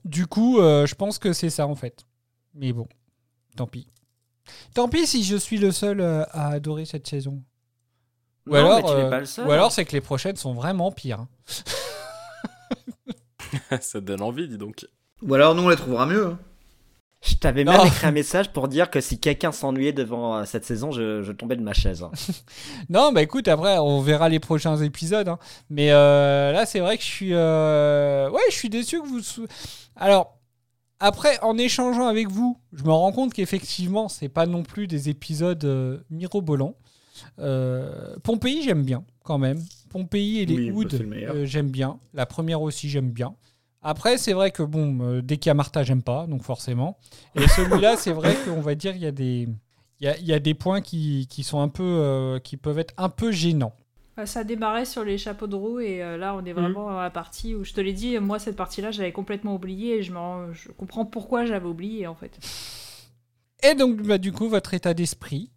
Du coup, euh, je pense que c'est ça en fait. Mais bon, tant pis. Tant pis si je suis le seul euh, à adorer cette saison. Ou Non, alors, mais tu n'es euh, pas le seul. ou alors c'est que les prochaines sont vraiment pires. hein. ça te donne envie, dis donc. Ou alors nous on les trouvera mieux. hein. Je t'avais même écrit un message pour dire que si quelqu'un s'ennuyait devant euh, cette saison, je, je tombais de ma chaise. hein. Non, bah écoute, après, on verra les prochains épisodes. hein. Mais euh, là, c'est vrai que je suis. euh, Ouais, je suis déçu que vous. Alors, après, en échangeant avec vous, je me rends compte qu'effectivement, c'est pas non plus des épisodes euh, mirobolants. Euh, Pompéi, j'aime bien, quand même. Pompéi et les Oui, bah, Hoods, euh, j'aime bien. La première aussi, j'aime bien. Après, c'est vrai que bon, euh, dès qu'il y a Martha, j'aime pas, donc forcément. Et celui-là, c'est vrai qu'on va dire, il y a des. Il y a, il y a des points qui, qui sont un peu euh, qui peuvent être un peu gênants. Bah, ça démarrait sur les chapeaux de roue et euh, là on est vraiment dans la partie où je te l'ai dit, moi cette partie-là j'avais complètement oublié et je, je comprends pourquoi j'avais oublié en fait. Et donc bah, du coup votre état d'esprit,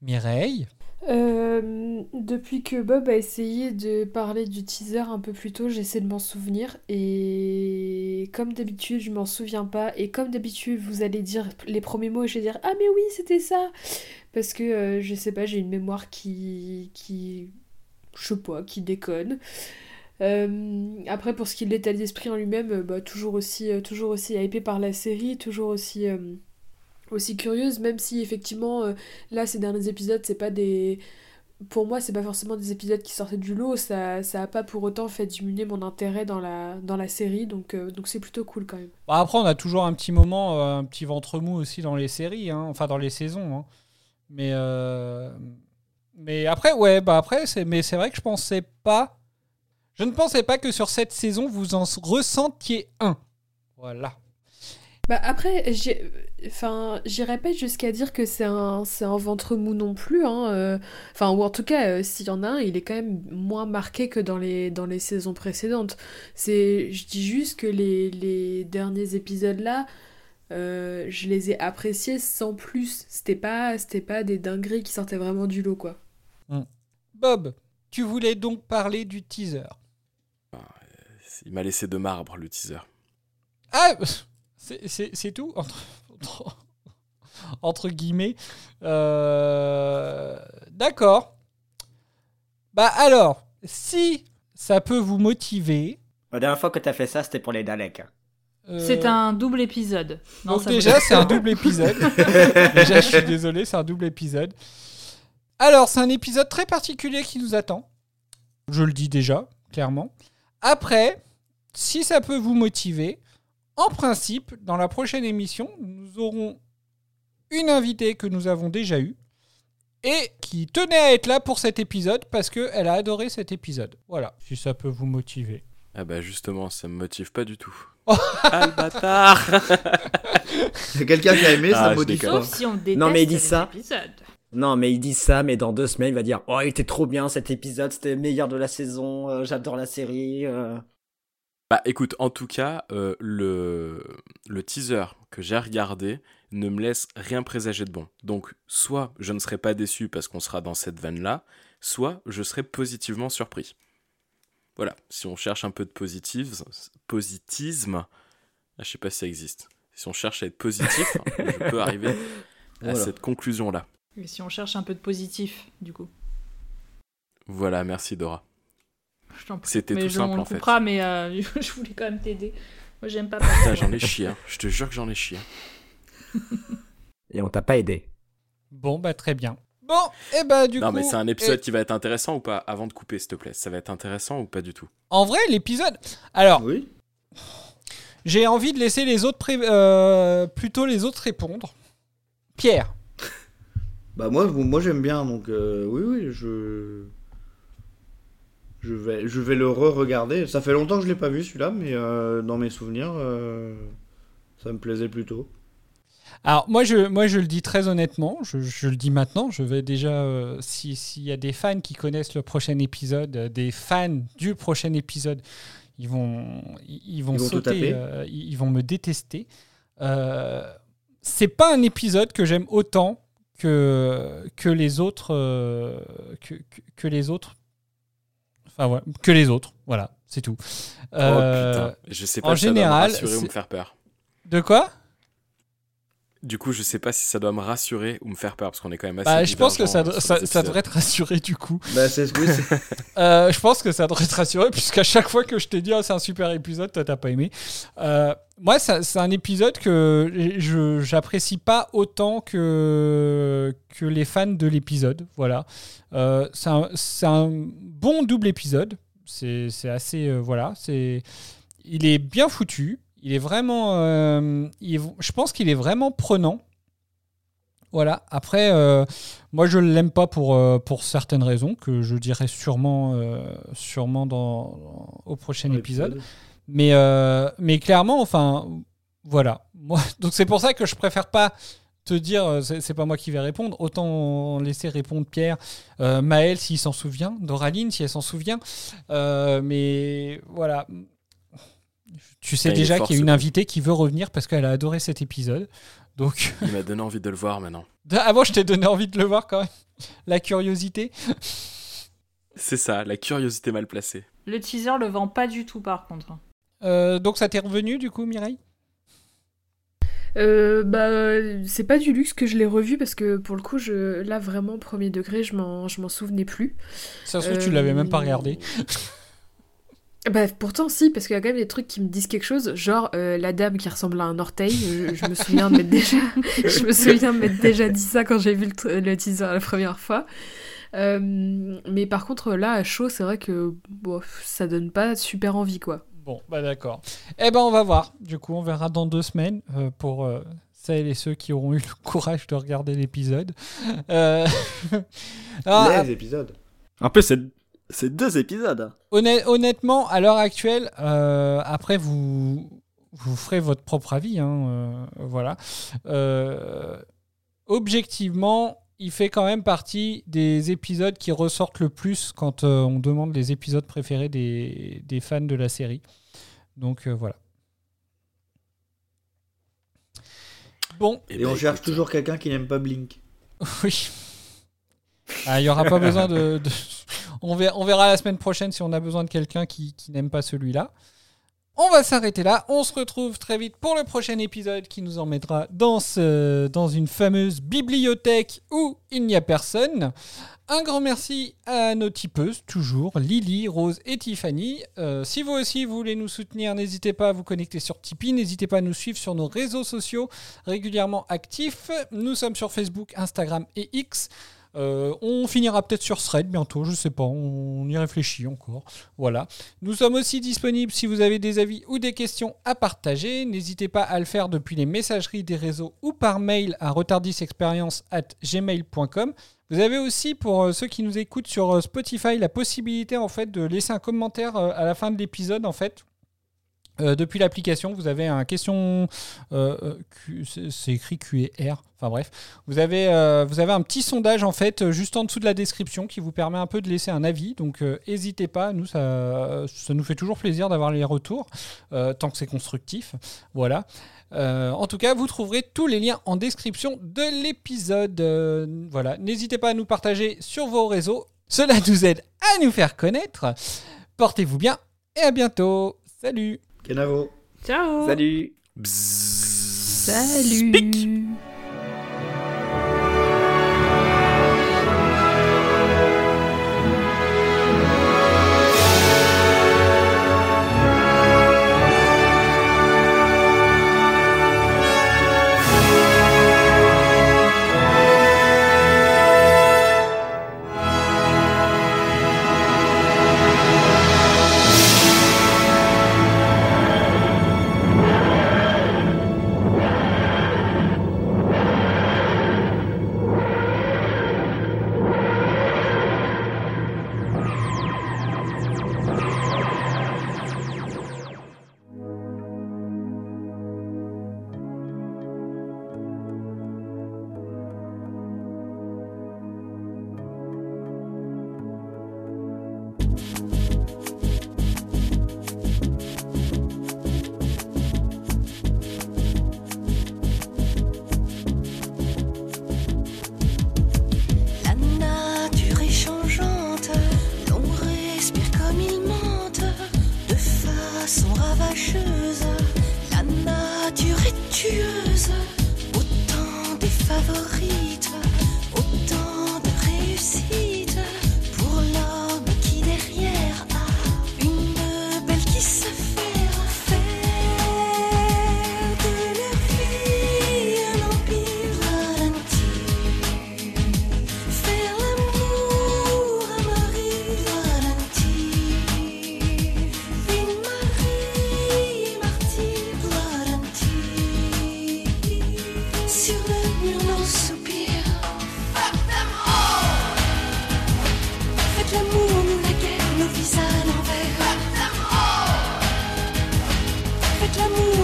Mireille? Euh, depuis que Bob a essayé de parler du teaser un peu plus tôt, j'essaie de m'en souvenir et comme d'habitude je m'en souviens pas et comme d'habitude vous allez dire les premiers mots et je vais dire ah mais oui c'était ça parce que euh, je sais pas j'ai une mémoire qui qui je sais pas, qui déconne. Euh, après, pour ce qui est de l'état d'esprit en lui-même, bah, toujours aussi, toujours aussi hypé par la série, toujours aussi, aussi curieuse, même si effectivement, euh, là, ces derniers épisodes, c'est pas des. Pour moi, c'est pas forcément des épisodes qui sortaient du lot, ça, ça a pas pour autant fait diminuer mon intérêt dans la, dans la série, donc euh, donc c'est plutôt cool quand même. Bah, après, on a toujours un petit moment, euh, un petit ventre mou aussi dans les séries, hein, enfin dans les saisons. hein. Mais, mais après, ouais, bah après, c'est vrai que je pensais pas. Je ne pensais pas que sur cette saison, vous en ressentiez un. Voilà. Bah après, enfin, j'irais pas jusqu'à dire que c'est un, c'est un ventre mou non plus, hein, euh, Enfin, ou en tout cas, euh, s'il y en a un, il est quand même moins marqué que dans les, dans les saisons précédentes. C'est, je dis juste que les, les derniers épisodes là, euh, je les ai appréciés sans plus. C'était pas, c'était pas des dingueries qui sortaient vraiment du lot, quoi. Bob, tu voulais donc parler du teaser. Il m'a laissé de marbre, le teaser. Ah, c'est, tout entre, entre, entre guillemets. Euh, D'accord. Bah alors, si ça peut vous motiver. La dernière fois que t'as fait ça, c'était pour les Daleks. hein. euh, C'est un double épisode. Non, Donc ça déjà, c'est un double épisode. déjà, je suis désolé, c'est un double épisode. Alors, c'est un épisode très particulier qui nous attend. Je le dis déjà, clairement. Après, si ça peut vous motiver, en principe, dans la prochaine émission, nous aurons une invitée que nous avons déjà eue et qui tenait à être là pour cet épisode parce qu'elle a adoré cet épisode. Voilà, si ça peut vous motiver. Ah bah justement, ça me motive pas du tout. Oh. ah le bâtard C'est quelqu'un qui a aimé, ça Ah, me motive pas. Si Non, mais il dit ça. épisodes. Non, mais il dit ça, mais dans deux semaines, il va dire Oh, il était trop bien cet épisode, c'était le meilleur de la saison, euh, j'adore la série. euh. Bah écoute, en tout cas, euh, le, le teaser que j'ai regardé ne me laisse rien présager de bon. Donc, soit je ne serai pas déçu parce qu'on sera dans cette veine-là, soit je serai positivement surpris. Voilà, si on cherche un peu de positisme, positisme, ah, je sais pas si ça existe. Si on cherche à être positif, je peux arriver à Voilà. cette conclusion-là. Et si on cherche un peu de positif, du coup? Voilà, merci Dora. C'était tout je- simple on en fait. coupera, mais euh, je voulais quand même t'aider. Moi, j'aime pas. Putain, j'en ai chié, hein. je te jure que j'en ai chié. Et on t'a pas aidé. Bon, bah très bien. Bon, et bah du non, coup. mais c'est un épisode et- qui va être intéressant ou pas Avant de couper, s'il te plaît? Ça va être intéressant ou pas du tout? En vrai, l'épisode. Alors. Oui. J'ai envie de laisser les autres pré- euh, plutôt les autres répondre. Pierre. Bah moi, moi j'aime bien, donc euh, oui, oui, je... Je vais, je vais le re-regarder. Ça fait longtemps que je l'ai pas vu celui-là, mais euh, dans mes souvenirs, euh, ça me plaisait plutôt. Alors moi je, moi je le dis très honnêtement, je, je le dis maintenant, je vais déjà, euh, si- s'il y a des fans qui connaissent le prochain épisode, des fans du prochain épisode, ils vont, ils, vont Ils vont te sauter, ils, vont me détester. C'est pas un épisode que j'aime autant que, que les autres, que, que les autres, enfin ouais, que les autres, voilà, c'est tout. Euh, oh putain, je sais pas en si ça doit général, me rassurer ou me faire peur. De quoi? Du coup, je sais pas si ça doit me rassurer ou me faire peur parce qu'on est quand même assez. Bah, je pense que ça, devrait te rassurer du coup. Bah, c'est oui, Euh, je pense que ça devrait te rassurer, puisqu'à chaque fois que je t'ai dit Ah, c'est un super épisode, toi t'as pas aimé. Euh, moi, c'est un épisode que je j'apprécie pas autant que, que les fans de l'épisode. Voilà. Euh, c'est un, un bon double épisode. C'est assez. euh, voilà. c'est Il est bien foutu. Il est vraiment. euh, il est- je pense qu'il est vraiment prenant. Voilà. Après, euh, moi, je l'aime pas pour, euh, pour certaines raisons que je dirai sûrement, sûrement dans, au prochain épisode. Mais, mais clairement, enfin, voilà. Moi, donc c'est pour ça que je préfère pas te dire, c'est c'est pas moi qui vais répondre. Autant laisser répondre Pierre, euh, Maël s'il s'en souvient, Doraline si elle s'en souvient. Euh, mais voilà. Tu sais est déjà qu'il y a une invitée qui veut revenir parce qu'elle a adoré cet épisode. Donc, Il m'a donné envie de le voir maintenant. avant, je t'ai donné envie de le voir quand même. La curiosité. C'est ça, la curiosité mal placée. Le teaser le vend pas du tout, par contre. Euh, donc, ça t'est revenu du coup, Mireille? Euh, bah, c'est pas du luxe que je l'ai revu parce que pour le coup, je, là vraiment, premier degré, je m'en, je m'en souvenais plus. Ça se trouve, tu l'avais même pas regardé. Bah, pourtant, si, parce qu'il y a quand même des trucs qui me disent quelque chose, genre euh, la dame qui ressemble à un orteil. Je, je me souviens de m'être déjà, je me souviens de m'être déjà dit ça quand j'ai vu le, le teaser la première fois. Euh, mais par contre, là, à chaud, c'est vrai que bon, ça donne pas super envie, quoi. Bon, bah d'accord. Eh ben, on va voir. Du coup, on verra dans deux semaines euh, pour euh, celles et ceux qui auront eu le courage de regarder l'épisode. Euh, ah, Les épisodes. En plus, c'est c'est deux épisodes. Honnêt- honnêtement, à l'heure actuelle, euh, après vous vous ferez votre propre avis, hein, euh, voilà. Euh, objectivement, il fait quand même partie des épisodes qui ressortent le plus quand euh, on demande les épisodes préférés des, des fans de la série. Donc euh, voilà. Bon. Et on cherche toujours quelqu'un qui n'aime pas Blink. Oui. Ah, Il n'y aura pas besoin de. de- On, verra, la semaine prochaine si on a besoin de quelqu'un qui, n'aime pas celui-là. On va s'arrêter là. On se retrouve très vite pour le prochain épisode qui nous emmènera dans une fameuse bibliothèque où il n'y a personne. Un grand merci à nos tipeuses, toujours, Lily, Rose et Tiffany. Euh, si vous aussi vous voulez nous soutenir, n'hésitez pas à vous connecter sur Tipeee. N'hésitez pas à nous suivre sur nos réseaux sociaux régulièrement actifs. Nous sommes sur Facebook, Instagram et X. Euh, on finira peut-être sur Thread bientôt, je sais pas, on y réfléchit encore. Voilà. Nous sommes aussi disponibles si vous avez des avis ou des questions à partager. N'hésitez pas à le faire depuis les messageries des réseaux ou par mail à retardisexperience@gmail.com. Vous avez aussi pour euh, ceux qui nous écoutent sur euh, Spotify la possibilité en fait de laisser un commentaire à la fin de l'épisode en fait. Euh, depuis l'application, vous avez un question, euh, euh, c'est écrit QR, enfin bref, vous avez, un petit sondage en fait juste en dessous de la description qui vous permet un peu de laisser un avis, donc n'hésitez pas, nous ça, ça nous fait toujours plaisir d'avoir les retours, tant que c'est constructif, voilà. En tout cas, vous trouverez tous les liens en description de l'épisode, voilà. N'hésitez pas à nous partager sur vos réseaux, cela nous aide à nous faire connaître. Portez-vous bien et à bientôt, salut Kenavo. Ciao. Salut. Salut. La Tell me